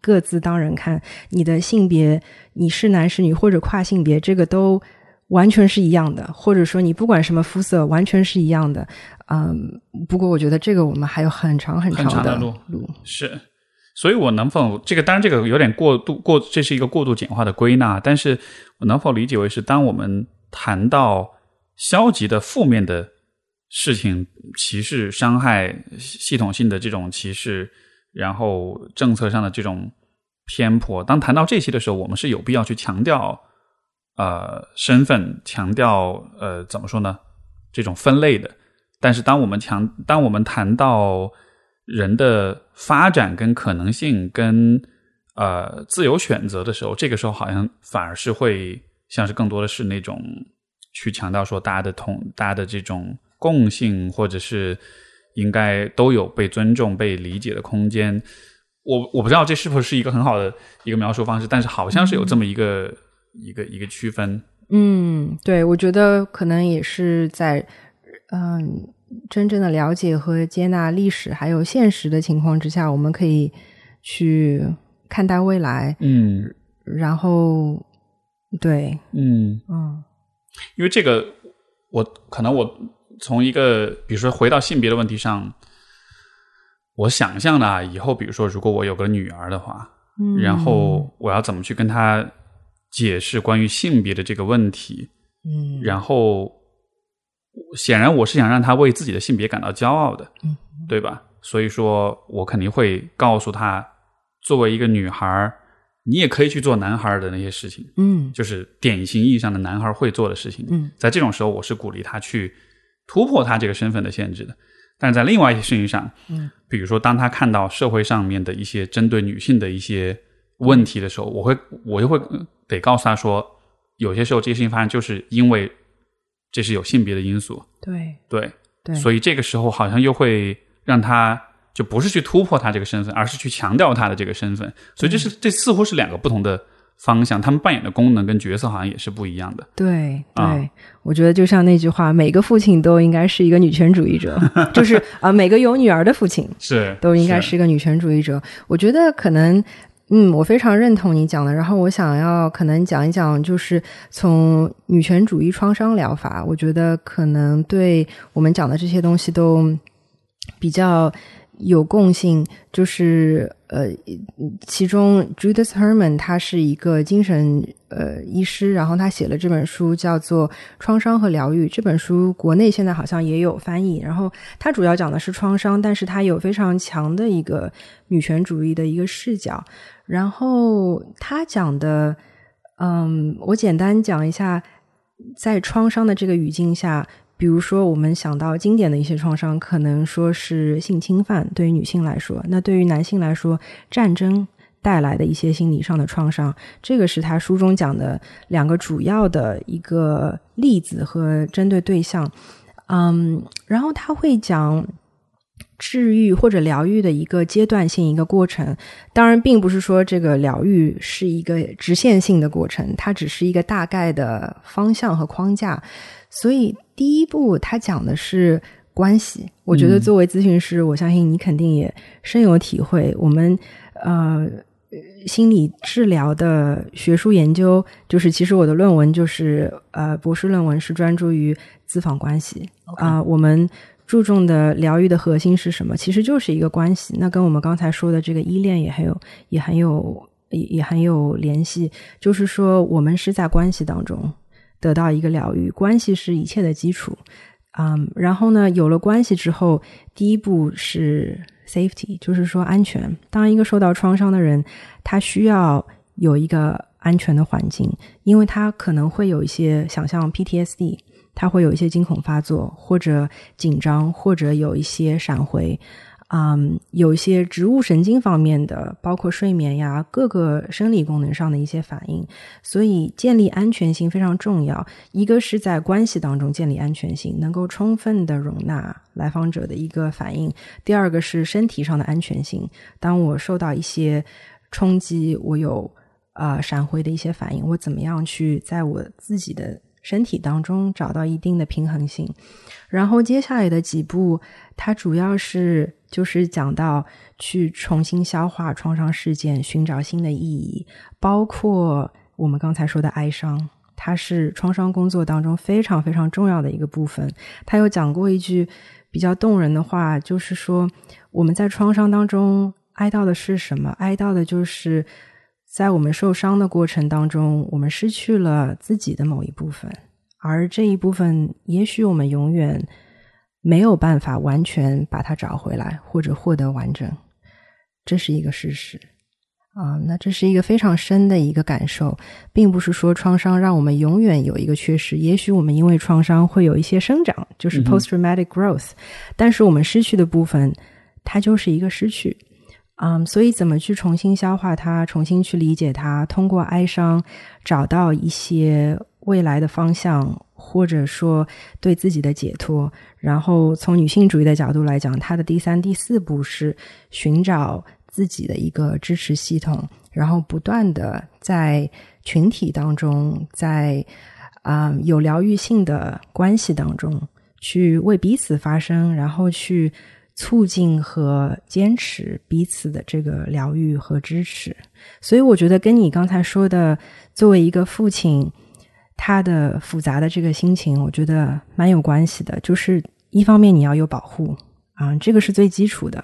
各自当人看，你的性别，你是男是女或者跨性别，这个都完全是一样的，或者说你不管什么肤色，完全是一样的。嗯，不过我觉得这个我们还有很长很长的路，是。所以，我能否这个？当然，这个有点过度过，这是一个过度简化的归纳。但是我能否理解为是，当我们谈到消极的、负面的事情，歧视、伤害、系统性的这种歧视，然后政策上的这种偏颇，当谈到这些的时候，我们是有必要去强调呃身份，强调呃怎么说呢？这种分类的。但是，当我们强，当我们谈到人的发展跟可能性跟呃自由选择的时候，这个时候好像反而是会像是更多的是那种去强调说大家的同大家的这种共性，或者是应该都有被尊重、被理解的空间。我我不知道这是否是一个很好的一个描述方式，但是好像是有这么一个、一个一个区分。嗯，对，我觉得可能也是在嗯真正的了解和接纳历史还有现实的情况之下，我们可以去看待未来。嗯然后，对，嗯，嗯因为这个，我可能我从一个比如说回到性别的问题上，我想象的啊，以后比如说如果我有个女儿的话，嗯，然后我要怎么去跟她解释关于性别的这个问题？嗯，然后显然我是想让他为自己的性别感到骄傲的，嗯，对吧？所以说我肯定会告诉他，作为一个女孩儿，你也可以去做男孩儿的那些事情，嗯就是典型意义上的男孩儿会做的事情。嗯在这种时候，我是鼓励他去突破他这个身份的限制的。但是在另外一些事情上，嗯，比如说当他看到社会上面的一些针对女性的一些问题的时候，我会我就会呃得告诉他说，有些时候这些事情发生就是因为这是有性别的因素，对对，对，所以这个时候好像又会让他就不是去突破他这个身份，而是去强调他的这个身份，所以这是这似乎是两个不同的方向，他们扮演的功能跟角色好像也是不一样的。对对、啊我觉得就像那句话，每个父亲都应该是一个女权主义者，就是啊、每个有女儿的父亲是都应该是一个女权主义者。我觉得可能，嗯，我非常认同你讲的。然后我想要可能讲一讲，就是从女权主义创伤疗法，我觉得可能对我们讲的这些东西都比较有共性，就是呃，其中 Judith Herman 她是一个精神呃医师，然后她写了这本书叫做《创伤和疗愈》。这本书国内现在好像也有翻译，然后他主要讲的是创伤，但是他有非常强的一个女权主义的一个视角。然后他讲的，嗯，我简单讲一下，在创伤的这个语境下，比如说我们想到经典的一些创伤，可能说是性侵犯，对于女性来说，那对于男性来说，战争。带来的一些心理上的创伤，这个是他书中讲的两个主要的一个例子和针对对象。嗯，然后他会讲治愈或者疗愈的一个阶段性一个过程。当然，并不是说这个疗愈是一个直线性的过程，它只是一个大概的方向和框架。所以，第一步他讲的是关系。我觉得作为咨询师，我相信你肯定也深有体会。我们呃。心理治疗的学术研究，就是其实我的论文就是呃博士论文是专注于咨访关系啊、我们注重的疗愈的核心是什么？其实就是一个关系。那跟我们刚才说的这个依恋也很有也很有也也很有联系。就是说，我们是在关系当中得到一个疗愈，关系是一切的基础。嗯，然后呢，有了关系之后，第一步是 safety，就是说安全。当一个受到创伤的人，他需要有一个安全的环境，因为他可能会有一些想象 PTSD，他会有一些惊恐发作，或者紧张，或者有一些闪回。嗯，有一些植物神经方面的，包括睡眠呀，各个生理功能上的一些反应，所以建立安全性非常重要。一个是在关系当中建立安全性，能够充分的容纳来访者的一个反应；第二个是身体上的安全性。当我受到一些冲击，我有呃闪回的一些反应，我怎么样去在我自己的身体当中找到一定的平衡性？然后接下来的几步，它主要是就是讲到去重新消化创伤事件，寻找新的意义，包括我们刚才说的哀伤，它是创伤工作当中非常非常重要的一个部分。他有讲过一句比较动人的话，就是说我们在创伤当中哀悼的是什么？哀悼的就是在我们受伤的过程当中，我们失去了自己的某一部分。而这一部分，也许我们永远没有办法完全把它找回来，或者获得完整，这是一个事实啊。那这是一个非常深的一个感受，并不是说创伤让我们永远有一个缺失。也许我们因为创伤会有一些生长，就是嗯哼 post traumatic growth，、但是我们失去的部分，它就是一个失去。嗯，所以怎么去重新消化它，重新去理解它，通过哀伤找到一些未来的方向，或者说对自己的解脱。然后从女性主义的角度来讲，它的第三、第四步是寻找自己的一个支持系统，然后不断的在群体当中，在啊有疗愈性的关系当中，去为彼此发声，然后去促进和坚持彼此的这个疗愈和支持。所以，我觉得跟你刚才说的，作为一个父亲，他的复杂的这个心情，我觉得蛮有关系的。就是一方面你要有保护啊，这个是最基础的。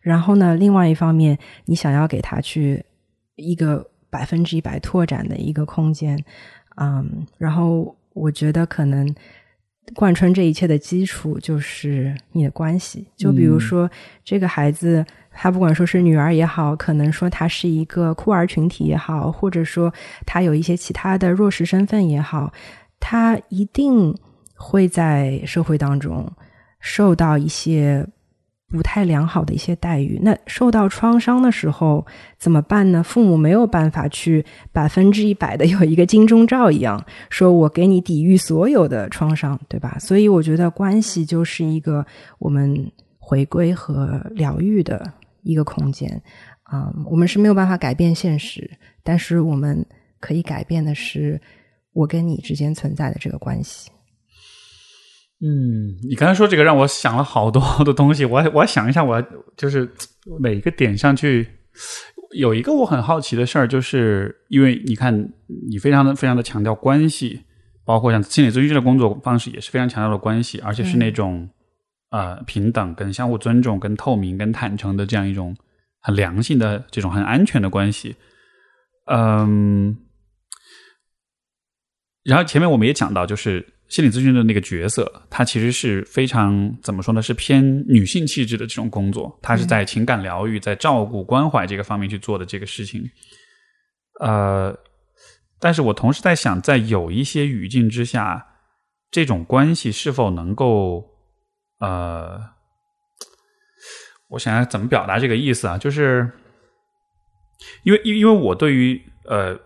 然后呢，另外一方面，你想要给他去一个百分之一百拓展的一个空间，嗯，然后我觉得可能贯穿这一切的基础就是你的关系。就比如说这个孩子。他不管说是女儿也好，可能说他是一个酷儿群体也好，或者说他有一些其他的弱势身份也好，他一定会在社会当中受到一些不太良好的一些待遇。那受到创伤的时候怎么办呢？父母没有办法去百分之一百的有一个金钟罩一样，说我给你抵御所有的创伤，对吧？所以我觉得关系就是一个我们回归和疗愈的。一个空间，啊，我们是没有办法改变现实，但是我们可以改变的是我跟你之间存在的这个关系。嗯，你刚才说这个让我想了好多 好多东西，我我想一下，我就是每一个点上去有一个我很好奇的事儿，就是因为你看你非常的非常的强调关系，包括像心理咨询师的工作方式也是非常强调的关系，而且是那种。呃，平等、跟相互尊重、跟透明、跟坦诚的这样一种很良性的、这种很安全的关系。嗯，然后前面我们也讲到，就是心理咨询的那个角色，它其实是非常怎么说呢？是偏女性气质的这种工作，它是在情感疗愈、在照顾、关怀这个方面去做的这个事情。呃，但是我同时在想，在有一些语境之下，这种关系是否能够。呃，我想要怎么表达这个意思啊？就是因为，因因为我对于呃，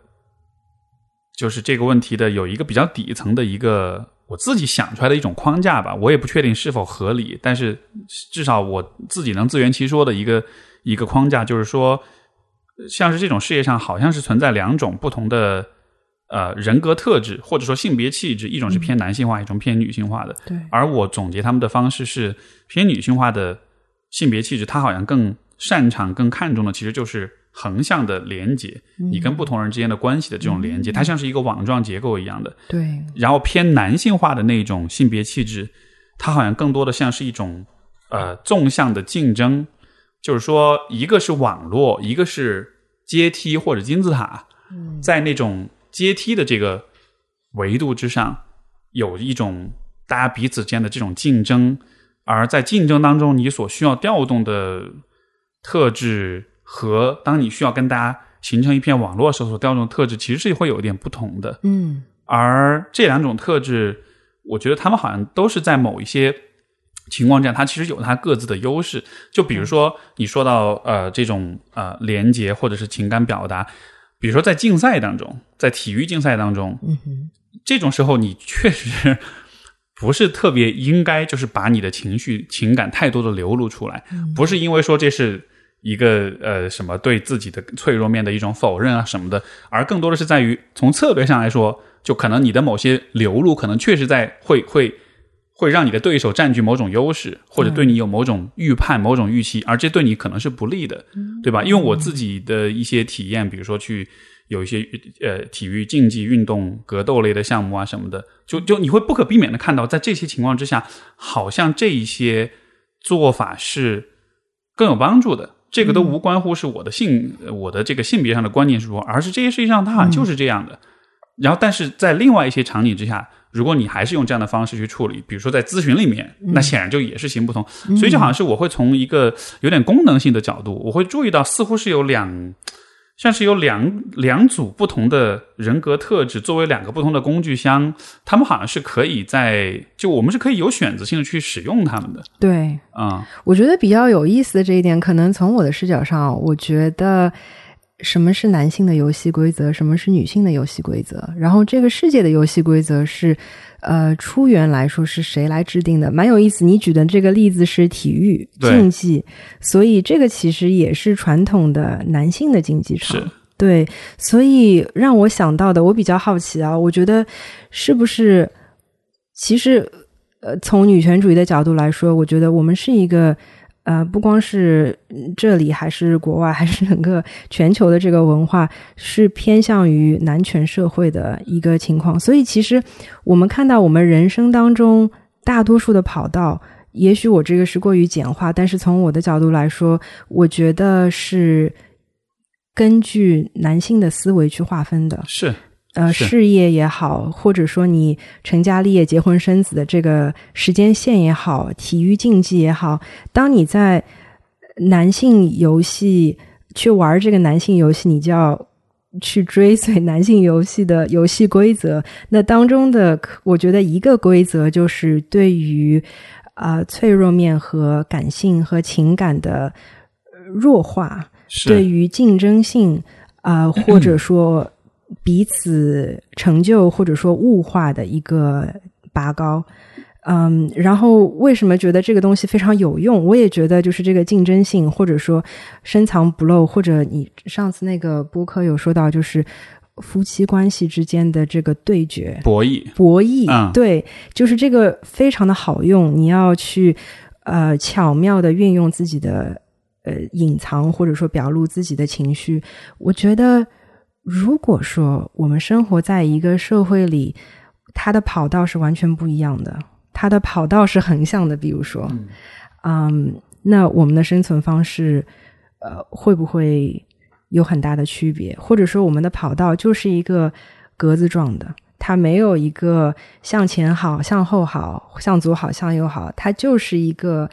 就是这个问题的有一个比较底层的一个我自己想出来的一种框架吧，我也不确定是否合理，但是至少我自己能自圆其说的一个一个框架，就是说，像是这种世界上好像是存在两种不同的。呃，人格特质或者说性别气质，一种是偏男性化，一种偏女性化的。对。而我总结他们的方式是偏女性化的性别气质，他好像更擅长、更看重的其实就是横向的连接，你跟不同人之间的关系的这种连接，它像是一个网状结构一样的。对。然后偏男性化的那种性别气质，它好像更多的像是一种呃纵向的竞争，就是说一个是网络，一个是阶梯或者金字塔，在那种。阶梯的这个维度之上，有一种大家彼此间的这种竞争，而在竞争当中，你所需要调动的特质和当你需要跟大家形成一片网络时候所调动的特质，其实是会有一点不同的。嗯，而这两种特质，我觉得他们好像都是在某一些情况下，它其实有它各自的优势。就比如说，你说到呃这种呃连接或者是情感表达。比如说，在竞赛当中，在体育竞赛当中，嗯哼，这种时候你确实不是特别应该，就是把你的情绪、情感太多的流露出来，不是因为说这是一个呃什么对自己的脆弱面的一种否认啊什么的，而更多的是在于从策略上来说，就可能你的某些流露，可能确实在会会。会让你的对手占据某种优势，或者对你有某种预判、某种预期，而这对你可能是不利的，对吧？因为我自己的一些体验，比如说去有一些呃体育竞技运动、格斗类的项目啊什么的，就就你会不可避免的看到，在这些情况之下，好像这一些做法是更有帮助的。这个都无关乎是我的性、我的这个性别上的观念是如何，而是这些事情上它好像就是这样的。然后，但是在另外一些场景之下。如果你还是用这样的方式去处理，比如说在咨询里面，那显然就也是行不通。所以就好像是我会从一个有点功能性的角度，我会注意到似乎是有两，像是有两两组不同的人格特质作为两个不同的工具箱，他们好像是可以在就我们是可以有选择性的去使用他们的。对，啊，我觉得比较有意思的这一点，可能从我的视角上，我觉得。什么是男性的游戏规则，什么是女性的游戏规则，然后这个世界的游戏规则是，呃，出源来说是谁来制定的？蛮有意思。你举的这个例子是体育竞技，所以这个其实也是传统的男性的竞技场。对，所以让我想到的，我比较好奇啊，我觉得是不是其实呃，从女权主义的角度来说，我觉得我们是一个呃，不光是这里，还是国外，还是整个全球的这个文化是偏向于男权社会的一个情况。所以，其实我们看到我们人生当中大多数的跑道。也许我这个是过于简化，但是从我的角度来说，我觉得是根据男性的思维去划分的。是，呃，事业也好，或者说你成家立业、结婚生子的这个时间线也好，体育竞技也好，当你在男性游戏去玩这个男性游戏，你就要去追随男性游戏的游戏规则。那当中的，我觉得一个规则就是对于啊、呃脆弱面和感性和情感的呃弱化。对，于竞争性啊、呃或者 说彼此成就或者说物化的一个拔高。嗯，然后为什么觉得这个东西非常有用？我也觉得就是这个竞争性，或者说深藏不露，或者你上次那个播客有说到，就是夫妻关系之间的这个对决，博弈，博弈，嗯对，就是这个非常的好用。你要去呃巧妙的运用自己的呃隐藏或者说表露自己的情绪。我觉得，如果说我们生活在一个社会里，它的跑道是完全不一样的，它的跑道是横向的，比如说，嗯嗯，那我们的生存方式，呃，会不会有很大的区别？或者说，我们的跑道就是一个格子状的，它没有一个向前好、向后好、向左好、向右好，它就是一个。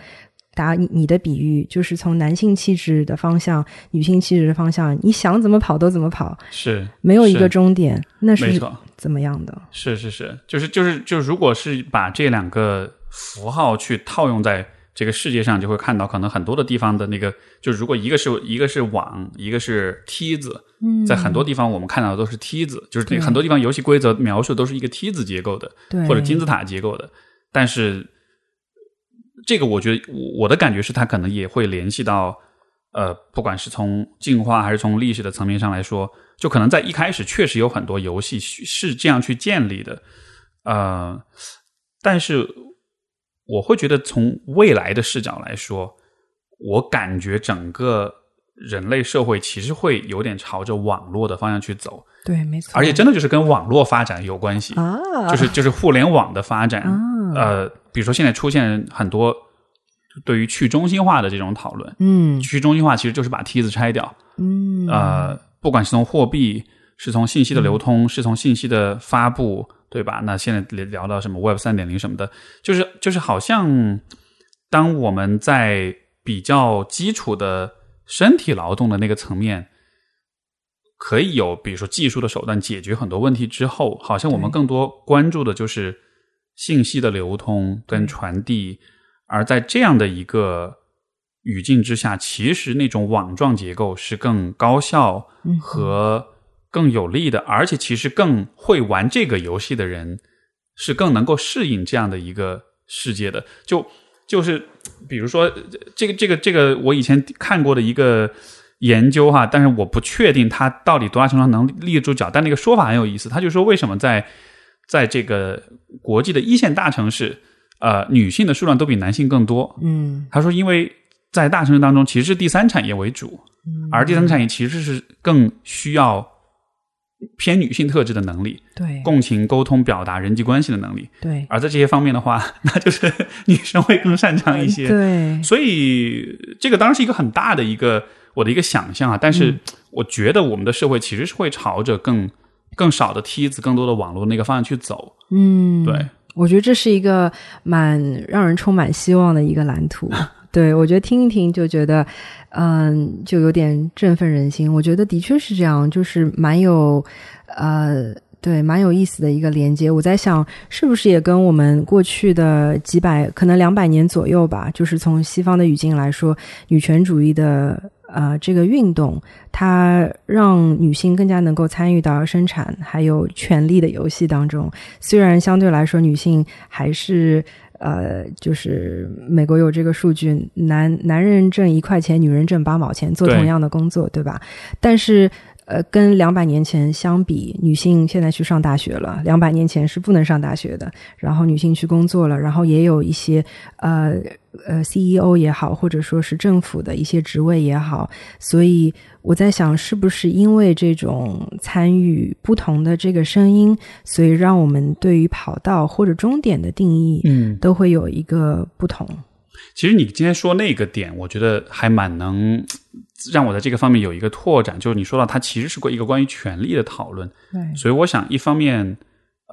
打你你的比喻，就是从男性气质的方向、女性气质的方向，你想怎么跑都怎么跑，是，没有一个终点，那是，怎么样的？是是是，就是就是就是，如果是把这两个符号去套用在这个世界上，就会看到可能很多的地方的那个，就是如果一个是一个是网，一个是梯子，嗯，在很多地方我们看到的都是梯子，就是很多地方游戏规则描述都是一个梯子结构的，对或者金字塔结构的，但是这个我觉得我我的感觉是它可能也会联系到。呃，不管是从进化还是从历史的层面上来说，就可能在一开始确实有很多游戏是这样去建立的，呃，但是我会觉得从未来的视角来说，我感觉整个人类社会其实会有点朝着网络的方向去走，对，没错，而且真的就是跟网络发展有关系，啊，就是就是互联网的发展，啊，呃，比如说现在出现很多对于去中心化的这种讨论，嗯。去中心化其实就是把梯子拆掉，嗯，呃，不管是从货币，是从信息的流通，是从信息的发布，对吧？那现在聊到什么 Web 三点零什么的，就是就是好像当我们在比较基础的身体劳动的那个层面，可以有比如说技术的手段解决很多问题之后，好像我们更多关注的就是信息的流通跟传递，而在这样的一个语境之下，其实那种网状结构是更高效嗯和更有利的，而且其实更会玩这个游戏的人是更能够适应这样的一个世界的。就就是比如说这个这个这个，我以前看过的一个研究哈，但是我不确定它到底多大程度上能立得住脚，但那个说法很有意思，他就说为什么在在这个国际的一线大城市，呃，女性的数量都比男性更多。嗯他说，因为在大城市当中，其实是第三产业为主，而第三产业其实是更需要偏女性特质的能力，对共情、沟通、表达、人际关系的能力。对而在这些方面的话，那就是 女生会更擅长一些。对所以这个当然是一个很大的一个我的一个想象啊，但是我觉得我们的社会其实是会朝着更更少的梯子、更多的网络那个方向去走。嗯对，我觉得这是一个蛮让人充满希望的一个蓝图。对我觉得听一听就觉得，嗯，就有点振奋人心。我觉得的确是这样，就是蛮有呃。对，蛮有意思的一个连接。我在想，是不是也跟我们过去的几百，可能两百年左右吧，就是从西方的语境来说，女权主义的呃这个运动，它让女性更加能够参与到生产还有权力的游戏当中。虽然相对来说，女性还是呃，就是美国有这个数据，男男人挣一块钱，女人挣八毛钱，做同样的工作，对吧？但是。呃，跟两百年前相比，女性现在去上大学了。两百年前是不能上大学的，然后女性去工作了，然后也有一些呃呃 CEO 也好，或者说是政府的一些职位也好，所以我在想，是不是因为这种参与不同的这个声音，所以让我们对于跑道或者终点的定义，嗯，都会有一个不同。其实你今天说那个点，我觉得还蛮能让我在这个方面有一个拓展，就是你说到它其实是一个关于权力的讨论，对，所以我想一方面。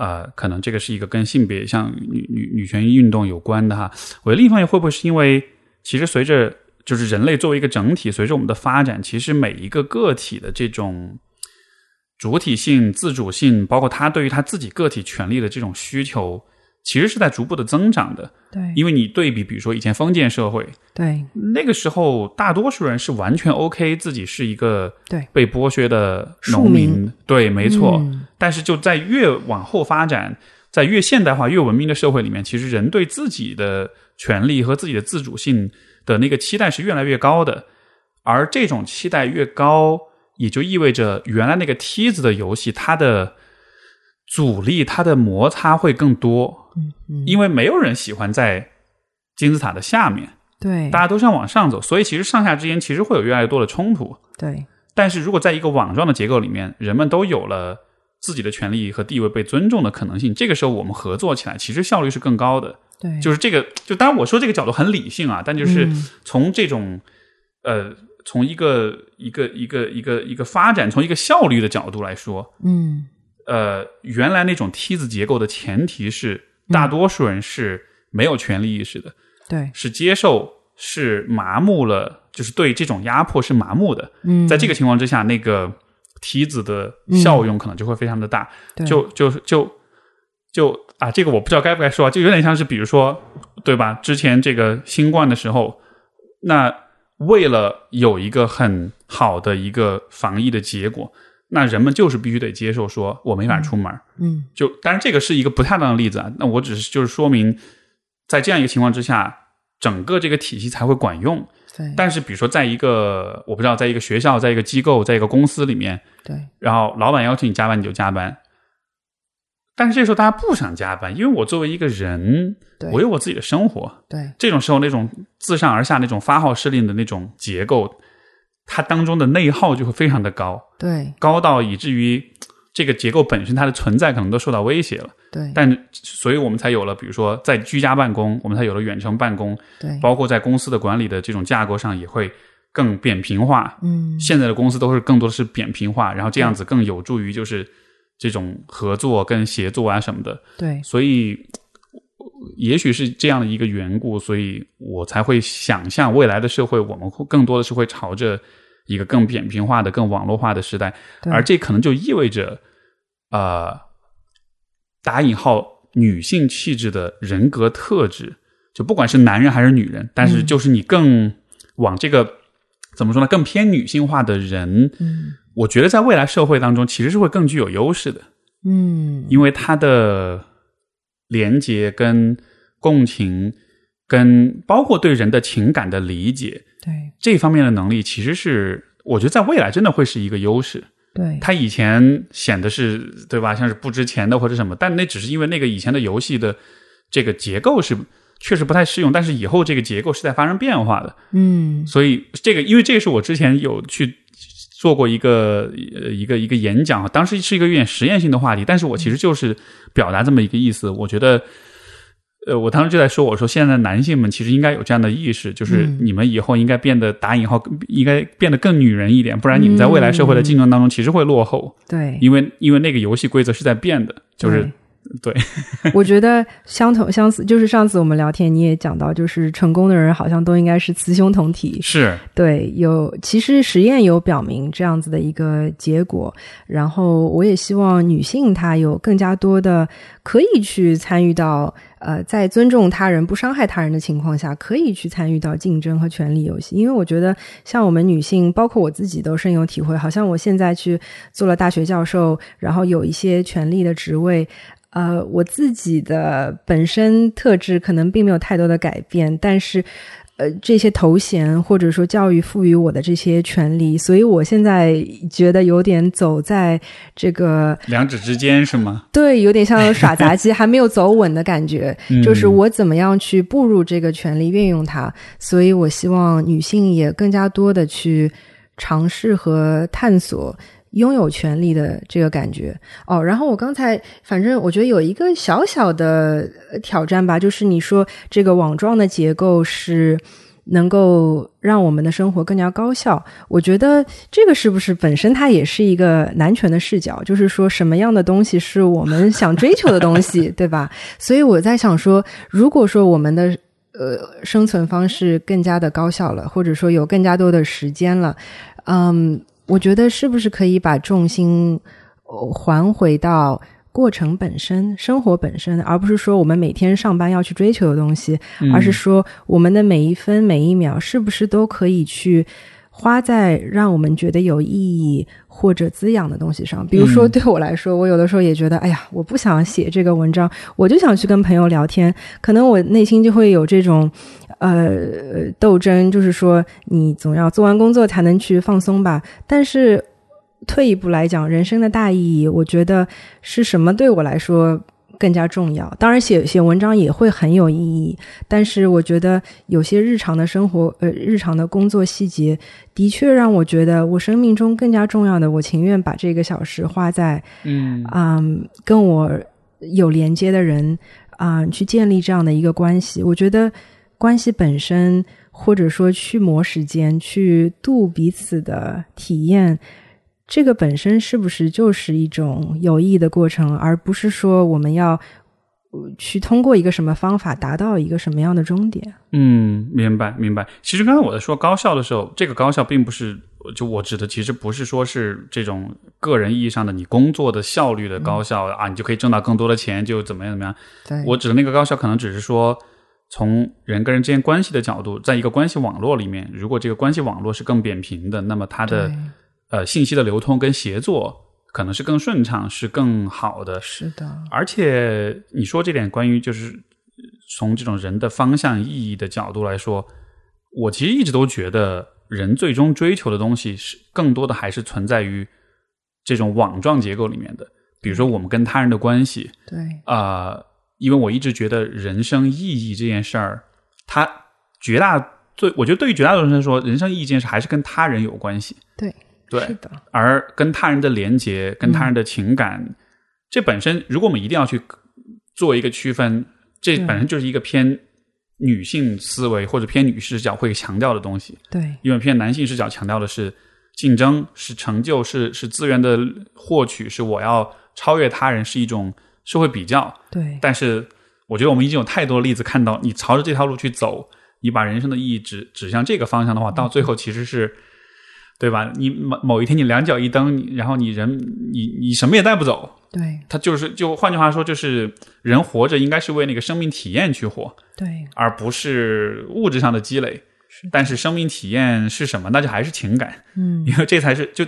呃，可能这个是一个跟性别像女女女权运动有关的哈。我觉得另一方面会不会是因为，其实随着就是人类作为一个整体，随着我们的发展，其实每一个个体的这种主体性、自主性，包括他对于他自己个体权利的这种需求，其实是在逐步的增长的。对，因为你对比，比如说以前封建社会，对，那个时候大多数人是完全 OK 自己是一个对被剥削的农民，民对，没错。嗯但是就在越往后发展，在越现代化、越文明的社会里面，其实人对自己的权利和自己的自主性的那个期待是越来越高的。而这种期待越高，也就意味着原来那个梯子的游戏，它的阻力、它的摩擦会更多。嗯，因为没有人喜欢在金字塔的下面，对，大家都想往上走，所以其实上下之间其实会有越来越多的冲突。对，但是如果在一个网状的结构里面，人们都有了自己的权利和地位被尊重的可能性，这个时候我们合作起来，其实效率是更高的。对，就是这个，就当然我说这个角度很理性啊，但就是嗯。从这种、呃，从一个一个一个一个一个发展，从一个效率的角度来说，嗯，呃，原来那种梯子结构的前提是大多数人是没有权利意识的，对，是接受，是麻木了，就是对这种压迫是麻木的。嗯，在这个情况之下，那个梯子的效用可能就会非常的大。对就就就就啊，这个我不知道该不该说啊，就有点像是比如说，对吧？之前这个新冠的时候，那为了有一个很好的一个防疫的结果，那人们就是必须得接受说我没法出门。嗯就当然这个是一个不恰当的例子啊，那我只是就是说明，在这样一个情况之下，整个这个体系才会管用。对，但是比如说，在一个我不知道，在一个学校，在一个机构，在一个公司里面，对，然后老板要求你加班，你就加班。但是这时候大家不想加班，因为我作为一个人，对我有我自己的生活。对，这种时候，那种自上而下那种发号施令的那种结构，它当中的内耗就会非常的高，对，高到以至于 这个结构本身它的存在可能都受到威胁了。对，但所以我们才有了，比如说在居家办公，我们才有了远程办公，对，包括在公司的管理的这种架构上也会更扁平化。嗯，现在的公司都是更多的是扁平化，然后这样子更有助于就是这种合作跟协作啊什么的。对，所以，也许是这样的一个缘故，所以我才会想象未来的社会，我们会更多的是会朝着一个更扁平化的、更网络化的时代，而这可能就意味着，呃，打引号女性气质的人格特质，就不管是男人还是女人，但是就是你更往这个、怎么说呢，更偏女性化的人，嗯我觉得在未来社会当中其实是会更具有优势的。嗯，因为他的连接跟共情，跟包括对人的情感的理解对。这方面的能力，其实是我觉得在未来真的会是一个优势。对，他以前显得是对吧，像是不值钱的或者什么，但那只是因为那个以前的游戏的这个结构是确实不太适用，但是以后这个结构是在发生变化的，嗯。所以这个因为这个是我之前有去做过一个呃一个一个演讲，当时是一个有点实验性的话题，但是我其实就是表达这么一个意思。我觉得，呃，我当时就在说，我说现在的男性们其实应该有这样的意识，就是嗯。你们以后应该变得打引号，应该变得更女人一点，不然你们在未来社会的竞争当中其实会落后，对，因为因为那个游戏规则是在变的，就是对我觉得相同相似，就是上次我们聊天你也讲到，就是成功的人好像都应该是雌雄同体。是。对，有其实实验有表明这样子的一个结果，然后我也希望女性她有更加多的可以去参与到呃，在尊重他人、不伤害他人的情况下，可以去参与到竞争和权力游戏。因为我觉得，像我们女性，包括我自己，都深有体会。好像我现在去做了大学教授，然后有一些权力的职位。呃，我自己的本身特质可能并没有太多的改变，但是，呃，这些头衔或者说教育赋予我的这些权利，所以我现在觉得有点走在这个两者之间，是吗？对，有点像耍 杂技，还没有走稳的感觉。就是我怎么样去步入这个权利，运用它？所以我希望女性也更加多的去尝试和探索。拥有权利的这个感觉哦，然后我刚才反正我觉得有一个小小的挑战吧，就是你说这个网状的结构是能够让我们的生活更加高效，我觉得这个是不是本身它也是一个男权的视角？就是说什么样的东西是我们想追求的东西，对吧？所以我在想说，如果说我们的呃生存方式更加的高效了，或者说有更加多的时间了，嗯。我觉得是不是可以把重心还回到过程本身、生活本身，而不是说我们每天上班要去追求的东西，而是说我们的每一分每一秒是不是都可以去花在让我们觉得有意义或者滋养的东西上？比如说，对我来说，我有的时候也觉得，哎呀，我不想写这个文章，我就想去跟朋友聊天，可能我内心就会有这种。呃，斗争就是说，你总要做完工作才能去放松吧。但是退一步来讲，人生的大意义，我觉得是什么对我来说更加重要？当然，写写文章也会很有意义。但是，我觉得有些日常的生活，呃，日常的工作细节，的确让我觉得我生命中更加重要的，我情愿把这个小时花在，嗯啊，跟我有连接的人啊，去建立这样的一个关系。我觉得。关系本身，或者说去磨时间、去度彼此的体验，这个本身是不是就是一种有意义的过程，而不是说我们要去通过一个什么方法达到一个什么样的终点？嗯，明白明白。其实刚才我在说高效的时候，这个高效并不是就我指的，其实不是说是这种个人意义上的你工作的效率的高效啊，你就可以挣到更多的钱，就怎么样怎么样。对我指的那个高效，可能只是说。从人跟人之间关系的角度，在一个关系网络里面，如果这个关系网络是更扁平的，那么它的呃信息的流通跟协作可能是更顺畅，是更好的。是的，而且你说这点关于就是从这种人的方向意义的角度来说，我其实一直都觉得人最终追求的东西是更多的还是存在于这种网状结构里面的，比如说我们跟他人的关系，对啊。因为我一直觉得人生意义这件事儿，它绝大最，我觉得对于绝大多数人来说，人生意义这件事还是跟他人有关系。对，对，是的。而跟他人的连接，跟他人的情感，这本身，如果我们一定要去做一个区分，这本身就是一个偏女性思维或者偏女视角会强调的东西。对，因为偏男性视角强调的是竞争，是成就，是是资源的获取，是我要超越他人，是一种。社会比较，对，但是我觉得我们已经有太多例子看到，你朝着这条路去走，你把人生的意义指指向这个方向的话，到最后其实是，对吧？你某某一天你两脚一蹬，然后你人你你什么也带不走，对，他就是就换句话说，就是人活着应该是为那个生命体验去活，对，而不是物质上的积累。但是生命体验是什么？那就还是情感，嗯，因为这才是就。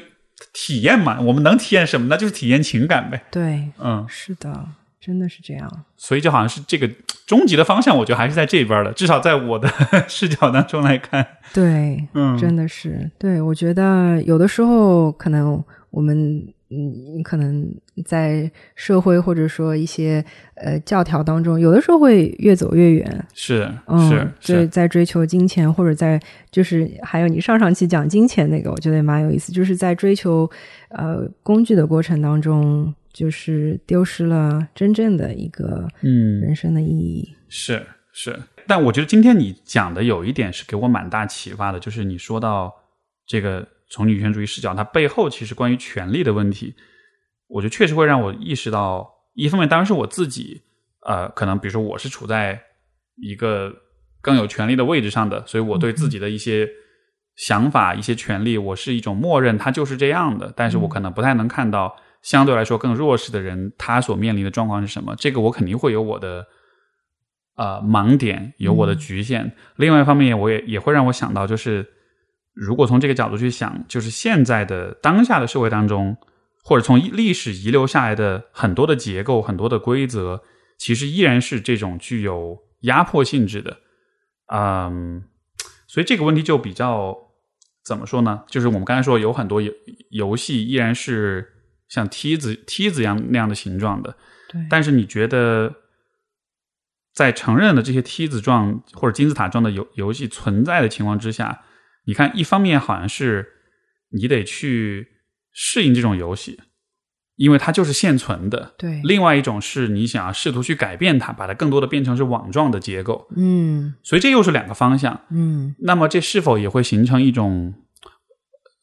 体验嘛，我们能体验什么？那就是体验情感呗。对，嗯，是的，真的是这样。所以就好像是这个终极的方向，我觉得还是在这边的。至少在我的视角当中来看，对，嗯，真的是。对，我觉得有的时候可能我们。嗯，可能在社会或者说一些呃教条当中，有的时候会越走越远。是，嗯，是在追求金钱，或者在就是还有你上上期讲金钱那个，我觉得也蛮有意思。就是在追求呃工具的过程当中，就是丢失了真正的一个嗯人生的意义。是是，但我觉得今天你讲的有一点是给我蛮大启发的，就是你说到这个。从女权主义视角，它背后其实关于权力的问题，我觉得确实会让我意识到，一方面当然是我自己，呃，可能比如说我是处在一个更有权力的位置上的，所以我对自己的一些想法、一些权利，我是一种默认，它就是这样的。但是我可能不太能看到相对来说更弱势的人他所面临的状况是什么，这个我肯定会有我的呃盲点，有我的局限。另外一方面，我也也会让我想到，就是如果从这个角度去想，就是现在的当下的社会当中，或者从历史遗留下来的很多的结构、很多的规则，其实依然是这种具有压迫性质的。嗯，所以这个问题就比较怎么说呢？就是我们刚才说有很多游游戏依然是像梯子梯子一样那样的形状的，对，但是你觉得在承认了这些梯子状或者金字塔状的游游戏存在的情况之下，你看一方面好像是你得去适应这种游戏。因为它就是现存的，对。另外一种是你想要试图去改变它，把它更多的变成是网状的结构，嗯。所以这又是两个方向，嗯。那么这是否也会形成一种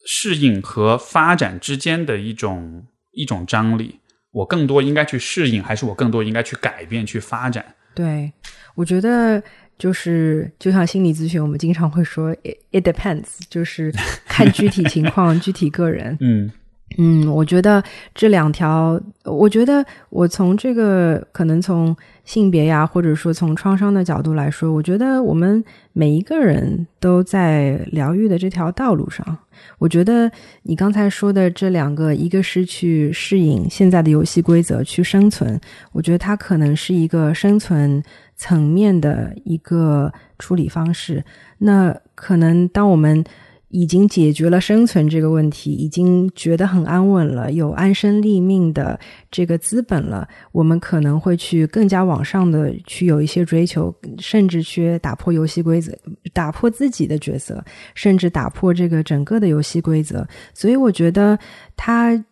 适应和发展之间的一种一种张力？我更多应该去适应，还是我更多应该去改变、去发展？对，我觉得就是就像心理咨询，我们经常会说，it depends，就是看具体情况、具体个人，嗯。嗯，我觉得这两条，我觉得我从这个可能从性别呀，或者说从创伤的角度来说，我觉得我们每一个人都在疗愈的这条道路上。我觉得你刚才说的这两个，一个是去适应现在的游戏规则去生存，我觉得它可能是一个生存层面的一个处理方式。那可能当我们已经解决了生存这个问题，已经觉得很安稳了，有安身立命的这个资本了。我们可能会去更加往上的去有一些追求，甚至去打破游戏规则，打破自己的角色，甚至打破这个整个的游戏规则。所以，我觉得他，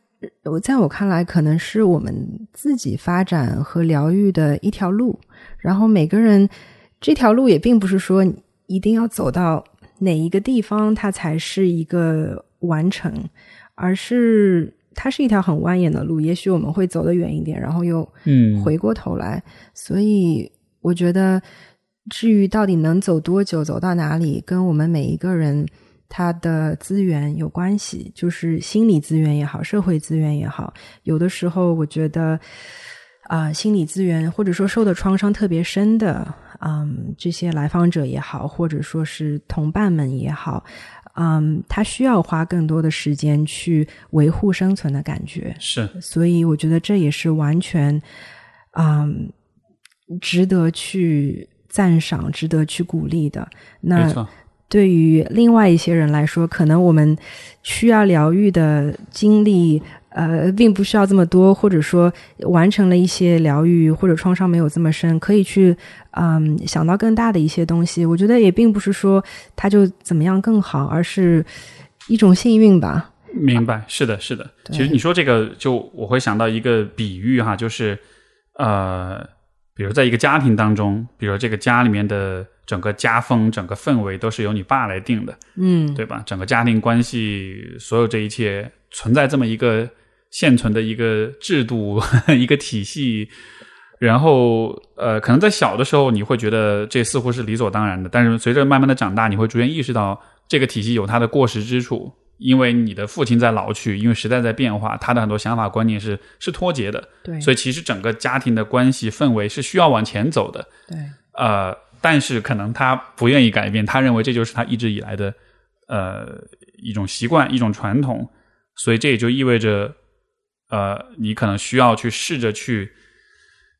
我在我看来，可能是我们自己发展和疗愈的一条路。然后，每个人这条路也并不是说一定要走到。哪一个地方它才是一个完成，而是它是一条很蜿蜒的路。也许我们会走得远一点，然后又嗯回过头来。所以我觉得，至于到底能走多久、走到哪里，跟我们每一个人他的资源有关系，就是心理资源也好，社会资源也好。有的时候，我觉得啊，心理资源或者说受的创伤特别深的。嗯，这些来访者也好，或者说是同伴们也好，嗯，他需要花更多的时间去维护生存的感觉。是，所以我觉得这也是完全，嗯，值得去赞赏、值得去鼓励的。那对于另外一些人来说，可能我们需要疗愈的经历。呃，并不需要这么多，或者说完成了一些疗愈，或者创伤没有这么深，可以去嗯想到更大的一些东西。我觉得也并不是说他就怎么样更好，而是一种幸运吧。明白，是的，是的。其实你说这个，就我会想到一个比喻哈，就是呃，比如在一个家庭当中，比如这个家里面的整个家风、整个氛围都是由你爸来定的，嗯，对吧？整个家庭关系，所有这一切存在这么一个。现存的一个制度、一个体系，然后呃，可能在小的时候你会觉得这似乎是理所当然的，但是随着慢慢的长大，你会逐渐意识到这个体系有它的过时之处，因为你的父亲在老去，因为时代在变化，他的很多想法观念是是脱节的，对，所以其实整个家庭的关系氛围是需要往前走的，对，呃，但是可能他不愿意改变，他认为这就是他一直以来的呃一种习惯、一种传统，所以这也就意味着。呃，你可能需要去试着去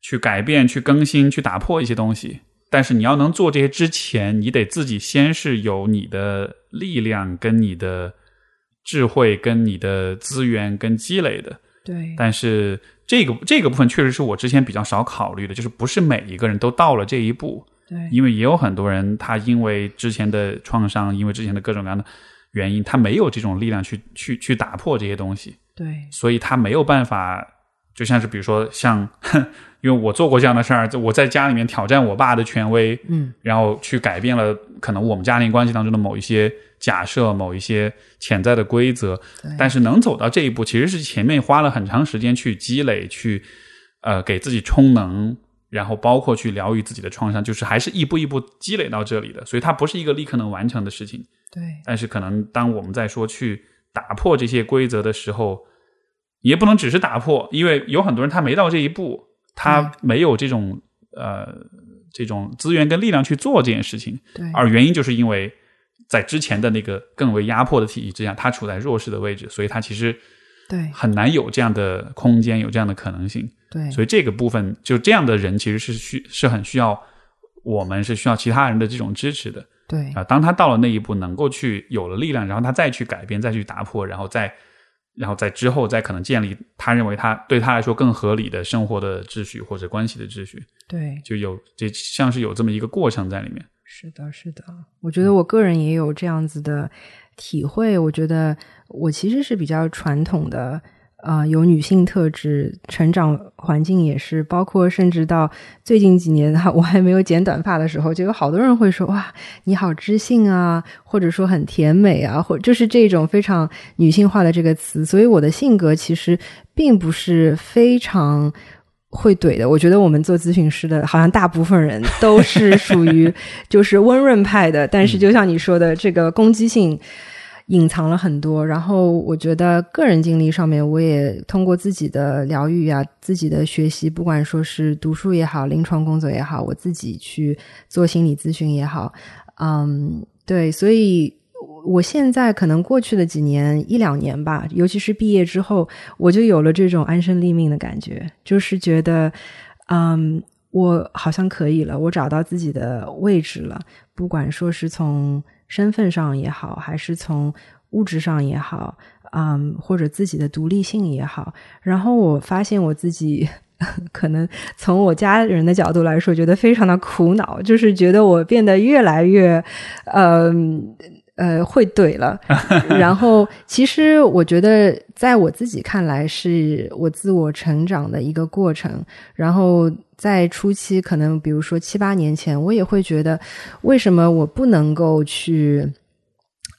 去改变、去更新、去打破一些东西，但是你要能做这些之前，你得自己先是有你的力量、跟你的智慧、跟你的资源跟积累的。对，但是这个这个部分确实是我之前比较少考虑的，就是不是每一个人都到了这一步。对，因为也有很多人，他因为之前的创伤，因为之前的各种各样的原因，他没有这种力量去去去打破这些东西。对，所以他没有办法，就像是比如说像，因为我做过这样的事儿，我在家里面挑战我爸的权威，嗯，然后去改变了可能我们家庭关系当中的某一些假设、某一些潜在的规则。但是能走到这一步，其实是前面花了很长时间去积累，去呃给自己充能，然后包括去疗愈自己的创伤，就是还是一步一步积累到这里的。所以它不是一个立刻能完成的事情。对，但是可能当我们在说去。打破这些规则的时候，也不能只是打破，因为有很多人他没到这一步，他没有这种呃这种资源跟力量去做这件事情，对，而原因就是因为在之前的那个更为压迫的体系之下，他处在弱势的位置，所以他其实对很难有这样的空间，有这样的可能性。对，所以这个部分就这样的人其实是需是很需要我们是需要其他人的这种支持的对啊。当他到了那一步，能够去有了力量，然后他再去改变，再去打破，然后再然后在之后再可能建立他认为他对他来说更合理的生活的秩序或者关系的秩序，对，就有这像是有这么一个过程在里面。是的，是的，我觉得我个人也有这样子的体会。我觉得我其实是比较传统的，呃，有女性特质，成长环境也是，包括甚至到最近几年，哈，我还没有剪短发的时候，就有好多人会说：“哇，你好知性啊，或者说很甜美啊，或就是这种非常女性化的这个词。”所以我的性格其实并不是非常。会怼的，我觉得我们做咨询师的，好像大部分人都是属于 就是温润派的，但是就像你说的，这个攻击性隐藏了很多。然后我觉得个人经历上面，我也通过自己的疗愈啊，自己的学习，不管说是读书也好，临床工作也好，我自己去做心理咨询也好，嗯，对，所以。我现在可能过去的几年一两年吧，尤其是毕业之后，我就有了这种安身立命的感觉，就是觉得，嗯，我好像可以了，我找到自己的位置了。不管说是从身份上也好，还是从物质上也好，嗯，或者自己的独立性也好，然后我发现我自己 可能从我家人的角度来说，觉得非常的苦恼，就是觉得我变得越来越，嗯。呃，会怼了。然后，其实我觉得，在我自己看来，是我自我成长的一个过程。然后，在初期，可能比如说七八年前，我也会觉得，为什么我不能够去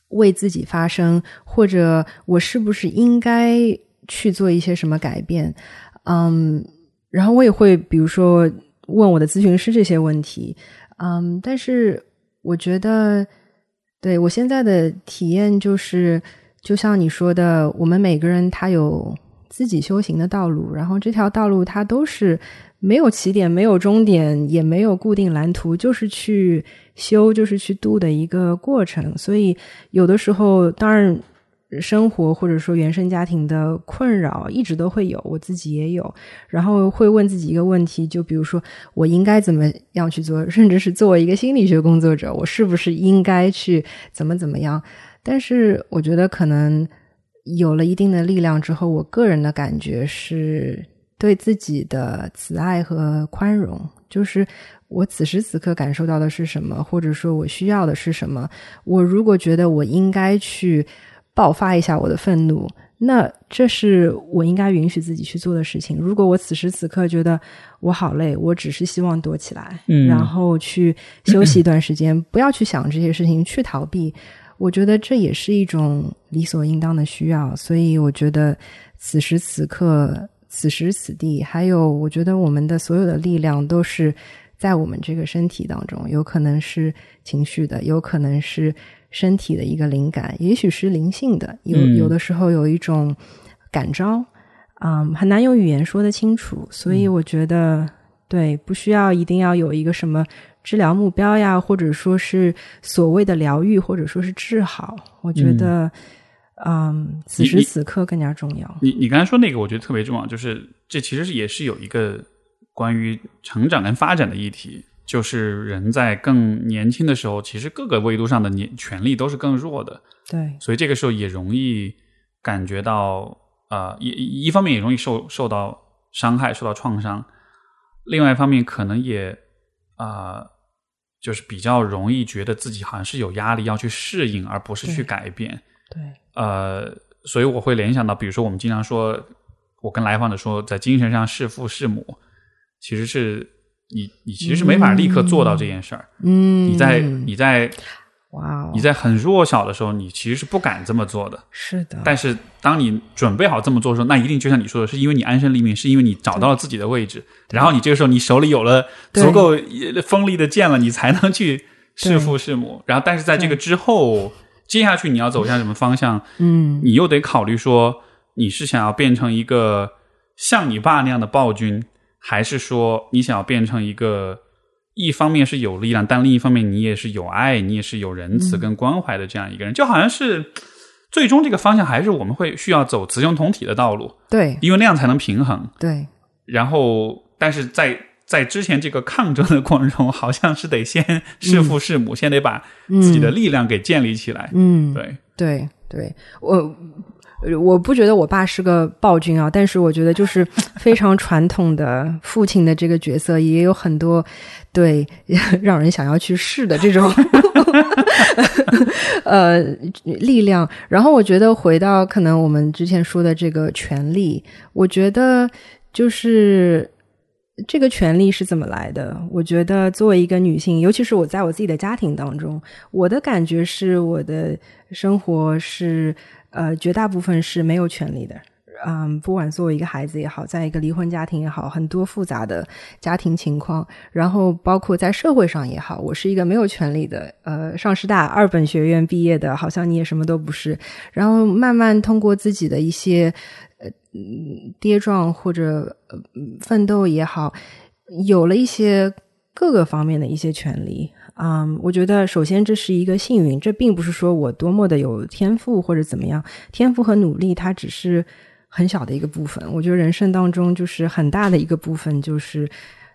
为自己发声，或者我是不是应该去做一些什么改变？嗯，然后我也会比如说问我的咨询师这些问题。嗯，但是我觉得。对我现在的体验就是，就像你说的，我们每个人他有自己修行的道路，然后这条道路它都是没有起点、没有终点，也没有固定蓝图，就是去修，就是去度的一个过程。所以有的时候，当然生活或者说原生家庭的困扰一直都会有，我自己也有，然后会问自己一个问题，就比如说我应该怎么样去做，甚至是作为一个心理学工作者，我是不是应该去怎么怎么样？但是我觉得可能有了一定的力量之后，我个人的感觉是对自己的慈爱和宽容，就是我此时此刻感受到的是什么，或者说我需要的是什么，我如果觉得我应该去。爆发一下我的愤怒，那这是我应该允许自己去做的事情。如果我此时此刻觉得我好累，我只是希望躲起来，然后去休息一段时间，不要去想这些事情，去逃避。我觉得这也是一种理所应当的需要。所以，我觉得此时此刻、此时此地，还有我觉得我们的所有的力量都是在我们这个身体当中，有可能是情绪的，有可能是。身体的一个灵感，也许是灵性的，有有的时候有一种感召，嗯，很难用语言说得清楚。所以我觉得，对，不需要一定要有一个什么治疗目标呀，或者说是所谓的疗愈，或者说是治好。我觉得，嗯，此时此刻更加重要。你你刚才说那个，我觉得特别重要，就是这其实也是有一个关于成长跟发展的议题。就是人在更年轻的时候，其实各个维度上的年权利都是更弱的，对，所以这个时候也容易感觉到，呃，一一方面也容易受受到伤害、受到创伤，另外一方面可能也啊，就是比较容易觉得自己好像是有压力要去适应，而不是去改变，对，呃，所以我会联想到，比如说我们经常说，我跟来访者说，在精神上弑父弑母，其实是。你你其实是没法立刻做到这件事儿，嗯，你在你在哇哦，你在很弱小的时候，你其实是不敢这么做的，是的。但是当你准备好这么做的时候，那一定就像你说的，是因为你安身立命，是因为你找到了自己的位置，然后你这个时候你手里有了足够锋利的剑了，你才能去弑父弑母。然后，但是在这个之后，接下去你要走向什么方向？嗯，你又得考虑说，你是想要变成一个像你爸那样的暴君。还是说你想要变成一个一方面是有力量，但另一方面你也是有爱，你也是有仁慈跟关怀的这样一个人，就好像是最终这个方向还是我们会需要走雌雄同体的道路，对因为那样才能平衡。对然后，但是在在之前这个抗争的过程中，好像是得先弑父弑母，先得把自己的力量给建立起来。嗯，对，对对，我我不觉得我爸是个暴君啊，但是我觉得就是非常传统的父亲的这个角色，也有很多对让人想要去试的这种 呃力量。然后我觉得回到可能我们之前说的这个权利，我觉得就是。这个权利是怎么来的？我觉得作为一个女性，尤其是我在我自己的家庭当中，我的感觉是我的生活是呃绝大部分是没有权利的。嗯，不管作为一个孩子也好，在一个离婚家庭也好，很多复杂的家庭情况，然后包括在社会上也好，我是一个没有权利的，呃，上师大二本学院毕业的，好像你也什么都不是。然后慢慢通过自己的一些呃跌撞或者呃奋斗也好，有了一些各个方面的一些权利。嗯，我觉得首先这是一个幸运，这并不是说我多么的有天赋或者怎么样，天赋和努力它只是很小的一个部分。我觉得人生当中就是很大的一个部分就是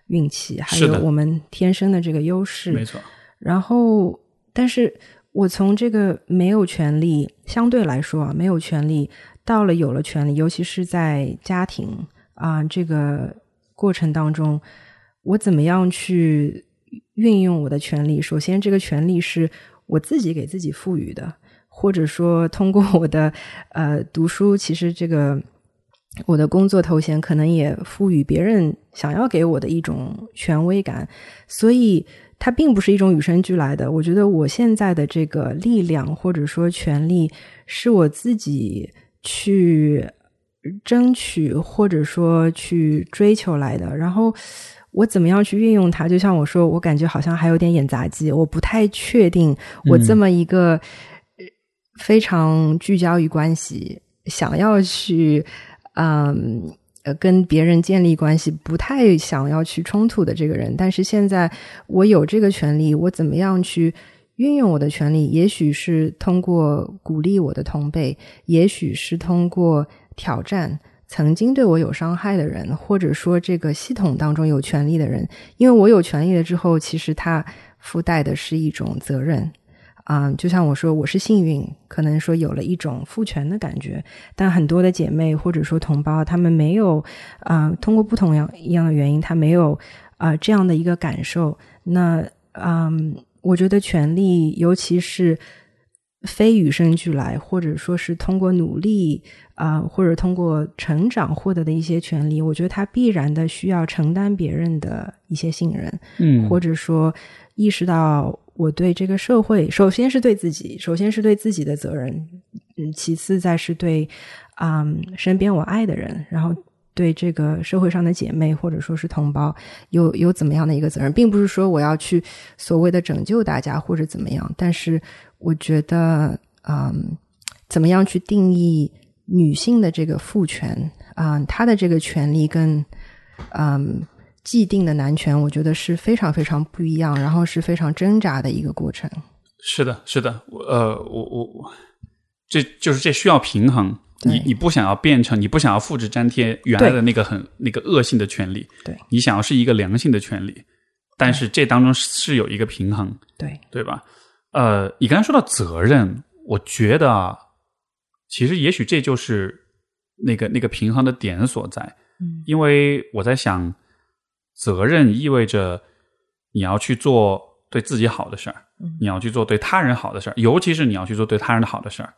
运气，还有我们天生的这个优势。没错。然后，但是我从这个没有权利，相对来说啊，没有权利，到了有了权利，尤其是在家庭啊、这个过程当中，我怎么样去运用我的权利？首先，这个权利是我自己给自己赋予的，或者说通过我的呃读书，其实这个。我的工作头衔可能也赋予别人想要给我的一种权威感，所以它并不是一种与生俱来的。我觉得我现在的这个力量或者说权利，是我自己去争取或者说去追求来的。然后我怎么样去运用它？就像我说，我感觉好像还有点演杂技，我不太确定我这么一个呃非常聚焦于关系，想要去。嗯，呃，跟别人建立关系不太想要去冲突的这个人，但是现在我有这个权利，我怎么样去运用我的权利？也许是通过鼓励我的同辈，也许是通过挑战曾经对我有伤害的人，或者说这个系统当中有权利的人，因为我有权利了之后，其实它附带的是一种责任。啊、就像我说，我是幸运，可能说有了一种父权的感觉，但很多的姐妹或者说同胞，她们没有啊、通过不同样一样的原因，她没有啊、这样的一个感受。那嗯，我觉得权利，尤其是非与生俱来，或者说是通过努力啊、或者通过成长获得的一些权利，我觉得它必然的需要承担别人的一些信任，嗯，或者说意识到我对这个社会，首先是对自己，首先是对自己的责任，嗯，其次再是对啊、身边我爱的人，然后对这个社会上的姐妹或者说是同胞有有怎么样的一个责任，并不是说我要去所谓的拯救大家或者怎么样，但是我觉得，嗯，怎么样去定义女性的这个父权啊、她的这个权利跟嗯。既定的男权，我觉得是非常非常不一样，然后是非常挣扎的一个过程。是的，是的，我呃，我我我，这就是这需要平衡。你你不想要变成，你不想要复制粘贴原来的那个很那个恶性的权利，对你想要是一个良性的权利，但是这当中是有一个平衡，对，对吧？呃，你刚才说到责任，我觉得啊，其实也许这就是那个那个平衡的点所在，嗯因为我在想，责任意味着你要去做对自己好的事儿，嗯你要去做对他人好的事儿，尤其是你要去做对他人的好的事儿。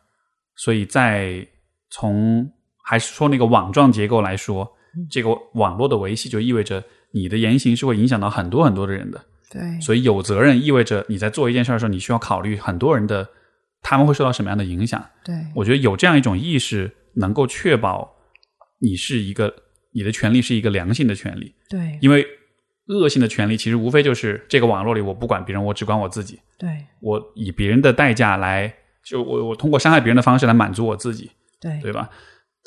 所以在从还是说那个网状结构来说，这个网络的维系就意味着你的言行是会影响到很多很多的人的。对，所以有责任意味着你在做一件事儿的时候，你需要考虑很多人的他们会受到什么样的影响。对，我觉得有这样一种意识，能够确保你是一个你的权利是一个良性的权利，对，因为恶性的权利其实无非就是这个网络里我不管别人，我只管我自己，对，我以别人的代价来，就我我通过伤害别人的方式来满足我自己，对，对吧？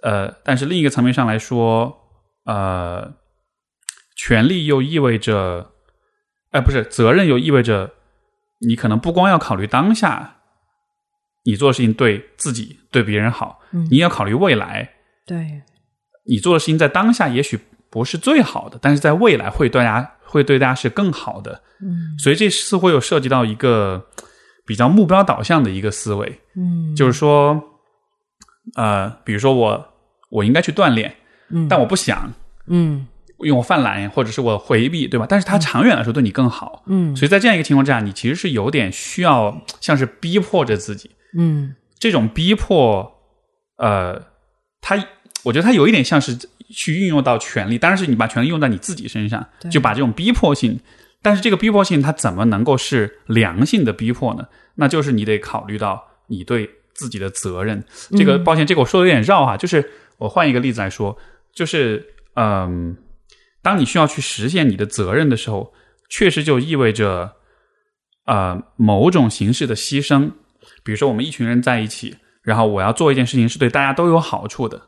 呃，但是另一个层面上来说，呃，权利又意味着哎，不是责任，又意味着你可能不光要考虑当下，你做的事情对自己、对别人好，嗯。你也要考虑未来。对，你做的事情在当下也许不是最好的，但是在未来会对大家会对大家是更好的。嗯。所以这似乎又涉及到一个比较目标导向的一个思维，嗯，就是说，呃，比如说我我应该去锻炼，嗯。但我不想，嗯。因为我犯懒或者是我回避，对吧？但是它长远来说对你更好。嗯。所以在这样一个情况之下，你其实是有点需要像是逼迫着自己，嗯。这种逼迫，呃，它我觉得它有一点像是去运用到权力，当然是你把权力用在你自己身上，就把这种逼迫性，但是这个逼迫性它怎么能够是良性的逼迫呢？那就是你得考虑到你对自己的责任。这个抱歉，这个我说的有点绕哈，就是我换一个例子来说，就是嗯，当你需要去实现你的责任的时候，确实就意味着呃某种形式的牺牲。比如说，我们一群人在一起，然后我要做一件事情是对大家都有好处的，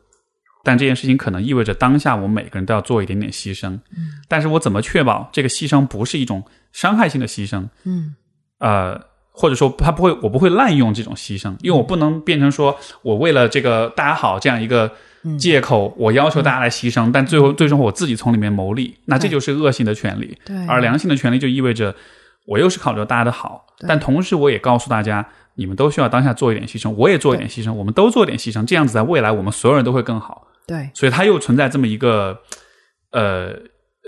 但这件事情可能意味着当下我们每个人都要做一点点牺牲。嗯，但是我怎么确保这个牺牲不是一种伤害性的牺牲？嗯呃，或者说他不会，我不会滥用这种牺牲，因为我不能变成说我为了这个大家好这样一个借口，我要求大家来牺牲，但最后最终我自己从里面牟利，那这就是恶性的权利。对，而良性的权利就意味着我又是考虑到大家的好，但同时我也告诉大家，你们都需要当下做一点牺牲，我也做一点牺牲，我们都做一点牺牲，这样子在未来我们所有人都会更好。对。所以它又存在这么一个呃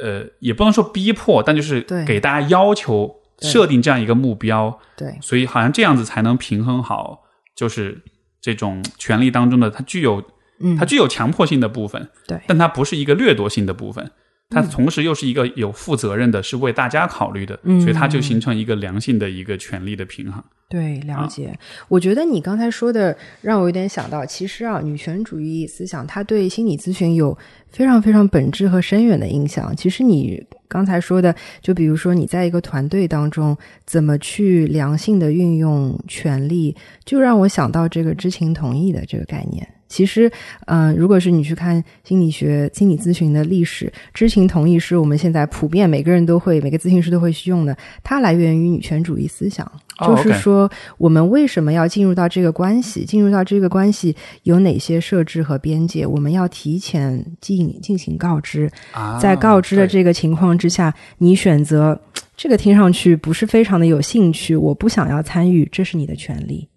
呃，也不能说逼迫，但就是对。给大家要求设定这样一个目标，对。所以好像这样子才能平衡好，就是这种权利当中的它具有嗯。它具有强迫性的部分，对。但它不是一个掠夺性的部分。它同时又是一个有负责任的，是为大家考虑的，嗯所以它就形成一个良性的一个权利的平衡。对，了解。我觉得你刚才说的让我有点想到，其实啊，女权主义思想它对心理咨询有非常非常本质和深远的影响。其实你刚才说的，就比如说你在一个团队当中怎么去良性的运用权力，就让我想到这个知情同意的这个概念。其实，嗯、如果是你去看心理学、心理咨询的历史，知情同意是我们现在普遍每个人都会、每个咨询师都会去用的。它来源于女权主义思想，哦就是说我们为什么要进入到这个关系？进入到这个关系有哪些设置和边界？我们要提前进进行告知，啊在告知的这个情况之下，你选择这个听上去不是非常的有兴趣，我不想要参与，这是你的权利。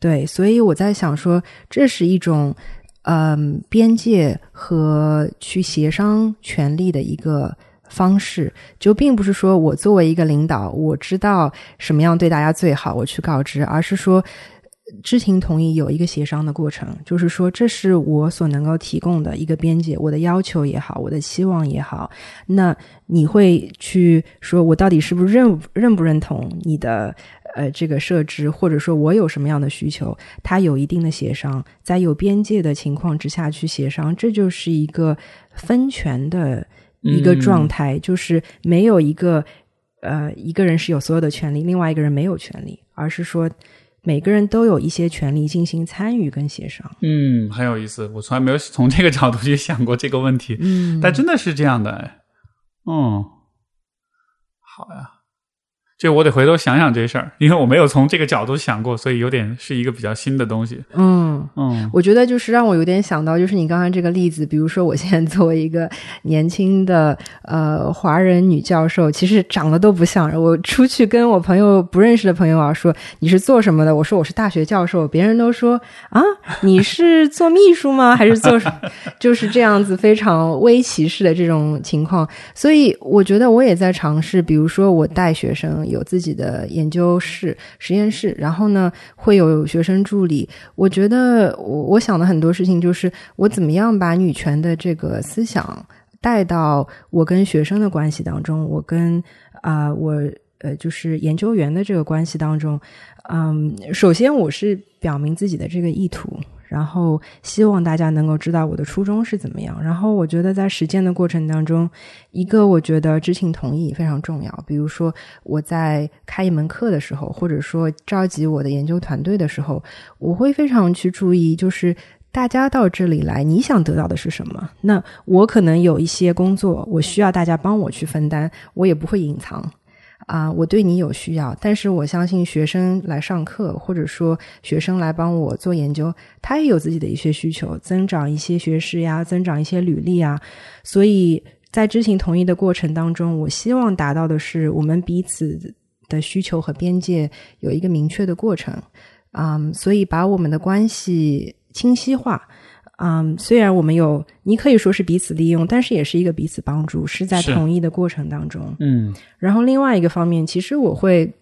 对，所以我在想说，这是一种嗯边界和去协商权利的一个方式，就并不是说我作为一个领导，我知道什么样对大家最好，我去告知，而是说。知情同意有一个协商的过程，就是说这是我所能够提供的一个边界，我的要求也好，我的期望也好，那你会去说我到底是不是认认不认同你的呃这个设置，或者说我有什么样的需求，它有一定的协商，在有边界的情况之下去协商，这就是一个分权的一个状态，就是没有一个呃一个人是有所有的权利，另外一个人没有权利，而是说每个人都有一些权利进行参与跟协商。嗯，很有意思，我从来没有从这个角度去想过这个问题，嗯。但真的是这样的，哎，嗯，好呀，这我得回头想想这事儿，因为我没有从这个角度想过，所以有点是一个比较新的东西。嗯，嗯我觉得就是让我有点想到，就是你刚刚这个例子，比如说我现在作为一个年轻的呃华人女教授，其实长得都不像。我出去跟我朋友不认识的朋友啊说你是做什么的，我说我是大学教授，别人都说啊你是做秘书吗？还是做什么？就是这样子非常微歧视的这种情况。所以我觉得我也在尝试，比如说我带学生有自己的研究室、实验室，然后呢会有学生助理。我觉得我我想的很多事情就是我怎么样把女权的这个思想带到我跟学生的关系当中，我跟啊、我呃就是研究员的这个关系当中，嗯，首先我是表明自己的这个意图。然后希望大家能够知道我的初衷是怎么样。然后我觉得在实践的过程当中，一个我觉得知情同意非常重要。比如说我在开一门课的时候，或者说召集我的研究团队的时候，我会非常去注意，就是大家到这里来，你想得到的是什么？那我可能有一些工作，我需要大家帮我去分担，我也不会隐藏。啊，我对你有需要，但是我相信学生来上课，或者说学生来帮我做研究，他也有自己的一些需求，增长一些学识呀，增长一些履历啊。所以在知情同意的过程当中，我希望达到的是我们彼此的需求和边界有一个明确的过程。嗯，所以把我们的关系清晰化。嗯，虽然我们有，你可以说是彼此利用，但是也是一个彼此帮助，是在同意的过程当中。嗯，然后另外一个方面，其实我会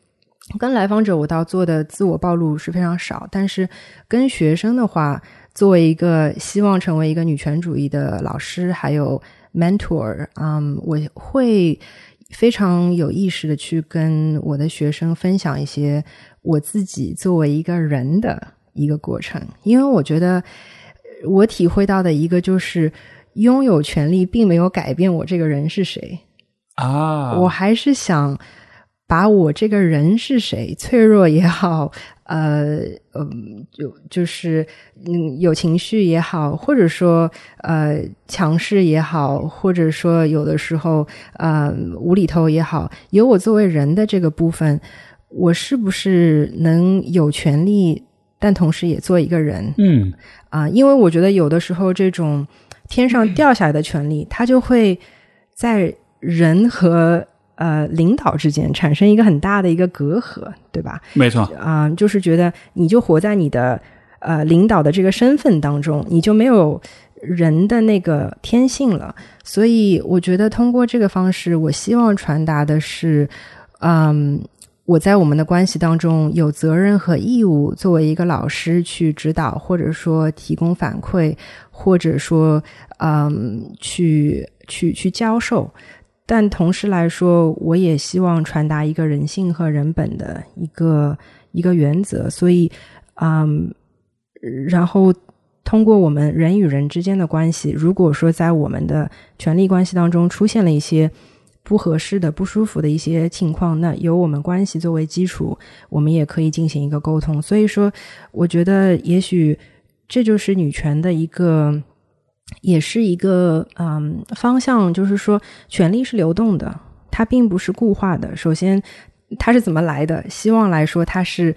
跟来访者，我倒做的自我暴露是非常少，但是跟学生的话，作为一个希望成为一个女权主义的老师，还有 mentor，嗯，我会非常有意识的去跟我的学生分享一些我自己作为一个人的一个过程，因为我觉得。我体会到的一个就是，拥有权利并没有改变我这个人是谁啊！我还是想把我这个人是谁，脆弱也好，呃，嗯，就就是嗯，有情绪也好，或者说呃，强势也好，或者说有的时候呃，无厘头也好，有我作为人的这个部分，我是不是能有权利？但同时也做一个人，嗯啊，因为我觉得有的时候这种天上掉下来的权利，它就会在人和呃领导之间产生一个很大的一个隔阂，对吧？没错啊，就是觉得你就活在你的呃领导的这个身份当中，你就没有人的那个天性了。所以我觉得通过这个方式，我希望传达的是，嗯。我在我们的关系当中有责任和义务，作为一个老师去指导，或者说提供反馈，或者说嗯，去去去教授。但同时来说，我也希望传达一个人性和人本的一个一个原则。所以，嗯，然后通过我们人与人之间的关系，如果说在我们的权力关系当中出现了一些。不合适的、不舒服的一些情况，那由我们关系作为基础，我们也可以进行一个沟通。所以说，我觉得也许这就是女权的一个，也是一个嗯方向，就是说，权力是流动的，它并不是固化的。首先，它是怎么来的？希望来说，它是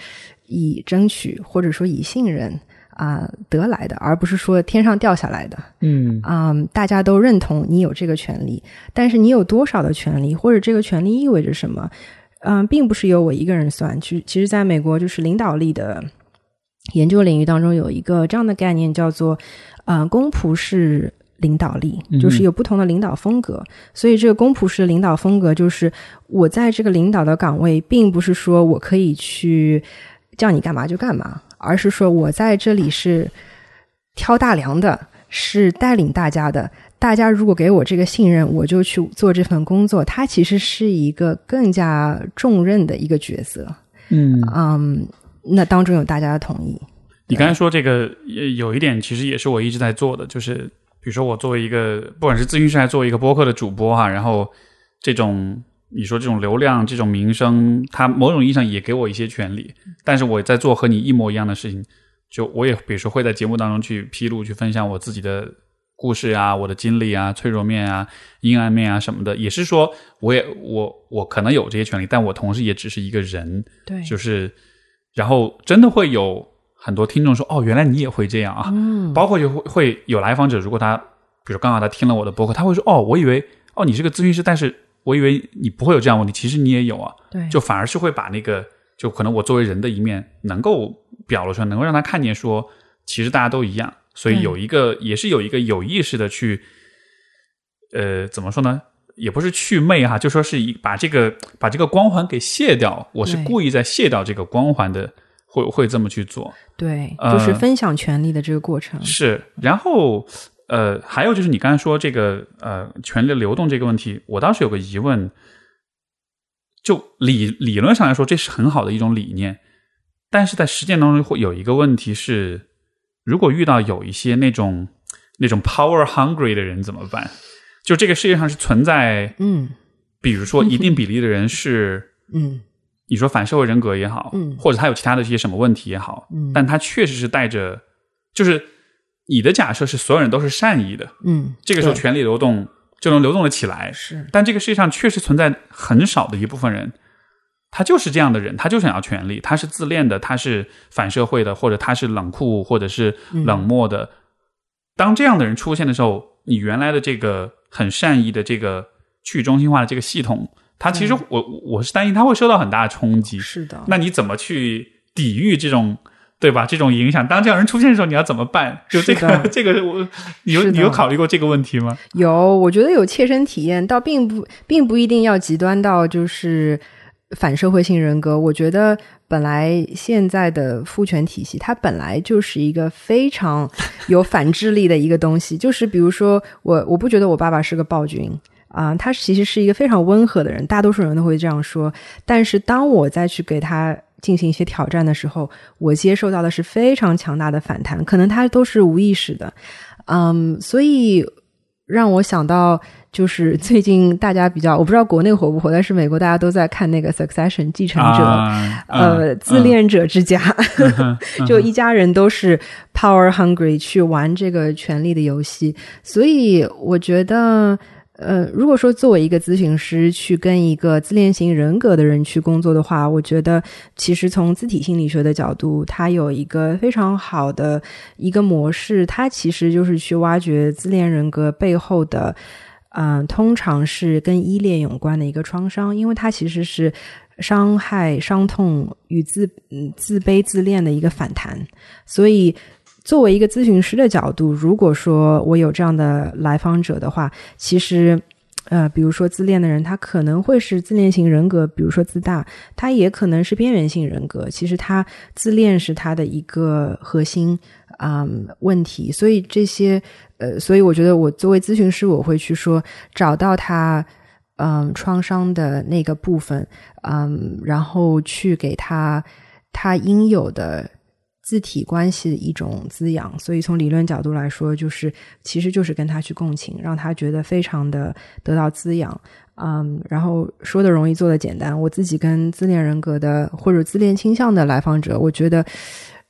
以争取，或者说以信任。啊，得来的，而不是说天上掉下来的。嗯，啊，大家都认同你有这个权利，但是你有多少的权利，或者这个权利意味着什么？嗯，并不是由我一个人算。其其实，在美国，就是领导力的研究领域当中，有一个这样的概念，叫做呃公仆式领导力，就是有不同的领导风格。所以，这个公仆式领导风格，就是我在这个领导的岗位，并不是说我可以去叫你干嘛就干嘛。而是说，我在这里是挑大梁的，是带领大家的。大家如果给我这个信任，我就去做这份工作。它其实是一个更加重任的一个角色。嗯嗯，那当中有大家的同意。你刚才说这个有一点，其实也是我一直在做的，就是比如说我作为一个不管是咨询师，还是作为一个播客的主播哈，然后这种。你说这种流量、这种名声，它某种意义上也给我一些权利，但是我在做和你一模一样的事情，就我也比如说会在节目当中去披露、去分享我自己的故事啊、我的经历啊、脆弱面啊、阴暗面啊什么的，也是说我也我我可能有这些权利，但我同时也只是一个人，对，就是然后真的会有很多听众说哦，原来你也会这样啊，嗯，包括就会会有来访者，如果他比如刚好他听了我的博客，他会说哦，我以为哦你是个咨询师，但是。我以为你不会有这样问题，其实你也有啊。对，就反而是会把那个，就可能我作为人的一面能够表露出来，能够让他看见，说其实大家都一样。所以有一个，也是有一个有意识的去，呃，怎么说呢？也不是去魅哈，就说是一把这个把这个光环给卸掉。我是故意在卸掉这个光环的，会会这么去做。对，就是分享权利的这个过程。是，然后。呃，还有就是你刚才说这个呃，权力流动这个问题，我倒是有个疑问。就理理论上来说，这是很好的一种理念，但是在实践当中会有一个问题是，如果遇到有一些那种那种 power hungry 的人怎么办？就这个世界上是存在，嗯，比如说一定比例的人是，嗯，你说反社会人格也好，嗯，或者他有其他的一些什么问题也好，嗯，但他确实是带着，就是。你的假设是所有人都是善意的，嗯，这个时候权力流动就能流动的起来，是。但这个世界上确实存在很少的一部分人，他就是这样的人，他就想要权力，他是自恋的，他是反社会的，或者他是冷酷，或者是冷漠的。当这样的人出现的时候，你原来的这个很善意的这个去中心化的这个系统，它其实我我是担心它会受到很大的冲击。是的，那你怎么去抵御这种？对吧？这种影响，当这样人出现的时候，你要怎么办？就这个，这个，我你有你有考虑过这个问题吗？有，我觉得有切身体验，倒并不并不一定要极端到就是反社会性人格。我觉得本来现在的父权体系，它本来就是一个非常有反智力的一个东西。就是比如说，我我不觉得我爸爸是个暴君啊，他其实是一个非常温和的人，大多数人都会这样说。但是当我再去给他。进行一些挑战的时候，我接受到的是非常强大的反弹，可能他都是无意识的，嗯，所以让我想到就是最近大家比较，我不知道国内火不火，但是美国大家都在看那个《Succession》继承者，呃，自恋者之家，就一家人都是 power hungry 去玩这个权力的游戏，所以我觉得。呃，如果说作为一个咨询师去跟一个自恋型人格的人去工作的话，我觉得其实从自体心理学的角度，它有一个非常好的一个模式，它其实就是去挖掘自恋人格背后的，嗯，通常是跟依恋有关的一个创伤，因为它其实是伤害、伤痛与自自卑、自恋的一个反弹，所以。作为一个咨询师的角度，如果说我有这样的来访者的话，其实，呃，比如说自恋的人，他可能会是自恋型人格，比如说自大，他也可能是边缘性人格。其实他自恋是他的一个核心啊问题。所以这些，呃，所以我觉得我作为咨询师，我会去说找到他嗯创伤的那个部分，嗯，然后去给他他应有的。字体关系的一种滋养，所以从理论角度来说，就是其实就是跟他去共情，让他觉得非常的得到滋养，嗯，然后说的容易，做的简单。我自己跟自恋人格的或者自恋倾向的来访者，我觉得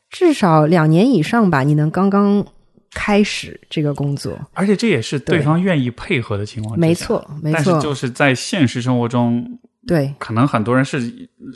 至少两年以上吧，你能刚刚开始这个工作，而且这也是对方愿意配合的情况，没错，没错，但是就是在现实生活中。对，可能很多人是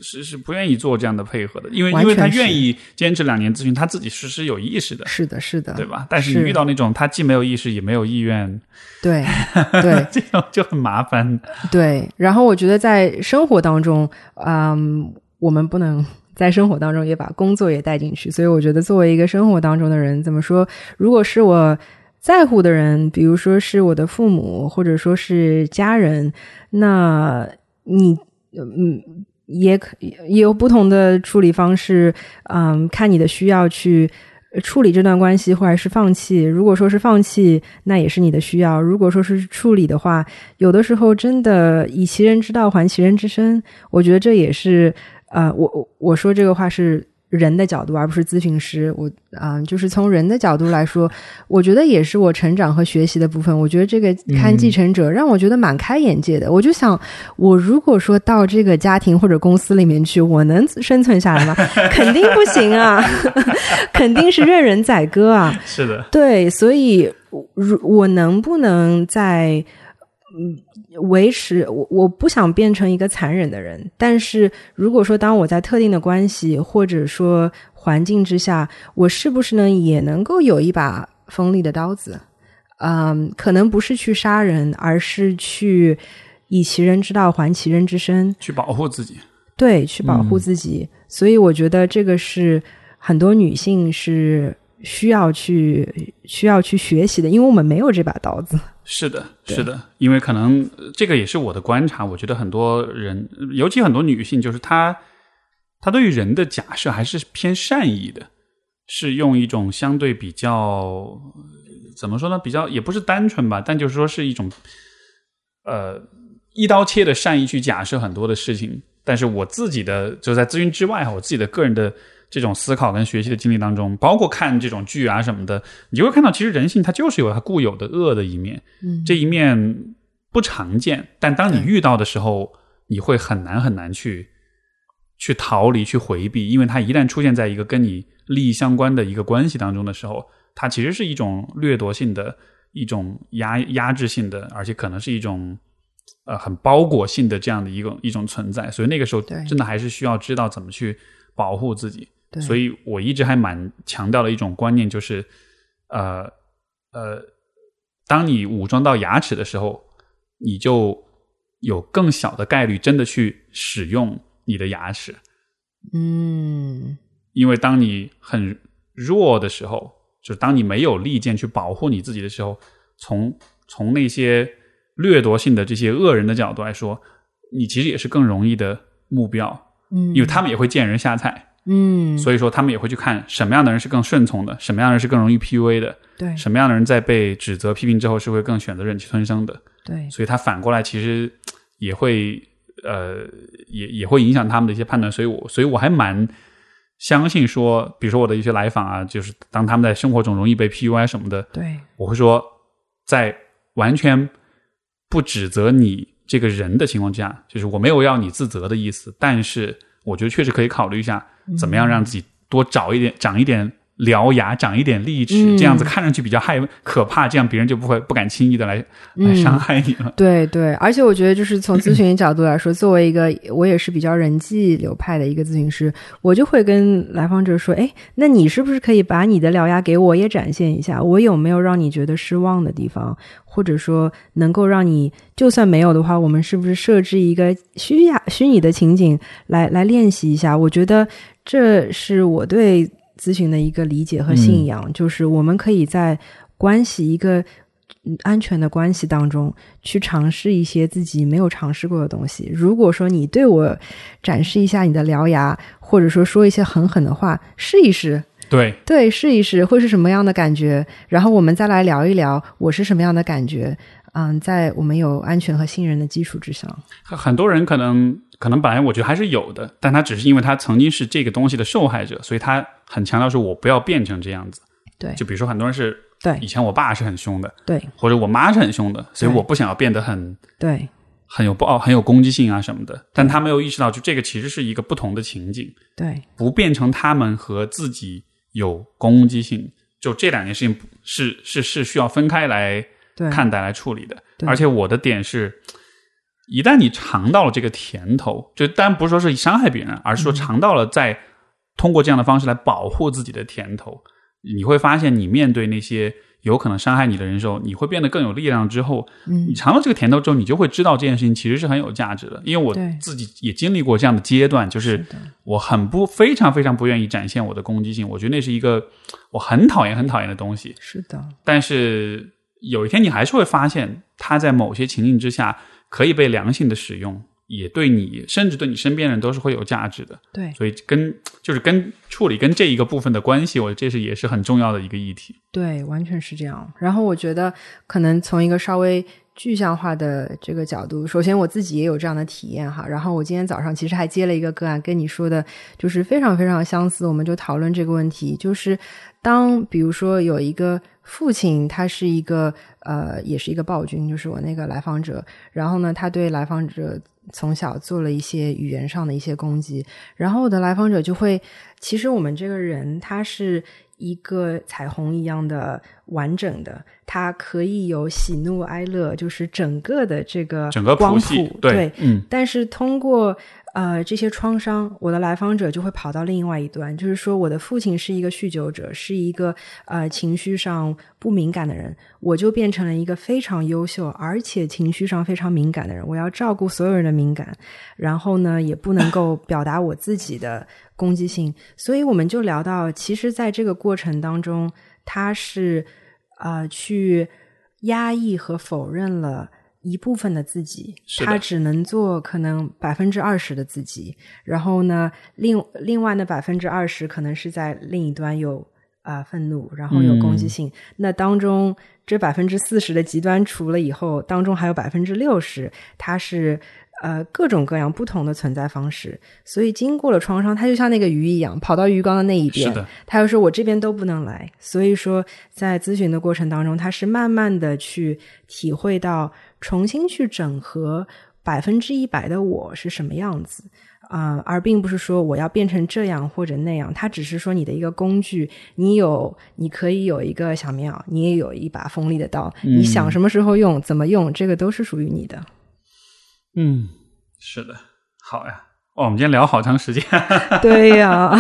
是是不愿意做这样的配合的，因为因为他愿意坚持两年咨询，他自己是是有意识的，是的，是的，对吧？但是你遇到那种他既没有意识也没有意愿，对 对，这样就很麻烦。对，然后我觉得在生活当中，嗯，我们不能在生活当中也把工作也带进去，所以我觉得作为一个生活当中的人，怎么说？如果是我在乎的人，比如说是我的父母，或者说是家人，那。你嗯，也可也有不同的处理方式，嗯，看你的需要去处理这段关系，或者是放弃。如果说是放弃，那也是你的需要；如果说是处理的话，有的时候真的以其人之道还其人之身，我觉得这也是呃，我我我说这个话是。人的角度，而不是咨询师。我啊，就是从人的角度来说，我觉得也是我成长和学习的部分。我觉得这个看继承者让我觉得蛮开眼界的。我就想，我如果说到这个家庭或者公司里面去，我能 生存下来吗？肯定不行啊，肯定是任人宰割啊。是的，对，所以，如我能不能在嗯？维持我我不想变成一个残忍的人，但是如果说当我在特定的关系或者说环境之下，我是不是呢也能够有一把锋利的刀子？嗯，可能不是去杀人，而是去以其人之道还其人之身，去保护自己。对，去保护自己。所以我觉得这个是很多女性是需要去需要去学习的，因为我们没有这把刀子。是的，是的，因为可能这个也是我的观察。我觉得很多人，尤其很多女性，就是她，她对于人的假设还是偏善意的，是用一种相对比较怎么说呢？比较也不是单纯吧，但就是说是一种呃一刀切的善意去假设很多的事情。但是我自己的就在咨询之外哈，我自己的个人的。这种思考跟学习的经历当中，包括看这种剧啊什么的，你就会看到，其实人性它就是有它固有的恶的一面。嗯，这一面不常见，但当你遇到的时候，你会很难很难去去逃离、去回避，因为它一旦出现在一个跟你利益相关的一个关系当中的时候，它其实是一种掠夺性的、一种压压制性的，而且可能是一种呃很包裹性的这样的一个一种存在，所以那个时候真的还是需要知道怎么去保护自己。对。所以我一直还蛮强调的一种观念，就是呃呃，当你武装到牙齿的时候，你就有更小的概率真的去使用你的牙齿，嗯。因为当你很弱的时候，就是当你没有利剑去保护你自己的时候，从从那些掠夺性的这些恶人的角度来说，你其实也是更容易的目标，嗯，因为他们也会见人下菜。嗯，所以说他们也会去看什么样的人是更顺从的，什么样的人是更容易 PUA 的，对什么样的人在被指责批评之后是会更选择忍气吞声的。对所以他反过来其实也会呃也也会影响他们的一些判断。所以我所以我还蛮相信说，比如说我的一些来访啊，就是当他们在生活中容易被 PUA 什么的，对我会说，在完全不指责你这个人的情况之下，就是我没有要你自责的意思，但是我觉得确实可以考虑一下，怎么样让自己多找一点、长一点獠牙，长一点利齿，嗯这样子看上去比较害可怕，这样别人就不会不敢轻易的来来嗯伤害你了。对对，而且我觉得，就是从咨询 角度来说，作为一个我也是比较人际流派的一个咨询师，我就会跟来访者说：“哎，那你是不是可以把你的獠牙给我也展现一下？我有没有让你觉得失望的地方？或者说，能够让你就算没有的话，我们是不是设置一个虚假虚拟的情景来来练习一下？我觉得这是我对咨询的一个理解和信仰，就是我们可以在关系一个。嗯安全的关系当中，去尝试一些自己没有尝试过的东西。如果说你对我展示一下你的獠牙，或者说说一些狠狠的话，试一试，对，对，试一试会是什么样的感觉？然后我们再来聊一聊我是什么样的感觉。嗯，在我们有安全和信任的基础之上，很很多人可能可能本来我觉得还是有的，但他只是因为他曾经是这个东西的受害者，所以他很强调说我不要变成这样子。对。就比如说很多人是对。以前我爸是很凶的，对。或者我妈是很凶的，所以我不想要变得很对。很有暴、很有攻击性啊什么的。但他没有意识到，就这个其实是一个不同的情景，对。不变成他们和自己有攻击性，就这两件事情是是是需要分开来对，看待来处理的。而且我的点是，一旦你尝到了这个甜头，就当然不是说是伤害别人，而是说尝到了在通过这样的方式来保护自己的甜头，你会发现你面对那些有可能伤害你的人时候，你会变得更有力量。之后，嗯你尝到这个甜头之后，你就会知道这件事情其实是很有价值的。因为我自己也经历过这样的阶段，就是我很不非常非常不愿意展现我的攻击性，我觉得那是一个我很讨厌很讨厌的东西。是的，但是有一天你还是会发现，它在某些情境之下可以被良性的使用，也对你甚至对你身边人都是会有价值的。对所以跟就是跟处理跟这一个部分的关系，我这是也是很重要的一个议题。对，完全是这样。然后我觉得，可能从一个稍微具象化的这个角度，首先我自己也有这样的体验哈。然后我今天早上其实还接了一个个案，跟你说的就是非常非常相似。我们就讨论这个问题，就是当比如说有一个父亲，他是一个呃，也是一个暴君，就是我那个来访者。然后呢，他对来访者从小做了一些语言上的一些攻击，然后我的来访者就会，其实我们这个人他是一个彩虹一样的完整的，它可以有喜怒哀乐，就是整个的这个整个光谱对嗯但是通过呃这些创伤，我的来访者就会跑到另外一端，就是说我的父亲是一个酗酒者，是一个呃情绪上不敏感的人，我就变成了一个非常优秀而且情绪上非常敏感的人，我要照顾所有人的敏感，然后呢也不能够表达我自己的攻击性，所以我们就聊到，其实在这个过程当中，他是呃去压抑和否认了。一部分的自己，他只能做可能百分之二十的自己，然后呢，另另外的百分之二十可能是在另一端有啊、愤怒，然后有攻击性。那当中这百分之四十的极端除了以后，当中还有百分之六十，它是呃各种各样不同的存在方式。所以经过了创伤，它就像那个鱼一样，跑到鱼缸的那一边他又说我这边都不能来。所以说，在咨询的过程当中，他是慢慢的去体会到，重新去整合百分之一百的我是什么样子。啊、而并不是说我要变成这样或者那样，它只是说你的一个工具，你有，你可以有一个小棉袄，你也有一把锋利的刀，你想什么时候用，怎么用，这个都是属于你的。嗯，是的，好呀。哦，我们今天聊好长时间。对呀，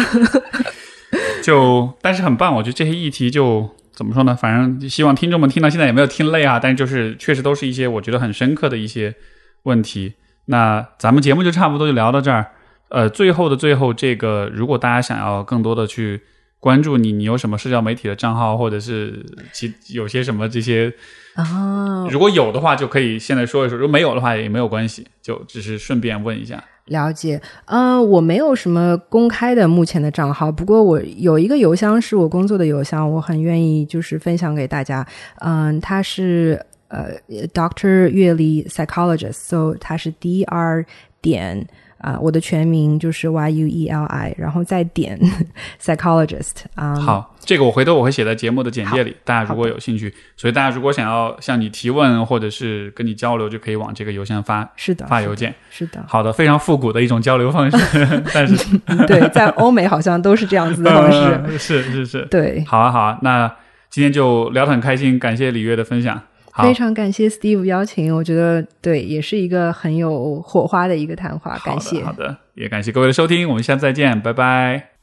就但是很棒，我觉得这些议题就怎么说呢？反正希望听众们听到现在也没有听累啊，但是就是确实都是一些我觉得很深刻的一些问题。那咱们节目就差不多就聊到这儿。呃，最后的最后，这个如果大家想要更多的去关注你，你有什么社交媒体的账号，或者是其有些什么这些啊，如果有的话，就可以现在说一说；如果没有的话，也没有关系，就只是顺便问一下。了解，嗯，我没有什么公开的目前的账号，不过我有一个邮箱是我工作的邮箱，我很愿意就是分享给大家。嗯，他是呃，Doctor 月历 Psychologist，so 他是 D R 点。啊，我的全名就是 Y U E L I，然后再点 psychologist 啊。好，这个我回头我会写在节目的简介里，大家如果有兴趣，所以大家如果想要向你提问或者是跟你交流，就可以往这个邮箱发，是的，发邮件，是的。好的，非常复古的一种交流方式，但是 对，在欧美好像都是这样子的方式，是是是，对。好啊好啊，那今天就聊得很开心，感谢李月的分享。非常感谢 Steve 邀请，我觉得对，也是一个很有火花的一个谈话。感谢，好的，也感谢各位的收听，我们下次再见，拜拜。